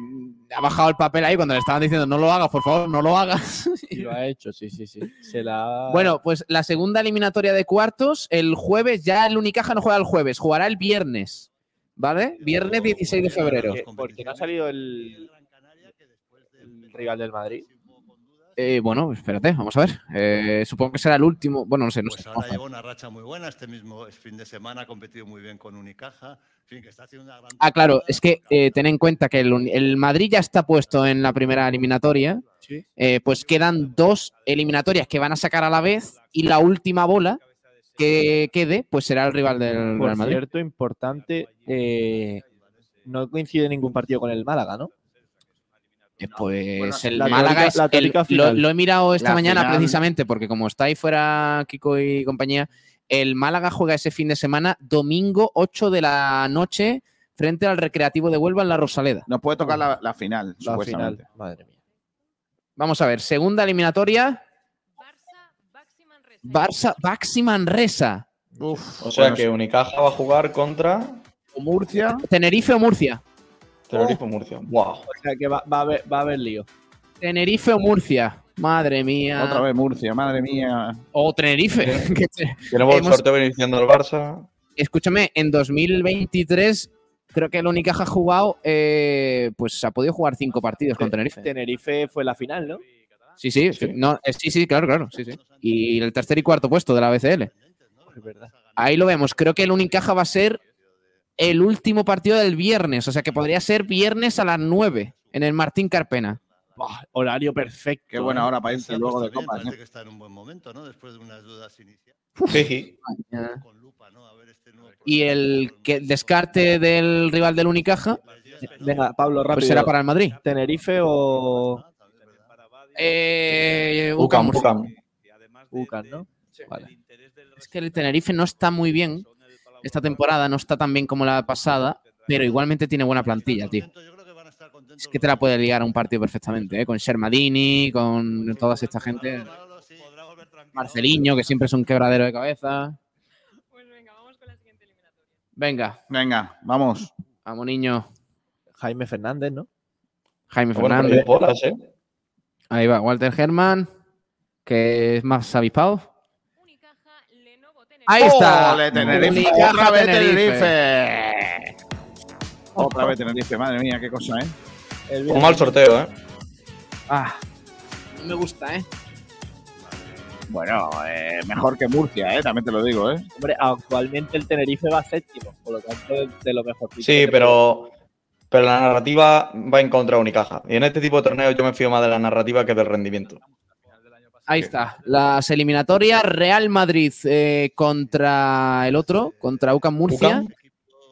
ha bajado el papel ahí cuando le estaban diciendo no lo hagas, por favor, no lo hagas. Y lo ha hecho, sí, sí, sí. Se la ha- Bueno, pues la segunda eliminatoria de cuartos, el jueves, ya el Unicaja no juega el jueves, jugará el viernes, ¿vale? Viernes 16 de febrero. Porque- Porque no ha salido el, el rival del Madrid. Eh, bueno, espérate, vamos a ver. Eh, supongo que será el último. Bueno, no sé, no Pues sé. ahora lleva una racha muy buena. Este mismo fin de semana ha competido muy bien con Unicaja. En fin, que está haciendo una gran Ah, claro, es que eh, ten en cuenta que el, Madrid ya está puesto en la primera eliminatoria. Eh, pues quedan dos eliminatorias que van a sacar a la vez y la última bola que quede, pues será el rival del Por Real Madrid. cierto, importante, eh, no coincide ningún partido con el Málaga, ¿no? Pues Bueno, el la Málaga teórica- es la el- lo, final. lo he mirado esta La mañana final. precisamente porque como está ahí fuera Kiko y compañía, el Málaga juega ese fin de semana domingo 8 de la noche frente al Recreativo de Huelva en la Rosaleda. Nos puede tocar la, la final, La supuestamente. final, madre mía. Vamos a ver, segunda eliminatoria. Barça, Baxi Manresa. O sea que Unicaja va a jugar contra Murcia. Tenerife o Murcia. Tenerife o Murcia. Wow. O sea que va, va a haber, va a haber lío. Tenerife o Murcia. Madre mía. Otra vez Murcia, madre mía. O Tenerife. Tenemos el hemos- sorteo beneficiando al Barça. Escúchame, en 2023 creo que el Unicaja ha jugado, eh, pues ha podido jugar cinco partidos con Tenerife. Tenerife fue la final, ¿no? Sí, sí, no, eh, sí, sí, claro, claro, sí, sí. Y el tercer y cuarto puesto de la BCL. Es verdad. Ahí lo vemos. Creo que el Unicaja va a ser el último partido del viernes, o sea que podría ser viernes a las 9 en el Martín Carpena. Buah, horario perfecto. Qué buena ¿eh? hora para irse luego de copas. parece ¿eh? que está en un buen momento, ¿no? Después de unas dudas iniciales. Sí. Y el que descarte del rival del Unicaja Venga, Pablo, rápido. pues será para el Madrid. ¿Tenerife o Eh, Ucam. Ucam. No? Vale. Es que el Tenerife no está muy bien esta temporada, no está tan bien como la pasada, pero igualmente tiene buena plantilla, tío. Es que te la puede ligar a un partido perfectamente, ¿eh? con Shermadini, con toda esta gente. Marceliño, que siempre es un quebradero de cabeza. Venga, Venga, vamos. vamos, niño. Jaime Fernández, ¿no? Jaime Fernández. bolas, ¿eh? Ahí va, Walter Herman, que es más avispado. Ahí está. Ole, Tenerife. Otra vez Tenerife. Tenerife. Otra vez Tenerife, madre mía, qué cosa, ¿eh? Un mal sorteo, ¿eh? Ah, no me gusta, ¿eh? Bueno, eh, mejor que Murcia, ¿eh? También te lo digo, ¿eh? Hombre, actualmente el Tenerife va séptimo, por lo tanto es de lo mejor. Sí, pero, pero la narrativa va en contra de Unicaja. Y en este tipo de torneos yo me fío más de la narrativa que del rendimiento. Ahí está. Las eliminatorias Real Madrid eh, contra el otro, contra UCAM Murcia. UCAM.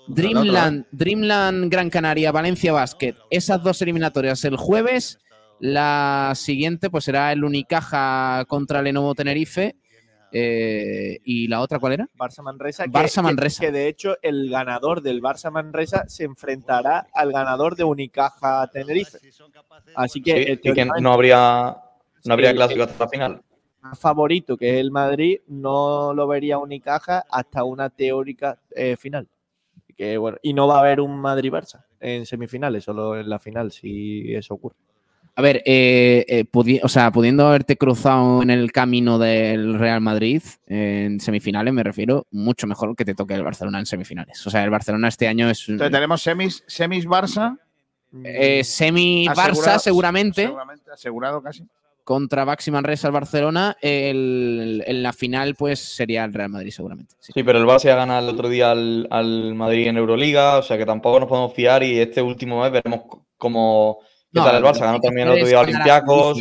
Dreamland, Dreamland Gran Canaria, Valencia Basket. Esas dos eliminatorias el jueves. La siguiente pues será el Unicaja contra Lenovo Tenerife. Eh, ¿Y la otra cuál era? Barça Manresa. que- Barça Manresa. Que, de hecho el ganador del Barça Manresa se enfrentará al ganador de Unicaja Tenerife. Así que Sí, eh, y que teóricamente, no habría, no habría clásico hasta la final. el favorito, que es el Madrid, no lo vería Unicaja hasta una teórica eh, final. Que, bueno, y no va a haber un Madrid-Barça en semifinales, solo en la final, si eso ocurre. A ver, eh, eh, pudi- o sea, pudiendo haberte cruzado en el camino del Real Madrid en semifinales, me refiero, mucho mejor que te toque el Barcelona en semifinales. O sea, el Barcelona este año es Entonces tenemos semis, semis Barça. eh, semi-Barça asegurado- seguramente, Seguramente asegurado casi. Contra Baxi Manresa el Barcelona. El- en la final, pues sería el Real Madrid seguramente. sí. Sí, pero el Barça ya gana el otro día al, al Madrid en Euroliga, o sea que tampoco nos podemos fiar y este último mes veremos cómo qué No, tal el Barça. Ganó también el otro día a Olympiacos.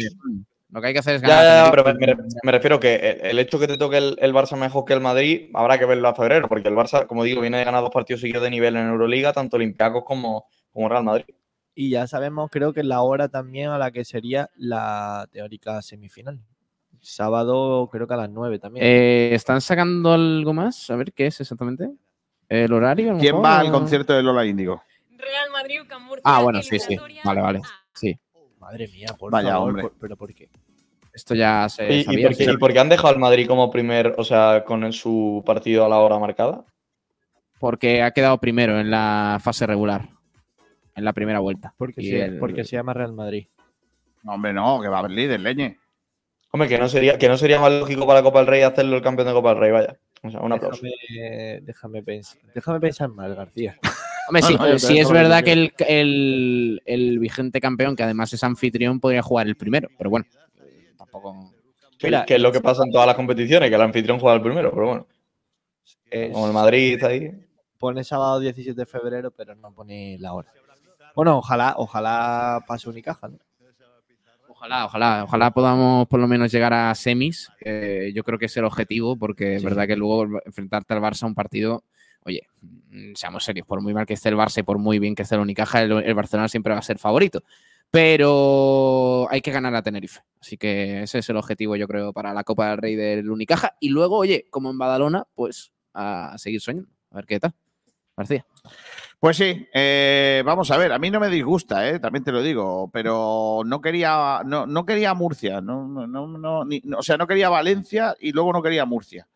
Lo que hay que hacer es ganar. ya, ya, pero me, Tenerife. me- me refiero que el, el hecho que te toque el, el Barça mejor que el Madrid, habrá que verlo a febrero, porque el Barça, como digo, viene de ganar dos partidos seguidos de nivel en Euroliga, tanto Olympiacos como, como Real Madrid. Y ya sabemos, creo que la hora también a la que sería la teórica semifinal. Sábado, creo que a las 9 también. Eh, ¿Están sacando algo más? A ver qué es exactamente. ¿El horario? ¿Quién mejor, va al concierto de Lola Índigo? Real Madrid, UCAM Murcia. Ah, bueno, sí, sí. Vale, vale. Sí. Madre mía, por Vaya, favor, hombre. por- ¿pero por qué? Esto ya se ¿Y, y sabía. por qué, sí. y por qué han dejado al Madrid como primer, o sea, con el- su partido a la hora marcada? Porque ha quedado primero en la fase regular. En la primera vuelta. Porque, el- porque se llama Real Madrid. No, hombre, no, que va a haber líder, leñe. Hombre, que no sería, que no sería más lógico para la Copa del Rey hacerlo el campeón de Copa del Rey, vaya. O sea, un aplauso. Déjame, déjame pensar. Déjame pensar mal, García. Hombre, No, sí, no, sí es verdad que que el, el- el vigente campeón, que además es anfitrión, podría jugar el primero. Pero bueno, tampoco. Que, Mira, que es lo que pasa en todas las competiciones, que el anfitrión juega el primero, pero bueno. Es- Como el Madrid está ahí. Pone sábado 17 de febrero, pero no pone la hora. Bueno, ojalá, ojalá pase Unicaja, ¿no? Ojalá, ojalá, ojalá podamos por lo menos llegar a semis. yo creo que es el objetivo, porque es verdad que luego enfrentarte al Barça a un partido, oye, mm, seamos serios, por muy mal que esté el Barça y por muy bien que esté el Unicaja, el, el Barcelona siempre va a ser favorito. Pero hay que ganar a Tenerife. Así que ese es el objetivo, yo creo, para la Copa del Rey del Unicaja. Y luego, oye, como en Badalona, pues a seguir soñando. A ver qué tal. García. Pues sí, eh, vamos a ver, a mí no me disgusta, eh, también te lo digo, pero no quería, no, no quería Murcia, no, ni- o sea, no quería Valencia y luego no quería Murcia.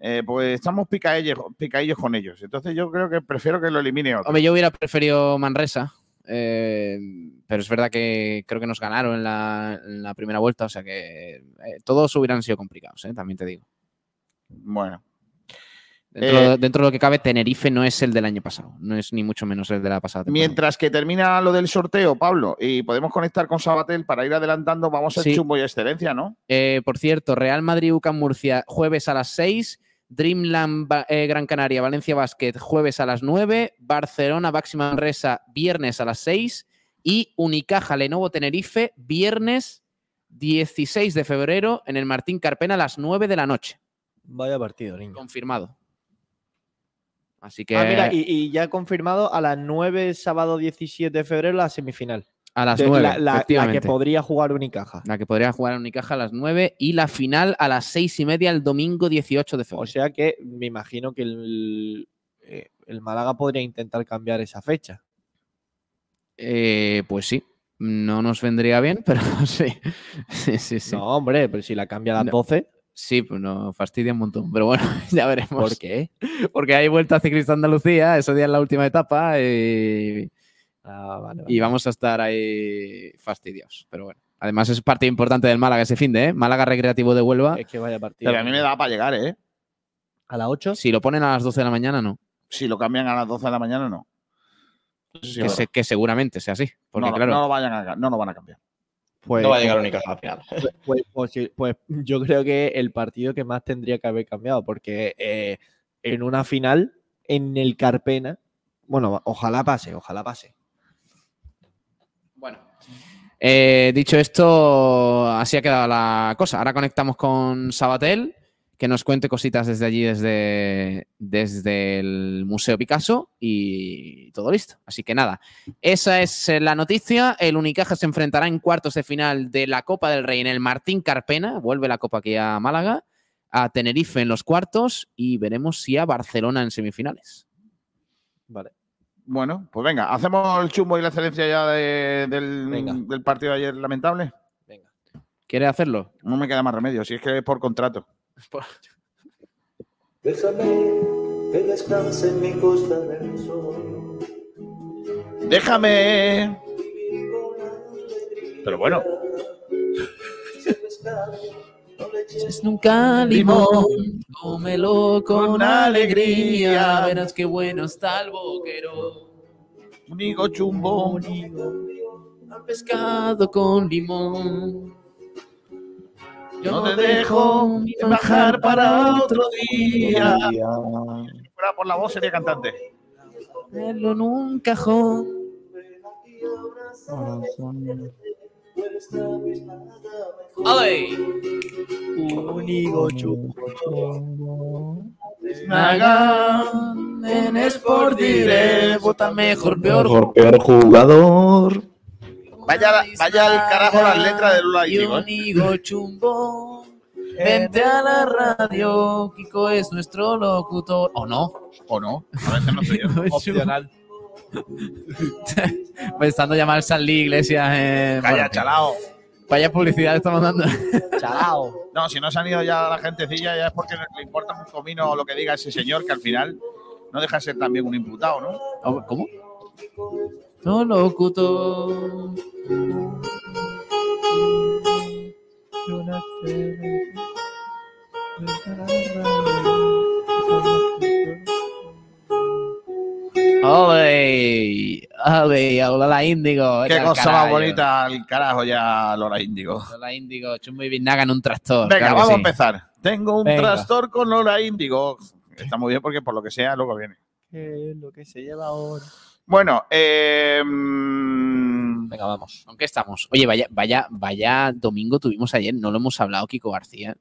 Eh, pues estamos picaellos, picaillos con ellos. Entonces yo creo que prefiero que lo elimine otro. Hombre, yo hubiera preferido Manresa, eh, pero es verdad que creo que nos ganaron en la, en la primera vuelta, o sea que eh, todos hubieran sido complicados, eh, también te digo. Bueno. Dentro, Eh, dentro de lo que cabe, Tenerife no es el del año pasado, no es ni mucho menos el de la pasada temporada. Mientras que termina lo del sorteo, Pablo, y podemos conectar con Sabatel para ir adelantando, vamos al Sí. chumbo y excelencia, ¿no? Eh, por cierto, Real Madrid UCAM Murcia, jueves a las 6. Dreamland eh, Gran Canaria, Valencia Basket, jueves a las 9. Barcelona Baxi Manresa, viernes a las 6. Y Unicaja Lenovo Tenerife, viernes 16 de febrero en el Martín Carpena a las 9 de la noche. Vaya partido, niño. Confirmado. Así que Ah, mira, y, y ya confirmado a las 9, sábado 17 de febrero, la semifinal. a las De- 9. La, la- la que podría jugar Unicaja. La que podría jugar Unicaja a las 9 y la final a las 6 y media el domingo 18 de febrero. O sea que me imagino que el, eh, el Málaga podría intentar cambiar esa fecha. Eh, pues sí, no nos vendría bien, pero sí. sí, sí, sí. No, hombre, pero si la cambia a las No. 12. Sí, pues nos fastidia un montón. Pero bueno, ya veremos. ¿Por qué? Porque hay vuelta a Ciclista Andalucía, ese día es la última etapa y, Ah, vale, y vamos a estar ahí fastidiados. Pero bueno, además es parte importante del Málaga ese fin de, ¿eh? Málaga Recreativo de Huelva. Es que vaya partido. Pero a mí me da para llegar, ¿eh? ¿A las 8? Si lo ponen a las 12 de la mañana, no. Si lo cambian a las 12 de la mañana, no. Que, se- seguramente sea así. Porque no, no- claro, no lo vayan a, no lo van a cambiar. Pues, no va a llegar pues- Unicaja al final. Pues, pues- pues pues yo creo que el partido que más tendría que haber cambiado, porque eh, en una final, en el Carpena, bueno, ojalá pase, ojalá pase. Bueno. Eh, dicho esto, así ha quedado la cosa. Ahora conectamos con Sabatel, que nos cuente cositas desde allí, desde, desde el Museo Picasso y todo listo. Así que nada, esa es la noticia. El Unicaja se enfrentará en cuartos de final de la Copa del Rey en el Martín Carpena. Vuelve la Copa aquí a Málaga, a Tenerife en los cuartos y veremos si a Barcelona en semifinales. Vale. Bueno, pues venga, hacemos el chumbo y la excelencia ya de- del, del partido de ayer lamentable. ¿Quiere hacerlo? No me queda más remedio, si es que es por contrato. Déjame que descanse en mi costa del sol. Déjame. Pero bueno, Es nunca limón, cómelo con alegría, verás qué bueno está el boquero. Unigo chumbo. Al pescado con limón. Yo no te dejo bajar para otro día. Si fuera por la voz sería cantante. Ponerlo en un cajón. ¡Ay! Chumbo. Nagan en Sport Direct, vota mejor, peor. Mejor peor jugador. Vaya, vaya al carajo las letras de Lula Índigo. ¿eh? Íñigo Chumbo, vente a la radio, Kiko es nuestro locutor. ¿O no? ¿O no? A veces no soy yo. Opcional. Pensando llamar San Lee Iglesias. Eh, Calla, bueno, chalao. Vaya publicidad estamos dando. Chalao. No, si no se han ido ya la gentecilla, ya es porque le importa un comino lo que diga ese señor, que al final no deja de ser también un imputado, ¿no? ¿Cómo? No locutor. ¡Ole! ¡Ole! Lola Índigo. Qué cosa más bonita al carajo ya Lola Índigo. Lola Índigo, Chumbo y Vinaga en un tractor. Venga, claro vamos a sí. empezar. Tengo un Venga. trastor con Lola Índigo. Está muy bien porque por lo que sea luego viene. ¿Qué es lo que se lleva ahora? Bueno, eh, Venga, vamos. ¿Con qué estamos? Oye, vaya, vaya, vaya domingo tuvimos ayer, no lo hemos hablado, Kiko García.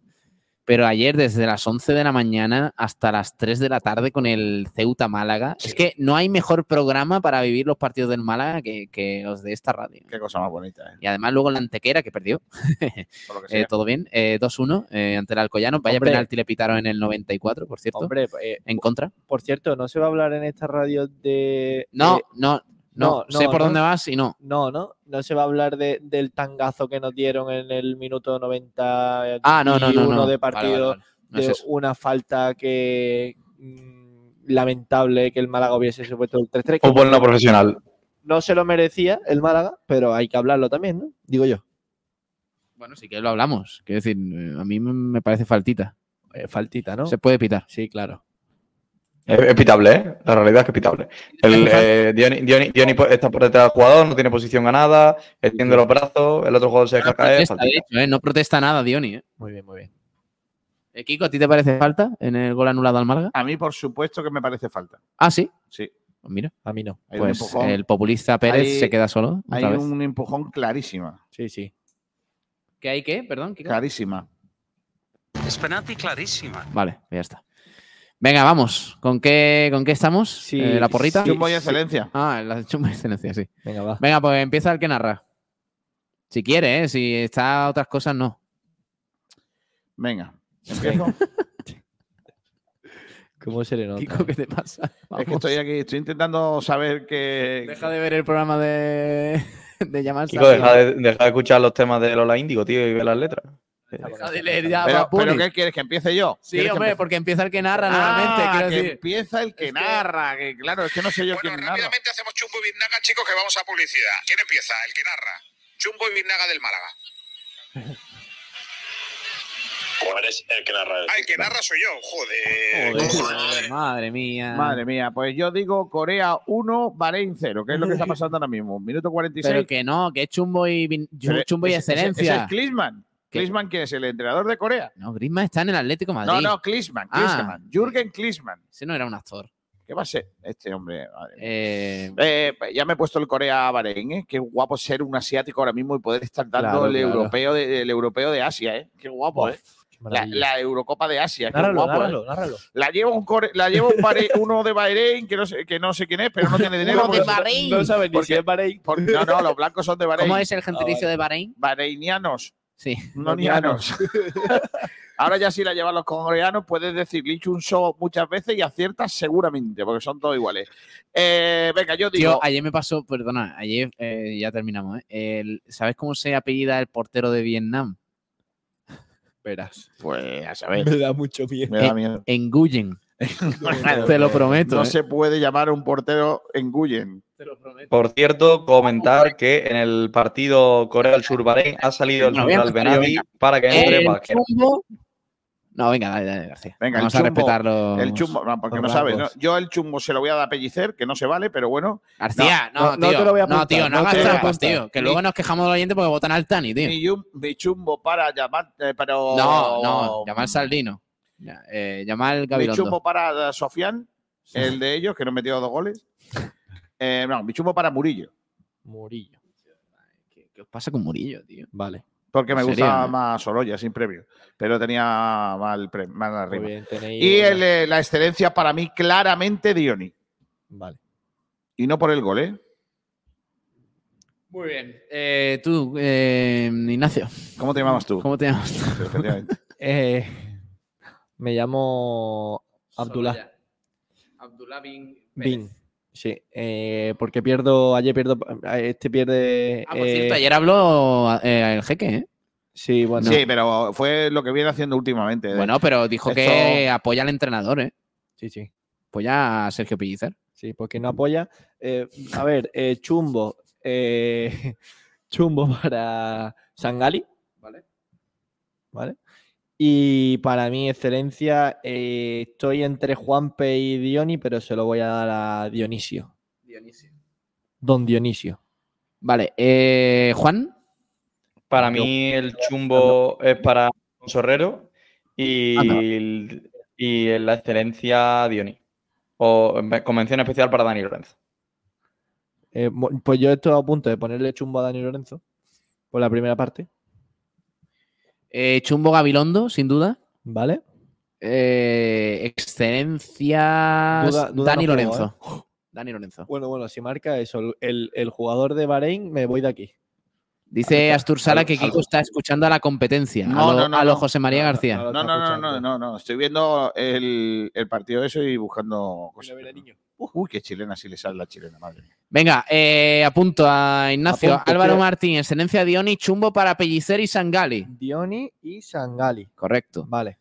Pero ayer, desde las 11 de la mañana hasta las 3 de la tarde con el Ceuta Málaga. Es que no hay mejor programa para vivir los partidos del Málaga que, que los de esta radio. qué cosa más bonita. ¿eh? Y además luego la Antequera, que perdió. Por lo que Eh, todo bien. Eh, 2-1 eh, ante el Alcoyano. Vaya Hombre. penalti le pitaron en el 94, por cierto. Hombre, eh, en contra. por cierto, no se va a hablar en esta radio de. No, de- no, no, sé por dónde vas y no. No, no, no se va a hablar de, del tangazo que nos dieron en el minuto 90 Ah, no, no, no, no. de partido, vale, vale. No es de una falta que mm, lamentable que el Málaga hubiese supuesto el 3-3. que Fútbol no profesional. no se lo merecía el Málaga, pero hay que hablarlo también, ¿no? Digo yo. Bueno, sí que lo hablamos. Quiero decir, eh, a mí me- me parece faltita. Eh, faltita, ¿no? Se puede pitar. Sí, claro. Es, pitable, ¿eh? La realidad es que es pitable. El, eh, Dioni, Dioni- Dioni po- está por detrás del jugador, no tiene posición ganada, extiende los brazos, el otro jugador se deja caer. Protesta, de hecho, ¿eh? No protesta nada, Dioni. ¿eh? Muy bien, muy bien. Eh, Kiko, ¿a ti te parece falta en el gol anulado al Málaga? A mí, por supuesto, que me parece falta. Ah, sí. Sí. Pues mira. A mí no. Hay Pues el populista Pérez Hay- se queda solo. Hay vez. un empujón clarísima. Sí, sí. ¿Qué hay qué? Perdón, Kiko. Clarísima. Es penalti clarísima. Vale, pues ya está. Venga, vamos. ¿Con qué, con qué estamos? Sí, Eh, ¿La porrita? Chumbo y excelencia. Ah, la chumbo y excelencia, sí. Venga, va. Venga, pues empieza el que narra. Si quiere, ¿eh? Si está otras cosas, no. Venga, empiezo. ¿Cómo se le nota? Kiko, ¿qué te pasa? es que estoy aquí, estoy intentando saber que. Deja de ver el programa de, de llamar Kiko, deja de, deja de escuchar los temas de Lola Índigo, tío, y ve las letras. Deja de leer ya, Pero, ¿qué quieres? ¿Que empiece yo? Sí, ¿Quieres que hombre, porque empieza el que narra Ah, que decir. empieza el que narra. Que, claro, es que no sé yo quién narra. hacemos Chumbo y Biznaga, chicos, que vamos a publicidad. ¿Quién empieza? El que narra. Chumbo y Biznaga del Málaga. ¿Cuál eres el que narra? Ah, el que narra soy yo. Joder. Joder, madre mía. Madre mía, pues yo digo Corea 1, Bahrein 0, que es lo que está pasando ahora mismo. Minuto 46. Pero que no, que es chumbo y, chumbo y ese- ese- excelencia. Ese es Klinsmann. ¿Qué? Klinsmann, ¿quién es? ¿El entrenador de Corea? No, Griezmann está en el Atlético de Madrid. No, no, Klinsmann. Ah. Klinsmann. Jürgen Klinsmann. Ese no era un actor. ¿Qué va a ser este hombre? Eh, Eh, ya me he puesto el Corea Bahrein, ¿eh? Qué guapo ser un asiático ahora mismo y poder estar dando Claro, el, claro. Europeo de, el europeo de Asia, ¿eh? Qué guapo, ¿eh? La, Eurocopa de Asia, qué Nárralo, guapo, ¿eh? La lleva un, core- la lleva un Bahrein- uno de Bahrein que no, sé, que no sé quién es, pero no tiene dinero. Uno de porque- Bahrein. No sabes ni Porque- si es Bahrein. porque- no, no, los blancos son de Bahrein. ¿Cómo es el gentilicio de Bahrein? Bahreinianos, Sí. no nianos. Ahora ya si la llevan los coreanos, puedes decir Chun So muchas veces y aciertas seguramente, porque son todos iguales. Eh, venga, yo digo. Tío, ayer me pasó, perdona, ayer eh, ya terminamos. ¿eh? El- ¿Sabes cómo se apellida el portero de Vietnam? Verás. Pues a saber. Me da mucho miedo. Me da miedo. Nguyen. Claro, Te lo prometo. No ¿eh? se puede llamar un portero en Guyen. Te lo prometo. Por cierto, comentar que en el partido Corea del Sur Bahrein ha salido el yo, Benavi venga. para que entre chumbo- No, venga, dale, dale, García. Venga, Vamos el a respetarlo. El chumbo, no, porque no sabes. ¿no? Yo el chumbo se lo voy a dar a pellicer, que no se vale, pero bueno. García, No, no, no tío. te lo voy a no, apuntar, tío, no, no hagas trampas, tío. Que luego nos quejamos de los oyentes porque votan al Tani, tío. Mi, chumbo para llamar, eh, pero. No, no, llamar Saldino. Ya, Eh, llamar Mi Gabilondo. chumbo para eh, Sofián, el de ellos, que no metió dos goles. Eh, no, mi chumbo para Murillo. Murillo. Qué ¿Qué os pasa con Murillo, tío? Vale. Porque me ¿En serio, gustaba no? más Sorolla, sin previo. Pero tenía mal, pre- mal arriba. bien, tenéis y el, eh, la excelencia para mí, claramente, Dioni. Vale. Y no por el gol, ¿eh? Muy bien. Eh, tú, eh, Ignacio. ¿Cómo te llamabas tú? ¿Cómo te llamas tú? Efectivamente. Eh, me llamo Abdullah. Abdullah bin. Bin. Sí, eh, porque pierdo, ayer pierdo, este pierde. Ah, por cierto, ayer habló eh, el jeque, ¿eh? Sí, bueno. Sí, pero fue lo que viene haciendo últimamente. ¿eh? Bueno, pero dijo que apoya al entrenador, ¿eh? Sí, sí. Apoya a Sergio Pellicer. Sí, porque no apoya. Eh, a ver, eh, chumbo. eh, chumbo para Sangali. Vale. ¿Vale? Y para mí, excelencia, eh, estoy entre Juanpe y Dioni, pero se lo voy a dar a Dionisio. Dionisio. Don Dionisio. Vale, eh, Juan. Para mí el chumbo es para Sorrero y, el- y en la excelencia Dioni. O en- con mención especial para Dani Lorenzo. Eh, pues yo estoy a punto de ponerle chumbo a Dani Lorenzo por la primera parte. Eh, Chumbo Gabilondo, sin duda. ¿Vale? Eh, excelencia. Duda- duda Dani no juego, Lorenzo. Dani Lorenzo. Bueno, bueno, si marca eso, el, el jugador de Bahrein, me voy de aquí. Dice Astur Sala que Kiko está escuchando a la competencia. No, a lo, no, no, a lo no. José María García. No, no, no, no, no, no. Estoy viendo el, el partido de eso y buscando cosas. Uy, qué chilena si le sale la chilena, madre mía. Venga, eh, apunto a Ignacio. Apunto, Álvaro. Martín, excelencia Dioni, chumbo para Pellicer y Sangali. Dioni y Sangali. Correcto. Vale.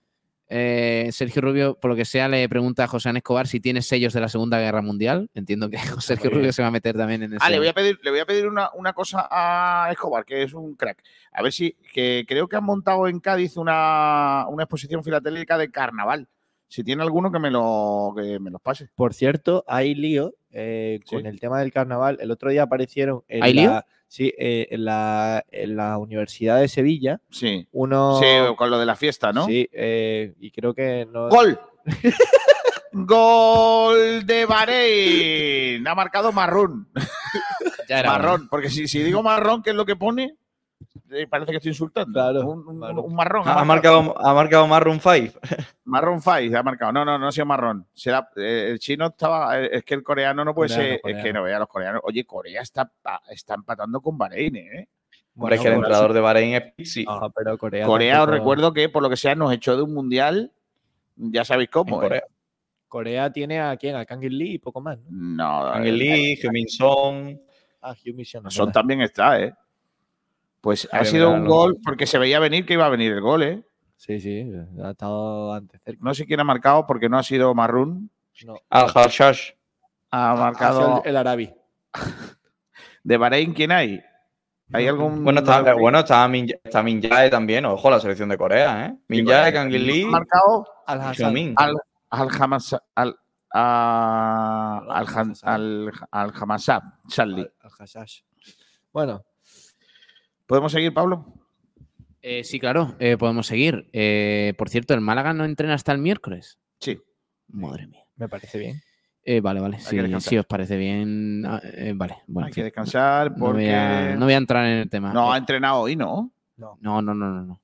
Eh, Sergio Rubio, por lo que sea, le pregunta a José Ángel Escobar si tiene sellos de la Segunda Guerra Mundial. Entiendo que Sergio. Rubio se va a meter también en ese. Ah, le voy a pedir, le voy a pedir una, una cosa a Escobar, que es un crack. A ver si, que creo que han montado en Cádiz una, una exposición filatélica de carnaval. Si tiene alguno que me lo que me los pase. Por cierto, hay lío eh, con el tema del carnaval. El otro día aparecieron en ¿Hay la, lío? Sí, eh, en, la, en la Universidad de Sevilla. Sí. Uno, Sí, con lo de la fiesta, ¿no? Sí, eh, y creo que no. ¡Gol! ¡Gol de Bahrein! Ha marcado marrón. Ya era marrón, porque si, si digo marrón, ¿qué es lo que pone? Eh, parece que estoy insultando. Claro, un, un- un marrón. Ha marcado, ha marcado Marroon 5. Marrón 5 ha marcado. No, no, no ha sido marrón. Será, eh, el chino estaba. eh, Es que el coreano no puede Coreano, ser. Es que no vea los coreanos. Oye, Corea está, pa- está empatando con Bahrein, ¿eh? Es que el bueno, entrenador de Bahrein es Pixi. No, pero Corea. Corea, os recuerdo que por lo que sea nos echó de un mundial. Ya sabéis cómo. En Corea. ¿eh? Corea tiene a quién? A Kangin Lee y poco más. ¿no? No, Angel eh, Lee, Heung-min Son. Ah, es Son verdad. también está, ¿eh? Pues ha sido un gol porque se veía venir que iba a venir el gol, ¿eh? Sí, sí, ha estado antes cerca. No sé quién ha marcado porque no ha sido Marrún. No. Al-Hashash. Ha Ha marcado sido el, el Arabi. de Bahrein. ¿Quién hay? ¿Hay algún. Bueno, está, bueno, está, Min, está Min Jae también. Ojo, la selección de Corea, ¿eh? Min Jae, Kang Lee. Ha marcado Al Hassan. Al, al Hamas. Al, a- al, Han- al, al Hamasab, Charlie. Al, al Hashash. Bueno, ¿Podemos seguir, Pablo? Eh, sí, claro, eh, podemos seguir. Eh, por cierto, ¿el Málaga no entrena hasta el miércoles? Sí. Madre mía. me parece bien. Eh, vale, vale. descansar. si os parece bien. ah, eh, vale, bueno. Hay que descansar no, porque. voy a, no voy a entrar en el tema. No, ha entrenado hoy, ¿no? no, no, no, no, no.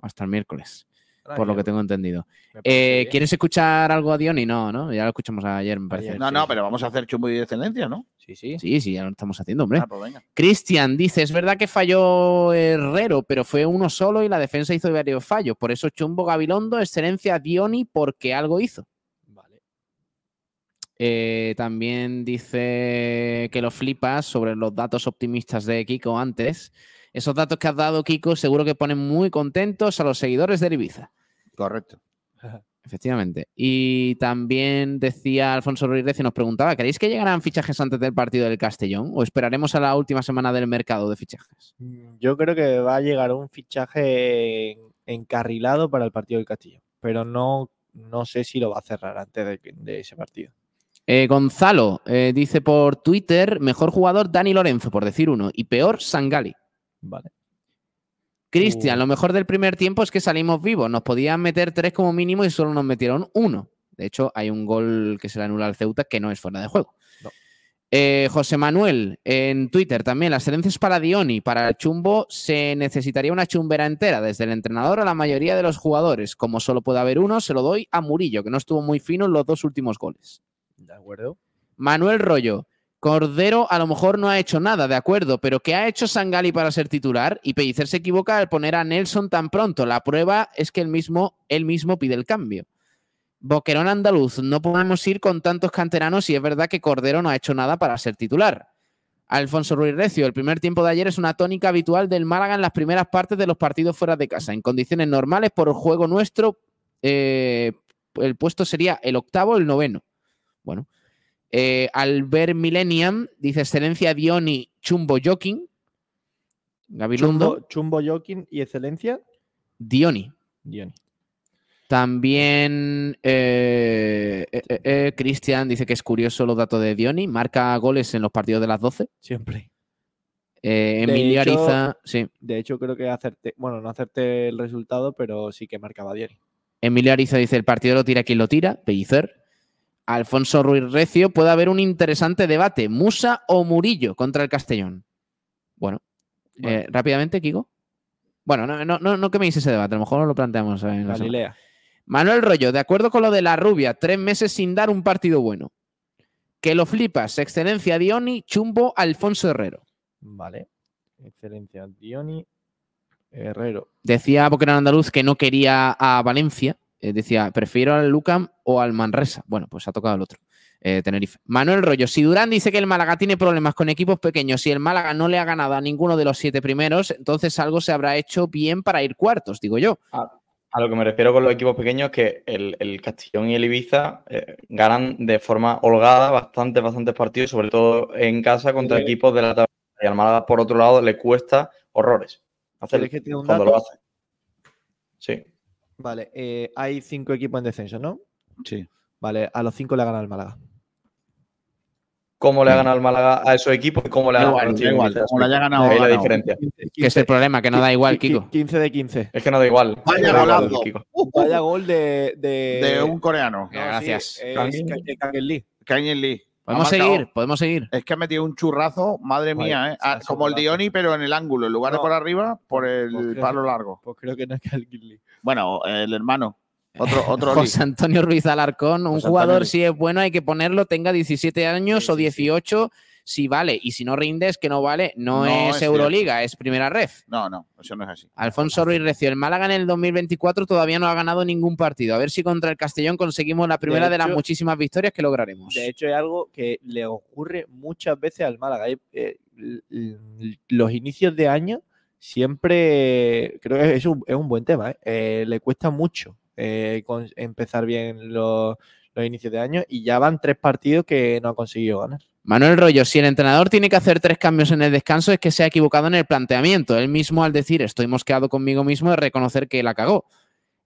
Hasta el miércoles, por lo que tengo entendido. Eh. ¿Quieres escuchar algo a Diony? No, ¿no? Ya lo escuchamos ayer, me parece. Ayer. No, sí, no, sí. pero vamos a hacer chumbo y excelencia, ¿no? Sí, sí. Sí, sí, ya lo estamos haciendo, hombre. Ah, pues. Cristian dice, es verdad que falló Herrero, pero fue uno solo y la defensa hizo varios fallos. Por eso Chumbo Gabilondo, excelencia Dioni, porque algo hizo. Vale. Eh, también dice que lo flipas sobre los datos optimistas de Kiko antes. Esos datos que has dado, Kiko, seguro que ponen muy contentos a los seguidores de Ibiza. Correcto. Efectivamente. Y también decía Alfonso Ruiz y nos preguntaba, ¿queréis que llegaran fichajes antes del partido del Castellón o esperaremos a la última semana del mercado de fichajes? Mm, Yo creo que va a llegar un fichaje en- encarrilado para el partido del Castillo, pero no, no sé si lo va a cerrar antes de, de ese partido. Eh, Gonzalo eh, dice por Twitter, mejor jugador Dani Lorenzo, por decir uno, y peor Sangali. Vale. Cristian, Uh. lo mejor del primer tiempo es que salimos vivos. Nos podían meter tres como mínimo y solo nos metieron uno. De hecho, hay un gol que se le anula al Ceuta que no es fuera de juego. No. Eh, José Manuel, en Twitter también, la excelencia es para Dioni. Para el chumbo se necesitaría una chumbera entera, desde el entrenador a la mayoría de los jugadores. Como solo puede haber uno, se lo doy a Murillo, que no estuvo muy fino en los dos últimos goles. De acuerdo. Manuel Rollo, Cordero a lo mejor no ha hecho nada, de acuerdo, pero ¿qué ha hecho Sangali para ser titular? Y Pellicer se equivoca al poner a Nelson tan pronto. La prueba es que él mismo, él mismo pide el cambio. Boquerón andaluz, no podemos ir con tantos canteranos y es verdad que Cordero no ha hecho nada para ser titular. Alfonso Ruiz Recio, el primer tiempo de ayer es una tónica habitual del Málaga en las primeras partes de los partidos fuera de casa. En condiciones normales, por el juego nuestro, eh, el puesto sería el octavo el noveno. Bueno, eh, Albert Millennium dice excelencia Dioni Chumbo Joking. Gabilondo. Chumbo, Chumbo Joking y Excelencia. Dioni. Dioni. También eh, eh, eh, eh, Cristian dice que es curioso los datos de Dioni. Marca goles en los partidos de las 12. Siempre. Eh, Emilio hecho- Ariza, sí. De hecho, creo que acerté, bueno, no acerté el resultado, pero sí que marcaba Dioni. Emilio Ariza dice: el partido lo tira quien lo tira. Pellicer. Alfonso Ruiz Recio, puede haber un interesante debate. ¿Musa o Murillo contra el Castellón? Bueno, eh, rápidamente, Kiko. Bueno, no, no, no, no queméis ese debate, a lo mejor lo planteamos en la. Galilea. Manuel Rollo, de acuerdo con lo de la rubia, tres meses sin dar un partido bueno. Que lo flipas, excelencia Dioni, chumbo Alfonso Herrero. Vale. Excelencia Dioni. Herrero. Decía Boquerón Andaluz que no quería a Valencia. Eh, decía, prefiero al Lucam o al Manresa. Bueno, pues ha tocado el otro. eh, Tenerife. Manuel Rollo, si Durán dice que el Málaga tiene problemas con equipos pequeños y el Málaga no le ha ganado a ninguno de los siete primeros, entonces algo se habrá hecho bien para ir cuartos, digo yo. A, a lo que me refiero con los equipos pequeños es que el, el Castellón y el Ibiza eh, ganan de forma holgada bastantes, bastantes partidos, sobre todo en casa contra Sí. equipos de la tabla. Y al Málaga, por otro lado, le cuesta horrores hacer ¿Quieres que te dé un cuando dato? lo hace. Sí. Vale, eh, hay cinco equipos en descenso, ¿no? Sí. Vale, a los cinco le gana el Málaga. ¿Cómo le ha ganado el Málaga a esos equipos y cómo le ha ganado Castellón y igual, como le haya ganado, Ahí ha la ganado. diferencia. Que es el problema, que no da igual, Kiko. 15 de 15. Es que no da igual. Vaya No da igual, golazo. Kiko. Vaya gol de. De, De un coreano. No, Gracias. sí, es eh, Lee. Kanye Lee. Podemos seguir, podemos seguir. Es que ha metido un churrazo, madre mía, ¿eh? Ah, como el. Dioni, pero en el ángulo. En lugar de por arriba, por Pues el creo palo largo. Pues creo que no es Lee. Bueno, el hermano. Otro, otro. José Antonio Ruiz Alarcón, un José jugador Antonio. si es bueno hay que ponerlo, tenga 17 años Sí, o sí, sí. 18, si vale, y si no rindes, que no vale, no, No es, es Euroliga, es primera ref. No, no, eso no es así. Alfonso Ruiz Recio, el Málaga en el 2024 todavía no ha ganado ningún partido. A ver si contra el Castellón conseguimos la primera de, las muchísimas victorias que lograremos. De hecho, es algo que le ocurre muchas veces al Málaga. Eh, eh, los inicios de año siempre. Creo que es un, es un buen tema. ¿eh? Eh, le cuesta mucho eh, con- empezar bien los, los inicios de año y ya van tres partidos que no ha conseguido ganar. Manuel Rollo, si el entrenador tiene que hacer tres cambios en el descanso es que se ha equivocado en el planteamiento. Él mismo al decir estoy mosqueado conmigo mismo es reconocer que la cagó.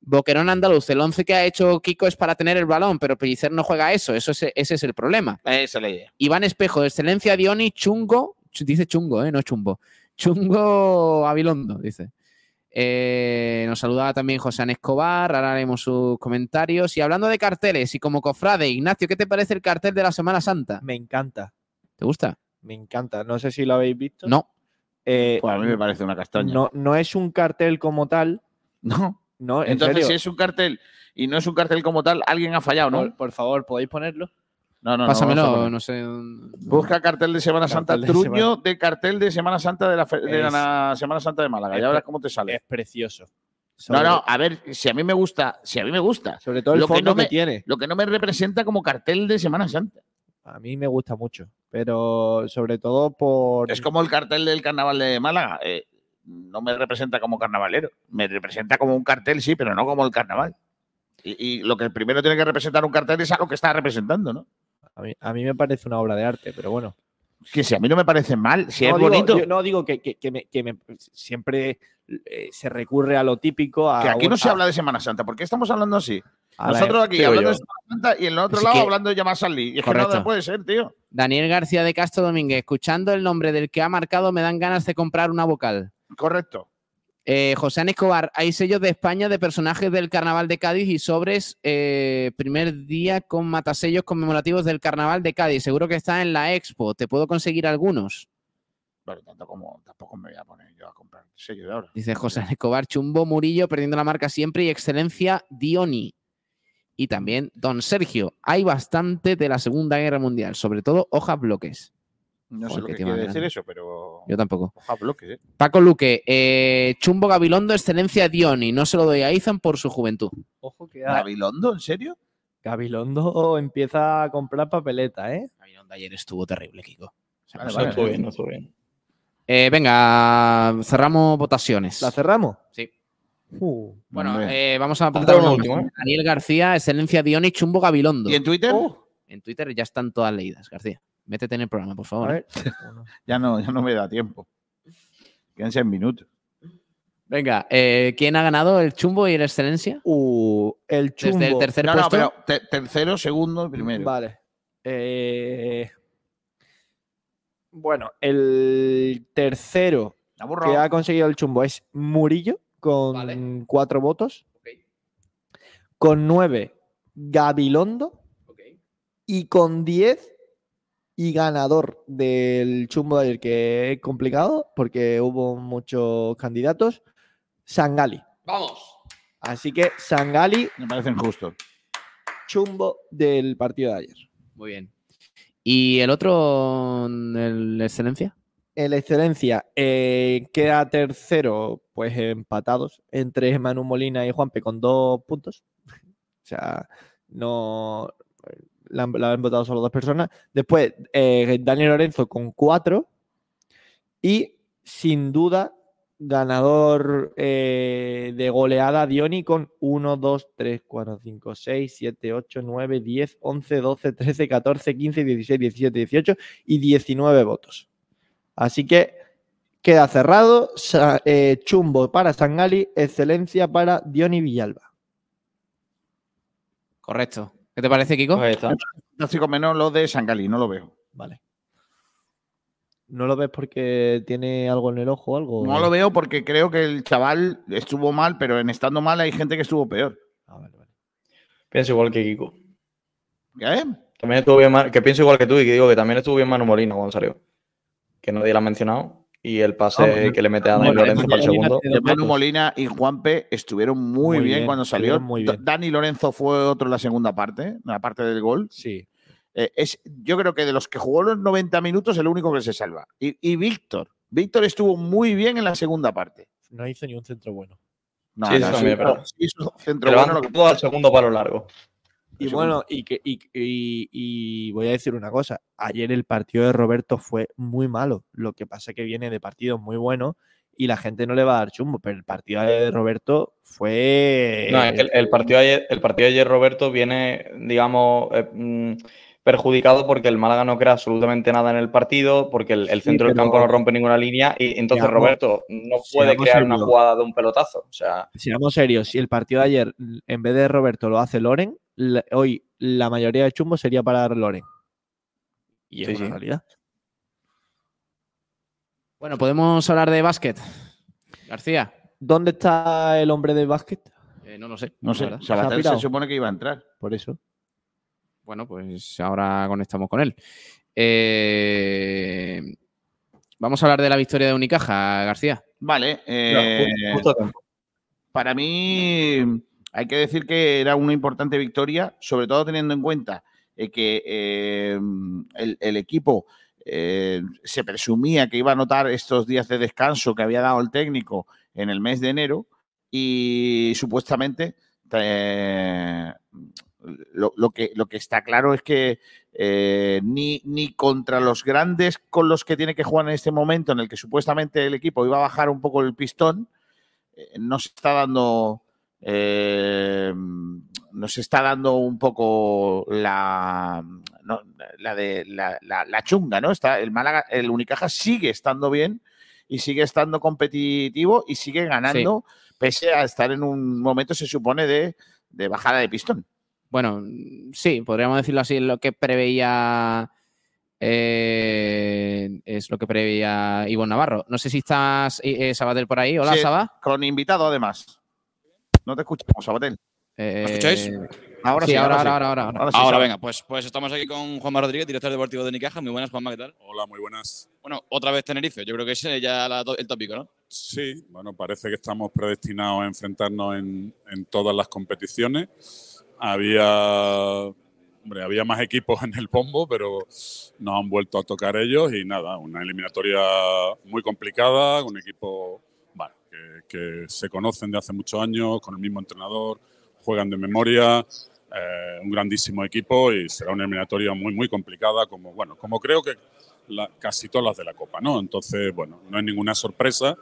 Boquerón andaluz, el 11 que ha hecho Kiko es para tener el balón, pero Pellicer no juega eso, eso es- ese es el problema. Esa es la idea. Iván Espejo, excelencia Dioni, chungo, ch- dice chungo, eh, no chumbo. Chungo Abilondo, dice. Eh, nos saludaba también José Ana Escobar, ahora haremos sus comentarios. Y hablando de carteles, y como cofrade, Ignacio, ¿qué te parece el cartel de la Semana Santa? Me encanta, ¿Te gusta? me encanta. No sé si lo habéis visto. No. Eh, Pues a mí me parece una castaña. no, no es un cartel como tal. No. No, en Entonces, serio. si es un cartel y no es un cartel como tal, alguien ha fallado, ¿no? Por, por favor, ¿podéis ponerlo? No, no, no. Pásamelo, poner. no sé. Busca cartel de Semana Santa, de truño de cartel de Semana Santa de la, fe- de la Es- na- Semana Santa de Málaga. Ya verás cómo te sale. Es precioso. No, Sobre- no, a ver, si a mí me gusta, si a mí me gusta. Sobre todo el Lo que fondo no que, me- tiene. Lo que no me representa como cartel de Semana Santa. A mí me gusta mucho. Pero sobre todo por. Es como el cartel del carnaval de Málaga. eh, no me representa como carnavalero. Me representa como un cartel, sí, pero no como el carnaval. Y, y lo que primero tiene que representar un cartel es a lo que está representando, ¿no? A mí, a mí me parece una obra de arte, pero bueno. Que si a mí no me parece mal, si no, es digo, bonito. yo no digo que, que- que me- que me- siempre eh, se recurre a lo típico. A, que aquí no se habla de Semana Santa. ¿Por qué estamos hablando así? Nosotros aquí hablando yo. de Semana Santa y en el otro lado que- hablando de llamar Salí. Y es que Correcto. no puede ser, tío. Daniel García de Castro Domínguez, escuchando el nombre del que ha marcado, me dan ganas de comprar una vocal. Correcto. Eh, José Ana Escobar, hay sellos de España de personajes del Carnaval de Cádiz y sobres eh, primer día con matasellos conmemorativos del Carnaval de Cádiz. Seguro que está en la Expo. ¿Te puedo conseguir algunos? Bueno, tanto como tampoco me voy a poner yo a comprar sello de ahora. Dice José Ana Escobar, Chumbo Murillo, perdiendo la marca siempre y excelencia Dioni. Y también Don Sergio. Hay bastante de la Segunda Guerra Mundial, sobre todo hojas bloques. No sé lo que quiere decir grande. eso, pero. Yo tampoco. Hoja bloque, ¿eh? Paco Luque, eh, Chumbo Gabilondo, excelencia Dioni. No se lo doy a Izan por su juventud. Ojo que ¿Gabilondo? ¿En serio? Gabilondo empieza a comprar papeleta, ¿eh? Gabilondo ayer estuvo terrible, Kiko. Vale, vale. estuvo bien, no estuvo bien. Eh, venga, cerramos votaciones. ¿La cerramos? Sí. Uh, Bueno, eh, vamos a apuntar uno uno último, más. ¿eh? Daniel García, excelencia Dioni, Chumbo Gabilondo. ¿Y en Twitter? En Twitter ya están todas leídas, García. Métete en el programa, por favor. A ¿eh? ver. Ya no, ya no me da tiempo. Quedan seis minutos. Venga, eh, ¿quién ha ganado el Chumbo y el excelencia? Uh, el chumbo. Desde el tercer no, no, puesto. pero te- tercero, segundo y primero. Vale. Eh, Bueno, el tercero que ha conseguido el chumbo es Murillo con cuatro votos. Con nueve, Gabilondo. Y con diez, y ganador del chumbo de ayer, que es complicado porque hubo muchos candidatos, Sangali. Vamos. Así que Sangali, Me parecen justos. chumbo del partido de ayer. Muy bien. ¿Y el otro, el excelencia? El excelencia eh, queda tercero, pues empatados entre Manu Molina y Juanpe con dos puntos. O sea, no la han, la han votado solo dos personas. Después, eh, Daniel Lorenzo con cuatro. Y sin duda, ganador eh, de goleada Dioni con 1, 2, 3, 4, 5, 6, 7, 8, 9, 10, 11, 12, 13, 14, 15, 16, 17, 18 y 19 votos. Así que queda cerrado. Eh, chumbo para Sangali, excelencia para Dioni Villalba. Correcto. ¿Qué te parece, Kiko? Pues ahí está. Fantástico menos lo de Sangali, no lo veo. Vale. ¿No lo ves porque tiene algo en el ojo o algo? No lo veo porque creo que el chaval estuvo mal, pero en estando mal hay gente que estuvo peor. Pienso igual que Kiko. ¿Qué? También estuvo bien, Ma- que pienso igual que tú y que digo que también estuvo bien Manu Molina cuando salió. Que nadie la ha mencionado. Y el pase Ah, que le mete a Dani Lorenzo para el segundo. de Manu Molina y Juanpe estuvieron muy, Muy bien, bien, cuando salió. estuvieron muy bien. Dani Lorenzo fue otro en la segunda parte, en la parte del gol. Sí. Eh, es, yo creo que de los que jugó los 90 minutos, el único que se salva. Y, y Víctor. Víctor estuvo muy bien en la segunda parte. No hizo ni un centro bueno. No, Sí, no, eso también es verdad. sí hizo centro Pero bueno, lo que- todo al segundo palo largo. Y bueno, y, que, y, y- y voy a decir una cosa. Ayer el partido de Roberto fue muy malo. Lo que pasa es que viene de partidos muy buenos y la gente no le va a dar chumbo. Pero el partido de Roberto fue. No, el, el partido de ayer, el partido de ayer, Roberto, viene, digamos, eh, mm, perjudicado porque el Málaga no crea absolutamente nada en el partido, porque el, el Sí, centro del campo no rompe ninguna línea y entonces Seamos- Roberto no puede crear una jugada de un pelotazo. O sea, Seamos serios, si el partido de ayer, en vez de Roberto, lo hace Loren, la- hoy la mayoría de chumbo sería para Loren. Y es Sí, una sí. realidad. Bueno, podemos hablar de básquet. García. ¿Dónde está el hombre de básquet? Eh, no lo sé. No la sé, se supone que iba a entrar. Por eso. Bueno, pues ahora conectamos con él. Eh, Vamos a hablar de la victoria de Unicaja, García. Vale. eh, justo para mí hay que decir que era una importante victoria, sobre todo teniendo en cuenta eh, que eh, el, equipo eh, se presumía que iba a notar estos días de descanso que había dado el técnico en el mes de enero y supuestamente lo, que, lo que está claro es que ni, ni contra los grandes con los que tiene que jugar en este momento en el que supuestamente el equipo iba a bajar un poco el pistón, no se está dando eh, nos está dando un poco la no, la de la, la- la chunga, ¿no? Está el Málaga, el Unicaja sigue estando bien y sigue estando competitivo y sigue ganando pese a estar en un momento se supone de, de bajada de pistón. Bueno, sí, podríamos decirlo así, lo que preveía eh, es lo que preveía Ivonne Navarro. No sé si estás, eh, eh, Sabatel, por ahí. Hola, Sí, Saba. Con invitado, además. No te escuchamos, Sabatel. ¿Me escucháis? Ahora sí, sí, ahora, ahora sí. ahora, ahora, ahora. Venga, pues, pues estamos aquí con Juanma Rodríguez, director deportivo de Unicaja. Muy buenas, Juanma, ¿qué tal? Hola, muy buenas. Bueno, otra vez Tenerife. Yo creo que ese es ya la- el tópico, ¿no? Sí, bueno, parece que estamos predestinados a enfrentarnos en, en todas las competiciones. Había, hombre, había más equipos en el bombo, pero nos han vuelto a tocar ellos y nada, una eliminatoria muy complicada, un equipo que, se conocen de hace muchos años, con el mismo entrenador, juegan de memoria, eh, un grandísimo equipo y será una eliminatoria muy, muy complicada, como, bueno, como creo que casi todas las de la Copa, ¿no? Entonces, bueno, no es ninguna sorpresa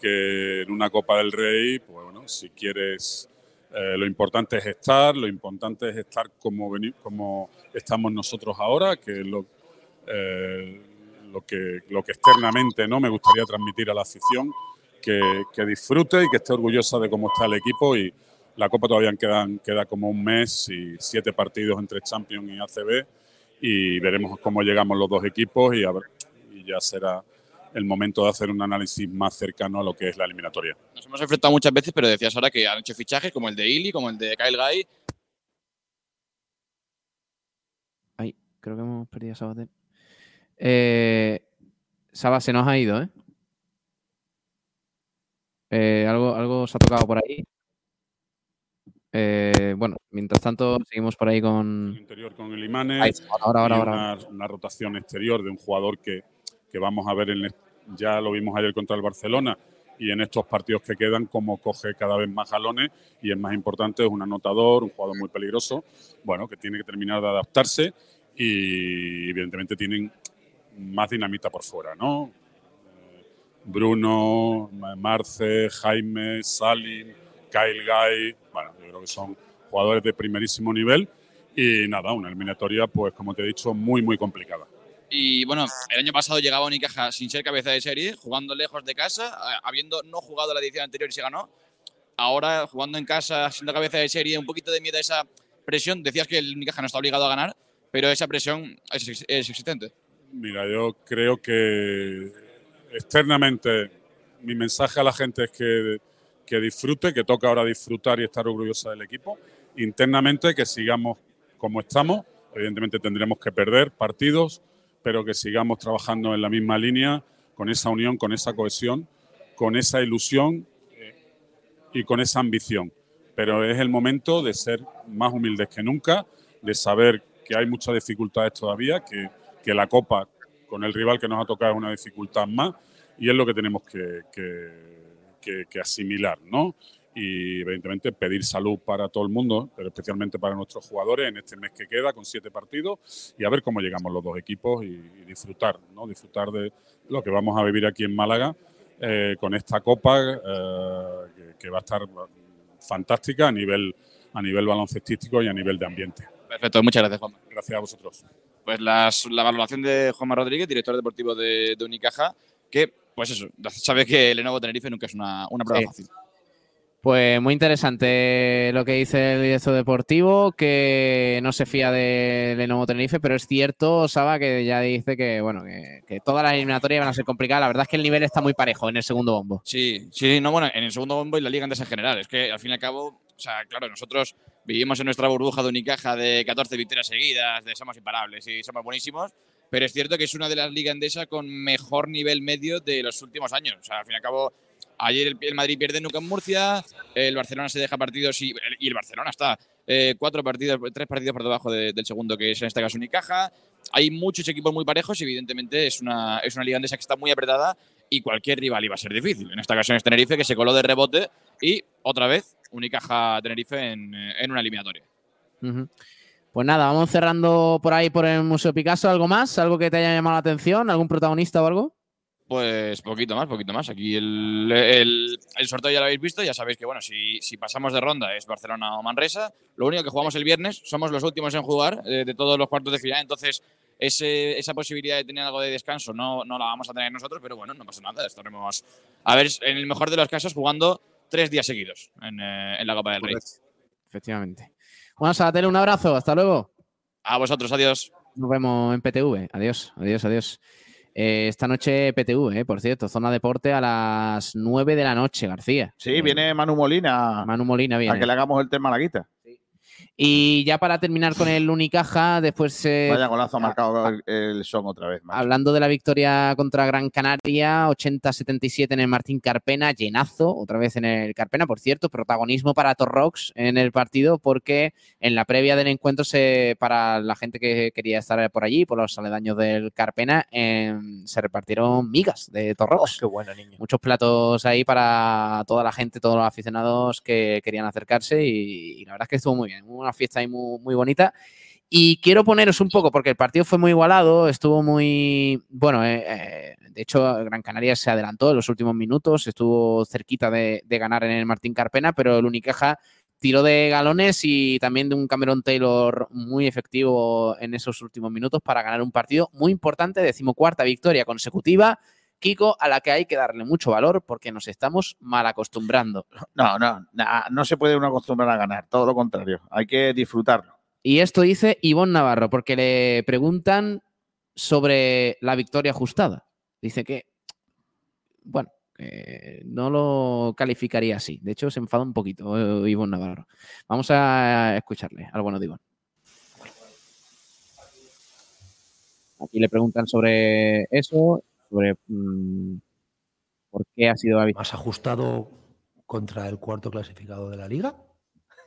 que en una Copa del Rey, pues bueno, si quieres, eh, lo importante es estar, lo importante es estar como, veni- como estamos nosotros ahora, que es lo, eh, lo, que, lo que externamente no me gustaría transmitir a la afición, que, que disfrute y que esté orgullosa de cómo está el equipo y la Copa todavía quedan, queda como un mes y siete partidos entre Champions y ACB y veremos cómo llegamos los dos equipos y, a ver- y ya será el momento de hacer un análisis más cercano a lo que es la eliminatoria. Nos hemos enfrentado muchas veces, pero decías ahora que han hecho fichajes como el de Ili, como el de Kyle Guy. Ay, creo que hemos perdido a Sabatel. Eh, Saba, se nos ha ido, ¿eh? Eh, algo, algo se ha tocado por ahí. Eh, bueno, mientras tanto, seguimos por ahí con. Interior con el Imanes. Ahora, ahora, ahora, una, ahora. una rotación exterior de un jugador que, que vamos a ver, en ya lo vimos ayer contra el Barcelona y en estos partidos que quedan, como coge cada vez más jalones y es más importante, es un anotador, un jugador muy peligroso, bueno, que tiene que terminar de adaptarse y evidentemente tienen más dinamita por fuera, ¿no? Bruno, Ma- Marce, Jaime, Salim, Kyle Guy, bueno, yo creo que son jugadores de primerísimo nivel y nada, una eliminatoria, pues como te he dicho, muy, muy complicada. Y bueno, el año pasado llegaba Unicaja sin ser cabeza de serie, jugando lejos de casa, habiendo no jugado la edición anterior y se ganó. Ahora, jugando en casa, siendo cabeza de serie, un poquito de miedo a esa presión. Decías que el Unicaja no está obligado a ganar, pero esa presión es, es existente. Mira, yo creo que externamente mi mensaje a la gente es que, que disfrute, que toca ahora disfrutar y estar orgullosa del equipo. Internamente que sigamos como estamos. Evidentemente tendremos que perder partidos, pero que sigamos trabajando en la misma línea, con esa unión, con esa cohesión, con esa ilusión eh, y con esa ambición. Pero es el momento de ser más humildes que nunca, de saber que hay muchas dificultades todavía, que, que la Copa con el rival que nos ha tocado una dificultad más y es lo que tenemos que, que- que- que asimilar, ¿no? Y evidentemente pedir salud para todo el mundo, pero especialmente para nuestros jugadores en este mes que queda con siete partidos y a ver cómo llegamos los dos equipos y, y disfrutar, ¿no? Disfrutar de lo que vamos a vivir aquí en Málaga eh, con esta Copa eh, que, que va a estar fantástica a nivel, a nivel baloncestístico y a nivel de ambiente. Perfecto, muchas gracias, Juan. Gracias a vosotros. Pues las- la valoración de Juanma Rodríguez, director deportivo de, de Unicaja, que, pues eso, sabe que el Lenovo Tenerife nunca es una, una prueba Sí. fácil. Pues muy interesante lo que dice el director deportivo, que no se fía de Lenovo Tenerife, pero es cierto, Saba, que ya dice que bueno, que, que todas las eliminatorias van a ser complicadas. La verdad es que el nivel está muy parejo en el segundo bombo. Sí, sí, no, bueno, en el segundo bombo y la liga antes en general. Es que al fin y al cabo, o sea, claro, nosotros vivimos en nuestra burbuja de Unicaja de 14 victorias seguidas, de somos imparables y somos buenísimos, pero es cierto que es una de las ligas andesas con mejor nivel medio de los últimos años. O sea, al fin y al cabo, ayer el, Madrid pierde nunca en Murcia, el Barcelona se deja partidos y, el Barcelona está eh, cuatro partidos, tres partidos por debajo de- del segundo, que es en este caso Unicaja. Hay muchos equipos muy parejos y evidentemente es una, es una liga andesa que está muy apretada y cualquier rival iba a ser difícil. En esta ocasión es Tenerife, que se coló de rebote y otra vez Unicaja Tenerife en, en una eliminatoria. Pues nada, vamos cerrando por ahí por el Museo Picasso. ¿Algo más? ¿Algo que te haya llamado la atención? ¿Algún protagonista o algo? Pues poquito más, poquito más. Aquí el, el- el sorteo ya lo habéis visto, ya sabéis que bueno, si, si pasamos de ronda es Barcelona o Manresa. Lo único que jugamos el viernes, somos los últimos en jugar eh, de todos los cuartos de final, entonces ese- esa posibilidad de tener algo de descanso no, no la vamos a tener nosotros, pero bueno, no pasa nada. Estaremos, a ver, en el mejor de los casos, jugando tres días seguidos en, eh, en la Copa del Rey. Efectivamente. Bueno, Sabatel, un abrazo. Hasta luego. A vosotros, adiós. Nos vemos en PTV. Adiós, adiós, adiós. Eh, esta noche PTV, eh, por cierto, zona deporte a las 9 de la noche, García. Sí, viene Manu Molina. Manu Molina viene. A que le hagamos el tema Malaguita. Y ya para terminar con el Unicaja, después. eh, Vaya golazo ha marcado el, el son otra vez. macho. Hablando de la victoria contra Gran Canaria, 80-77 en el Martín Carpena, llenazo, otra vez en el Carpena, por cierto, protagonismo para Torrox en el partido, porque en la previa del encuentro, se, para la gente que quería estar por allí, por los aledaños del Carpena, em, se repartieron migas de Torrox. qué bueno, niño. Muchos platos ahí para toda la gente, todos los aficionados que querían acercarse, y, y la verdad es que estuvo muy bien, una fiesta ahí muy, muy bonita. Y quiero poneros un poco, porque el partido fue muy igualado, estuvo muy. Bueno, eh, eh, de hecho, Gran Canaria se adelantó en los últimos minutos, estuvo cerquita de, ganar en el Martín Carpena, pero el Unicaja tiró de galones y también de un Cameron Taylor muy efectivo en esos últimos minutos para ganar un partido muy importante, decimocuarta victoria consecutiva. Kiko, a la que hay que darle mucho valor porque nos estamos mal acostumbrando. No, no, na- no se puede uno acostumbrar a ganar, todo lo contrario. Hay que disfrutarlo. Y esto dice Ivonne Navarro, porque le preguntan sobre la victoria ajustada. Dice que, bueno, que no lo calificaría así. De hecho, se enfada un poquito eh, Ivonne Navarro. Vamos a escucharle al bueno de Ivonne. Aquí le preguntan sobre eso, sobre mm, por qué ha sido Más ajustado contra el cuarto clasificado de la liga.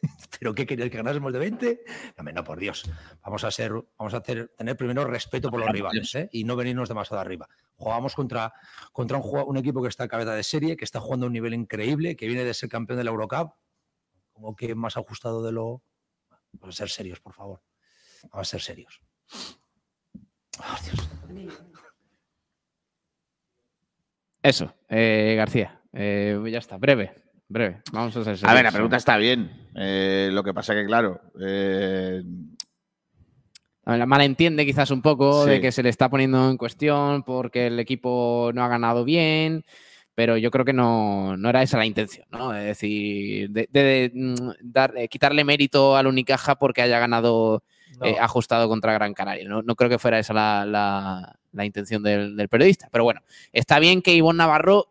¿Pero qué querías que ganásemos de 20? Hombre, no, por Dios. Vamos a ser, vamos a hacer, tener primero respeto por los rivales ¿eh? y no venirnos demasiado arriba. Jugamos contra, contra un, equipo que está a cabeza de serie, que está jugando a un nivel increíble, que viene de ser campeón de la Eurocup. Como que más ajustado de lo. Vamos a ser serios, por favor. Vamos a ser serios. Eso, eh, García. eh, ya está, breve, breve. Vamos a ser A ver, la pregunta está bien. Eh, lo que pasa que, claro, La malentiende quizás un poco Sí. de que se le está poniendo en cuestión porque el equipo no ha ganado bien, pero yo creo que no, no era esa la intención, ¿no? Es decir, de, de- de, mm, dar, quitarle mérito al Unicaja porque haya ganado No. eh, ajustado contra Gran Canaria. No, no creo que fuera esa la, la- la intención del, del periodista. Pero bueno, está bien que Ivonne Navarro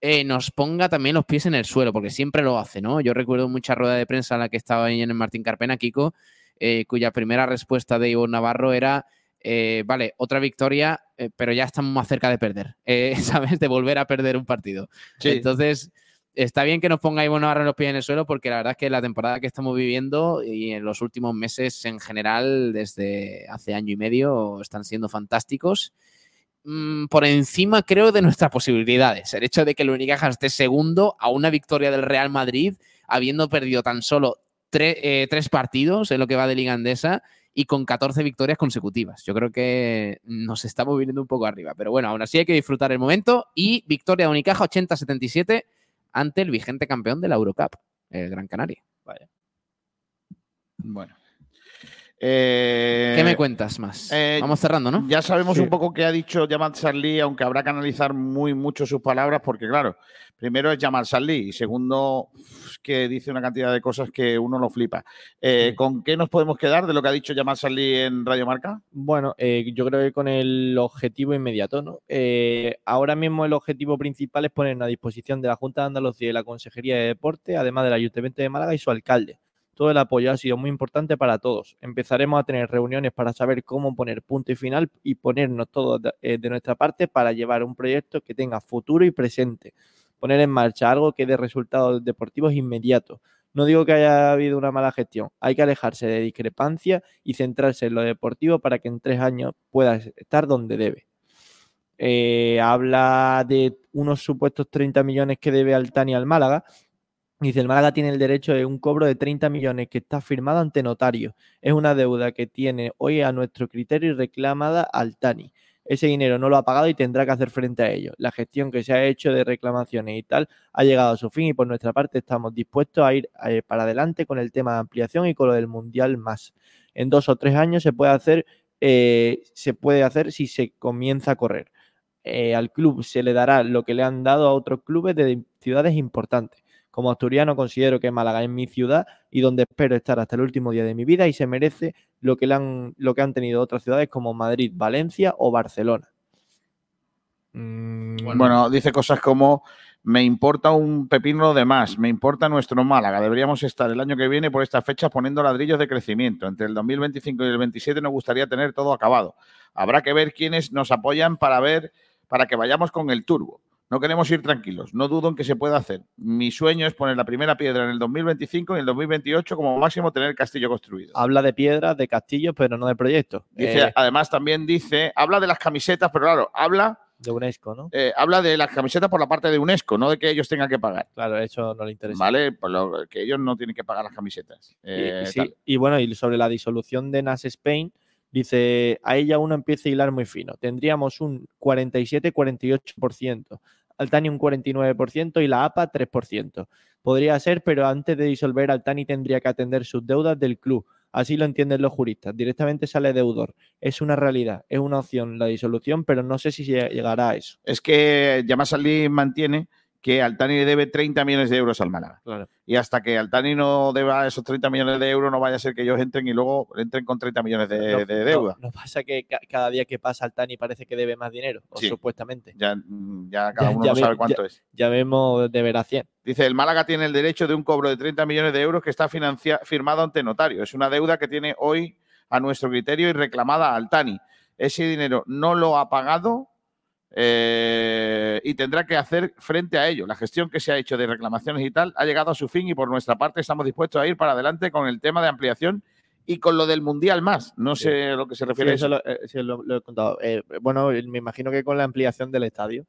eh, nos ponga también los pies en el suelo, porque siempre lo hace, ¿no? Yo recuerdo mucha rueda de prensa en la que estaba ahí en el Martín Carpena, Kiko, eh, cuya primera respuesta de Ivonne Navarro era, eh, vale, otra victoria, eh, pero ya estamos más cerca de perder, eh, ¿sabes? De volver a perder un partido. Sí. Entonces, está bien que nos ponga Ivonne Navarro los pies en el suelo, porque la verdad es que la temporada que estamos viviendo y en los últimos meses en general, desde hace año y medio, están siendo fantásticos mm, por encima, creo, de nuestras posibilidades. El hecho de que el Unicaja esté segundo a una victoria del Real Madrid, habiendo perdido tan solo eh, tres partidos en lo que va de Liga Andesa y con 14 victorias consecutivas. Yo creo que nos estamos viniendo un poco arriba. Pero bueno, aún así hay que disfrutar el momento. Y victoria de Unicaja 80-77 ante el vigente campeón de la Eurocup, el Gran Canaria. bueno. Eh, ¿Qué me cuentas más? eh, Vamos cerrando, ¿no? Ya sabemos Sí. un poco qué ha dicho Jamal Salí, aunque habrá que analizar muy mucho sus palabras, porque claro, primero es Jamal Salí y segundo es que dice una cantidad de cosas que uno lo flipa. Eh, ¿Con qué nos podemos quedar de lo que ha dicho Jamal Salí en Radio Marca? Bueno, eh, yo creo que con el objetivo inmediato, ¿no? Eh, ahora mismo el objetivo principal es poner a disposición de la Junta de Andalucía y la Consejería de Deporte, además del Ayuntamiento de Málaga y su alcalde. Todo el apoyo ha sido muy importante para todos. Empezaremos a tener reuniones para saber cómo poner punto y final y ponernos todos de, eh, de nuestra parte para llevar un proyecto que tenga futuro y presente. Poner en marcha algo que dé resultados deportivos inmediatos. No digo que haya habido una mala gestión, hay que alejarse de discrepancias y centrarse en lo deportivo para que en tres años pueda estar donde debe. Eh, habla de unos supuestos 30 millones que debe Altani al Málaga. Dice, el Málaga tiene el derecho de un cobro de 30 millones que está firmado ante notario. Es una deuda que tiene hoy a nuestro criterio y reclamada al Tani. Ese dinero no lo ha pagado y tendrá que hacer frente a ello. La gestión que se ha hecho de reclamaciones y tal ha llegado a su fin y por nuestra parte estamos dispuestos a ir eh, para adelante con el tema de ampliación y con lo del Mundial más. En dos o tres años se puede hacer, eh, se puede hacer si se comienza a correr. Eh, al club se le dará lo que le han dado a otros clubes de ciudades importantes Como asturiano considero que Málaga es mi ciudad y donde espero estar hasta el último día de mi vida y se merece lo que, le han, lo que han tenido otras ciudades como Madrid, Valencia o Barcelona. Bueno, dice cosas como me importa un pepino de más, me importa nuestro Málaga. Deberíamos estar el año que viene por esta fecha poniendo ladrillos de crecimiento. Entre el 2025 y el 27 nos gustaría tener todo acabado. Habrá que ver quiénes nos apoyan para ver para que vayamos con el turbo. No queremos ir tranquilos, no dudo en que se pueda hacer. Mi sueño es poner la primera piedra en el 2025 y en el 2028 como máximo tener el castillo construido. Habla de piedras, de castillos, pero no de proyectos. Dice, Eh, además también dice, habla de las camisetas, pero claro, habla de UNESCO, ¿no? eh, habla de las camisetas por la parte de UNESCO, no de que ellos tengan que pagar. Claro, eso no le interesa. Vale, pues lo- que ellos no tienen que pagar las camisetas. Y- Eh, y, sí, y bueno, y sobre la disolución de NAS Spain, dice, a ella uno empieza a hilar muy fino. Tendríamos un 47-48%, Altani un 49% y la APA 3%. Podría ser, pero antes de disolver, Altani tendría que atender sus deudas del club. Así lo entienden los juristas. Directamente sale deudor. Es una realidad, es una opción la disolución, pero no sé si lle- llegará a eso. Es que Yamas Ali mantiene que Altani le debe 30 millones de euros al Málaga. Claro. Y hasta que Altani no deba esos 30 millones de euros, no vaya a ser que ellos entren y luego entren con 30 millones de, No- de no- deuda. No, pasa que ca- cada día que pasa Altani parece que debe más dinero, o Sí. supuestamente. Ya, mm, ya cada Ya- uno ya no ve- sabe cuánto es. Ya vemos de ver a 100. Dice, el Málaga tiene el derecho de un cobro de 30 millones de euros que está firmado ante notario. Es una deuda que tiene hoy a nuestro criterio y reclamada a Altani. Ese dinero no lo ha pagado eh, y tendrá que hacer frente a ello. La gestión que se ha hecho de reclamaciones y tal ha llegado a su fin y por nuestra parte estamos dispuestos a ir para adelante con el tema de ampliación y con lo del Mundial más. No sé a lo que se Sí, refiere. eso eso. lo, eh, sí, lo- lo he contado. Eh, bueno, me imagino que con la ampliación del estadio.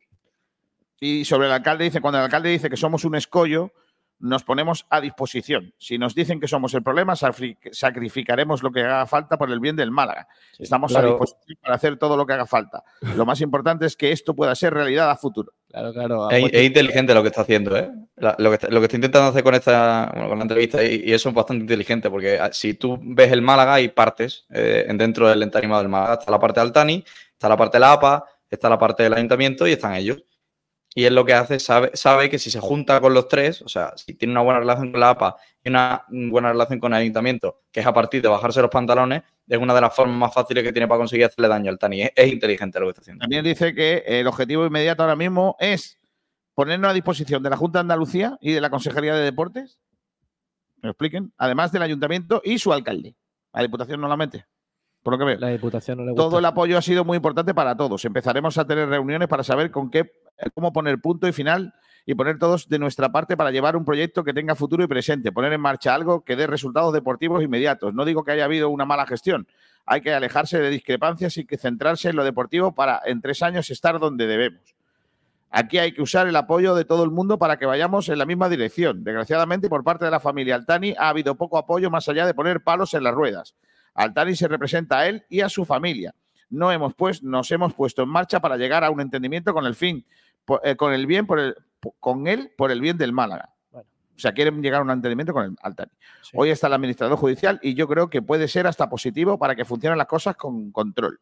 Y sobre el alcalde dice, cuando el alcalde dice que somos un escollo, nos ponemos a disposición. Si nos dicen que somos el problema, sacrificaremos lo que haga falta por el bien del Málaga. Estamos a disposición para hacer todo lo que haga falta. Lo más importante es que esto pueda ser realidad a futuro. Claro, claro. Es, es inteligente lo que está haciendo, ¿eh? La- lo, que está, lo que está intentando hacer con esta bueno, con la entrevista y, y eso es bastante inteligente porque ah, si tú ves el Málaga hay partes eh, en- dentro del ente animado del Málaga. Está la parte de Altani, está la parte de la APA, está la parte del ayuntamiento y están ellos. Y él lo que hace, sabe, sabe que si se junta con los tres, o sea, si tiene una buena relación con la APA y una buena relación con el ayuntamiento, que es a partir de bajarse los pantalones, es una de las formas más fáciles que tiene para conseguir hacerle daño al Tani. Es, es inteligente lo que está haciendo. También dice que el objetivo inmediato ahora mismo es ponernos a disposición de la Junta de Andalucía y de la Consejería de Deportes, me lo expliquen, además del ayuntamiento y su alcalde. La Diputación no la mete, por lo que veo. La Diputación no le gusta. Todo el apoyo ha sido muy importante para todos. Empezaremos a tener reuniones para saber con qué, cómo poner punto y final y poner todos de nuestra parte para llevar un proyecto que tenga futuro y presente, poner en marcha algo que dé resultados deportivos inmediatos. No digo que haya habido una mala gestión. Hay que alejarse de discrepancias y que centrarse en lo deportivo para en tres años estar donde debemos. Aquí hay que usar el apoyo de todo el mundo para que vayamos en la misma dirección. Desgraciadamente, por parte de la familia Altani ha habido poco apoyo más allá de poner palos en las ruedas. Altani se representa a él y a su familia. No hemos pues, nos hemos puesto en marcha para llegar a un entendimiento con el fin, eh, con el bien por el, con él por el bien del Málaga. O sea, quieren llegar a un entendimiento con el Altani. Hoy está el administrador judicial y yo creo que puede ser hasta positivo para que funcionen las cosas con control.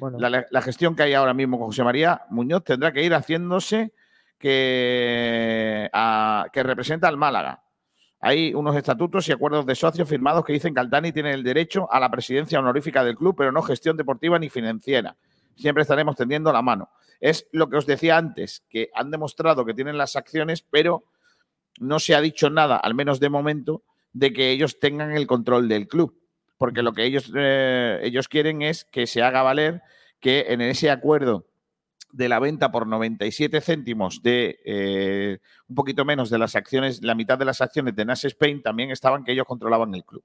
Bueno, La, la gestión que hay ahora mismo con José María Muñoz tendrá que ir haciéndose que, a- que representa al Málaga. Hay unos estatutos y acuerdos de socios firmados que dicen que Altani tiene el derecho a la presidencia honorífica del club, pero no gestión deportiva ni financiera. Siempre estaremos tendiendo la mano. Es lo que os decía antes, que han demostrado que tienen las acciones, pero no se ha dicho nada, al menos de momento, de que ellos tengan el control del club. Porque lo que ellos, eh, ellos quieren es que se haga valer que en ese acuerdo de la venta por 97 céntimos de eh, un poquito menos de las acciones, la mitad de las acciones de Nas Spain también estaban que ellos controlaban el club.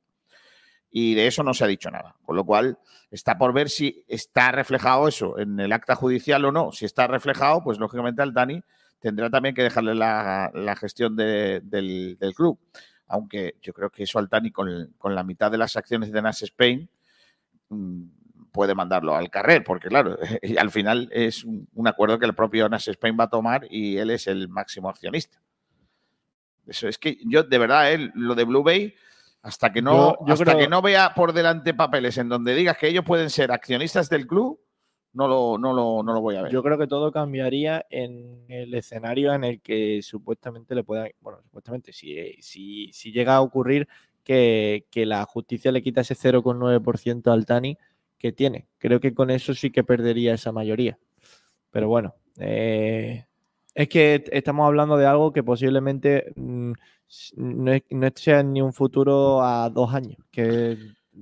Y de eso no se ha dicho nada. Con lo cual, está por ver si está reflejado eso en el acta judicial o no. Si está reflejado, pues lógicamente al Dani tendrá también que dejarle la, gestión de- del, club. Aunque yo creo que eso al Dani con, con la mitad de las acciones de Nas Spain mm, puede mandarlo al carrer, porque claro, al final es un, acuerdo que el propio Nas Spain va a tomar y él es el máximo accionista. Eso es que yo, de verdad, él, lo de Blue Bay, hasta que no, Yo- yo hasta creo- que no vea por delante papeles en donde digas que ellos pueden ser accionistas del club, no lo, no lo, no lo voy a ver. Yo creo que todo cambiaría en el escenario en el que supuestamente le pueda, bueno, supuestamente, si, eh, si, si llega a ocurrir que, que la justicia le quita ese 0,9% al Tani que tiene. Creo que con eso sí que perdería esa mayoría. Pero bueno, eh, es que estamos hablando de algo que posiblemente mm, no, es- no sea ni un futuro a dos años. Que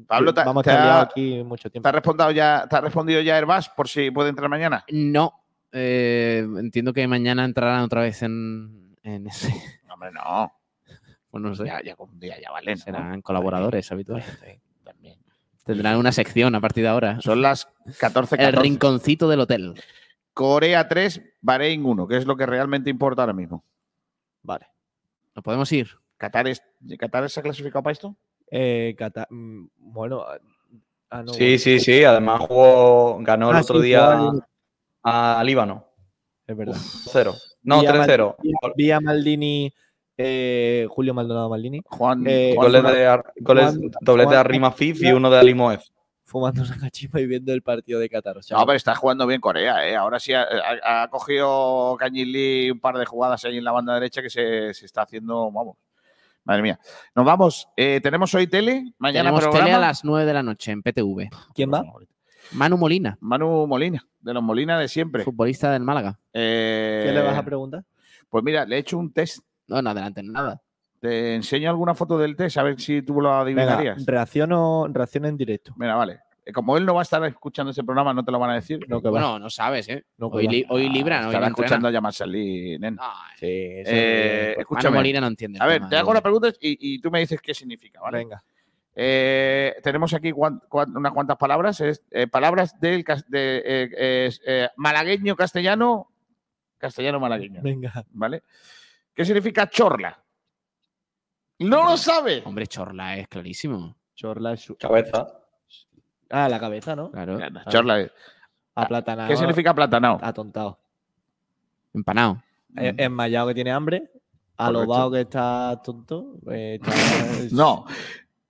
Pablo, que te- vamos a te estar ha- aquí mucho tiempo. ¿Te ha respondido ya, te ha respondido ya Herbás por si puede entrar mañana? No. eh, entiendo que mañana entrarán otra vez en, en ese. Hombre, no. Pues no sé. Ya, ya un día ya vale. ¿no? Serán colaboradores habituales. Tendrán una sección a partir de ahora. Son las 14, El rinconcito del hotel. Corea 3, Bahrein 1, que es lo que realmente importa ahora mismo. Vale. ¿Nos podemos ir? ¿Qatar, es, ¿Qatar se ha clasificado para esto? Eh, Cata- mm, bueno, ah, ah, no, Sí, bueno. sí, sí. Además jugó, ganó el Ah, otro sí, día jugó a, Líbano. Es verdad. 0. No, Vi a Mal- 3-0. vi a- Vi a Maldini, eh, Julio Maldonado Maldini. Juan, eh, Goles de, goles, doblete de Arrima Fif y uno de Ali Moez. Fumando una cachipa y viendo el partido de Qatar. o sea, No, pero está jugando bien Corea, ¿eh? Ahora sí ha, ha- ha cogido Lee un par de jugadas ahí en la banda derecha que se, se está haciendo, vamos. Madre mía. Nos vamos. Eh, ¿Tenemos hoy tele? Mañana Tenemos programa. tele a las 9 de la noche en PTV. ¿Quién va? Manu Molina. Manu Molina, de los Molina de siempre. Futbolista del Málaga. Eh, ¿Qué le vas a preguntar? Pues mira, le he hecho un test. No, no adelanten nada. Te enseño alguna foto del test, a ver si tú lo Venga, adivinarías. reacciono, reacciono en directo. Mira, vale. Eh, Como él no va a estar escuchando ese programa, no te lo van a decir. No, que va. Bueno, no sabes, ¿eh? No, hoy, va. li- hoy libran, hoy Estará no entrena. escuchando a nen. Sí, eso Eh, es- escúchame. Molina no entiende. A ver, tema, te hago yo- una pregunta y, y tú me dices qué significa, ¿vale? Venga. Eh, tenemos aquí cuan- cuan- unas cuantas palabras. eh, palabras del de, eh, eh, malagueño castellano, castellano malagueño. Venga. ¿Vale? ¿Qué significa chorla? No lo sabe. Hombre, Chorla es clarísimo. Chorla es su. Cabeza. Ah, la cabeza, ¿no? Claro. Chorla es- Aplatanado. ¿Qué significa platanao? Atontado. Empanado. Eh, Enmayado que tiene hambre. Alobado que está tonto. eh, está- No.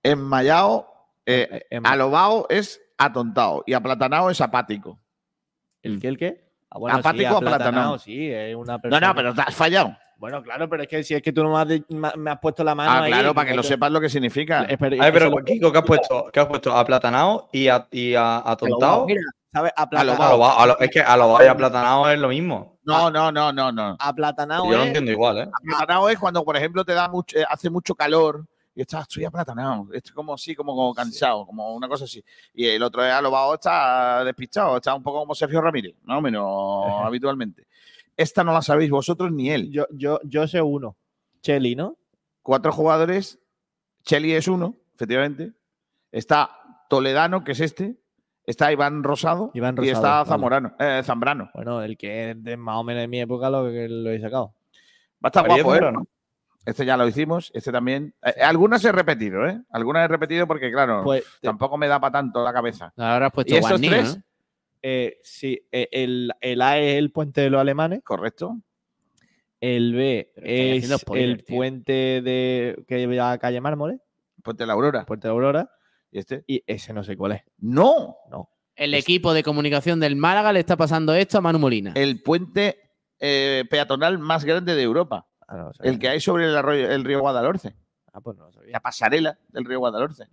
Enmayao, eh, em- alobao es atontado y aplatanao es apático. ¿El qué? ¿El qué? Ah, bueno, Apático o aplatanado. Sí, es una No, persona. no, pero te has fallado. Bueno, claro, pero es que si es que tú no me has, de- me me has puesto la mano Ah, ahí. claro, para que no lo sepas lo que significa. Es- pero- A lo- Kiko, ¿qué has puesto? ¿Qué has puesto? ¿Aplatanao y, a, y a- atontado? Mira, ¿sabes? Alo- es que alobao y aplatanao es lo mismo. No, no, no, no, no. Aplatanado Yo lo es- entiendo igual, ¿eh? Aplatanado es cuando, por ejemplo, te da mucho, eh, hace mucho calor y estás, estoy aplatanado. Estoy como así, como, como cansado, como una cosa así. Y el otro es alobado, está despistado, está un poco como Sergio Ramírez, más o menos habitualmente. Esta no la sabéis vosotros ni él. Yo, yo, yo sé uno. Cheli, ¿no? Cuatro jugadores. Cheli es uno, efectivamente. Está Toledano, que es este. Está Iván Rosado. Iván y Rosado, está vale. Zamorano, eh, Zambrano. Bueno, el que es de más o menos de mi época lo que lo he sacado. Va a estar guapo, ¿eh? Este ya lo hicimos, este también. Eh, algunas he repetido, ¿eh? Algunas he repetido porque, claro, Pues, tampoco me da para tanto la cabeza. Ahora has puesto ¿Y Guarnizo, tres? ¿no? Eh, sí, eh, el, el A es el puente de los alemanes. Correcto. El B es spoiler, el tío. puente de que va a calle Mármoles, Puente de la Aurora. Puente de Aurora. ¿Y este? Y ese no sé cuál es. ¡No! No. El equipo de comunicación del Málaga le está pasando esto a Manu Molina. El puente eh, peatonal más grande de Europa. Ah, no. El que hay sobre el, arroyo, el río Guadalhorce. Ah, pues no lo sabía. La pasarela del río Guadalhorce.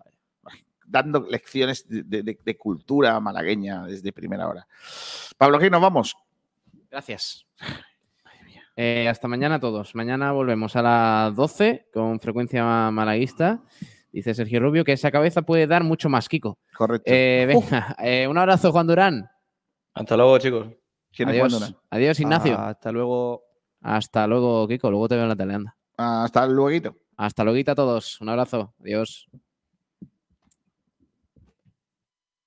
Dando lecciones de, de- de- de cultura malagueña desde primera hora. Pablo, aquí nos vamos. Gracias. Eh, hasta mañana a todos. Mañana volvemos a las 12 con frecuencia malaguista. Dice Sergio Rubio que esa cabeza puede dar mucho más, Kiko. Correcto. Eh, venga, eh, un abrazo, Juan Durán. Hasta luego, chicos. ¿Quién es Juan Adiós, Durán? adiós Ignacio. Ah, hasta luego. Hasta luego, Kiko. Luego te veo en la tele, anda. Hasta luego. Hasta luego a todos. Un abrazo. Adiós.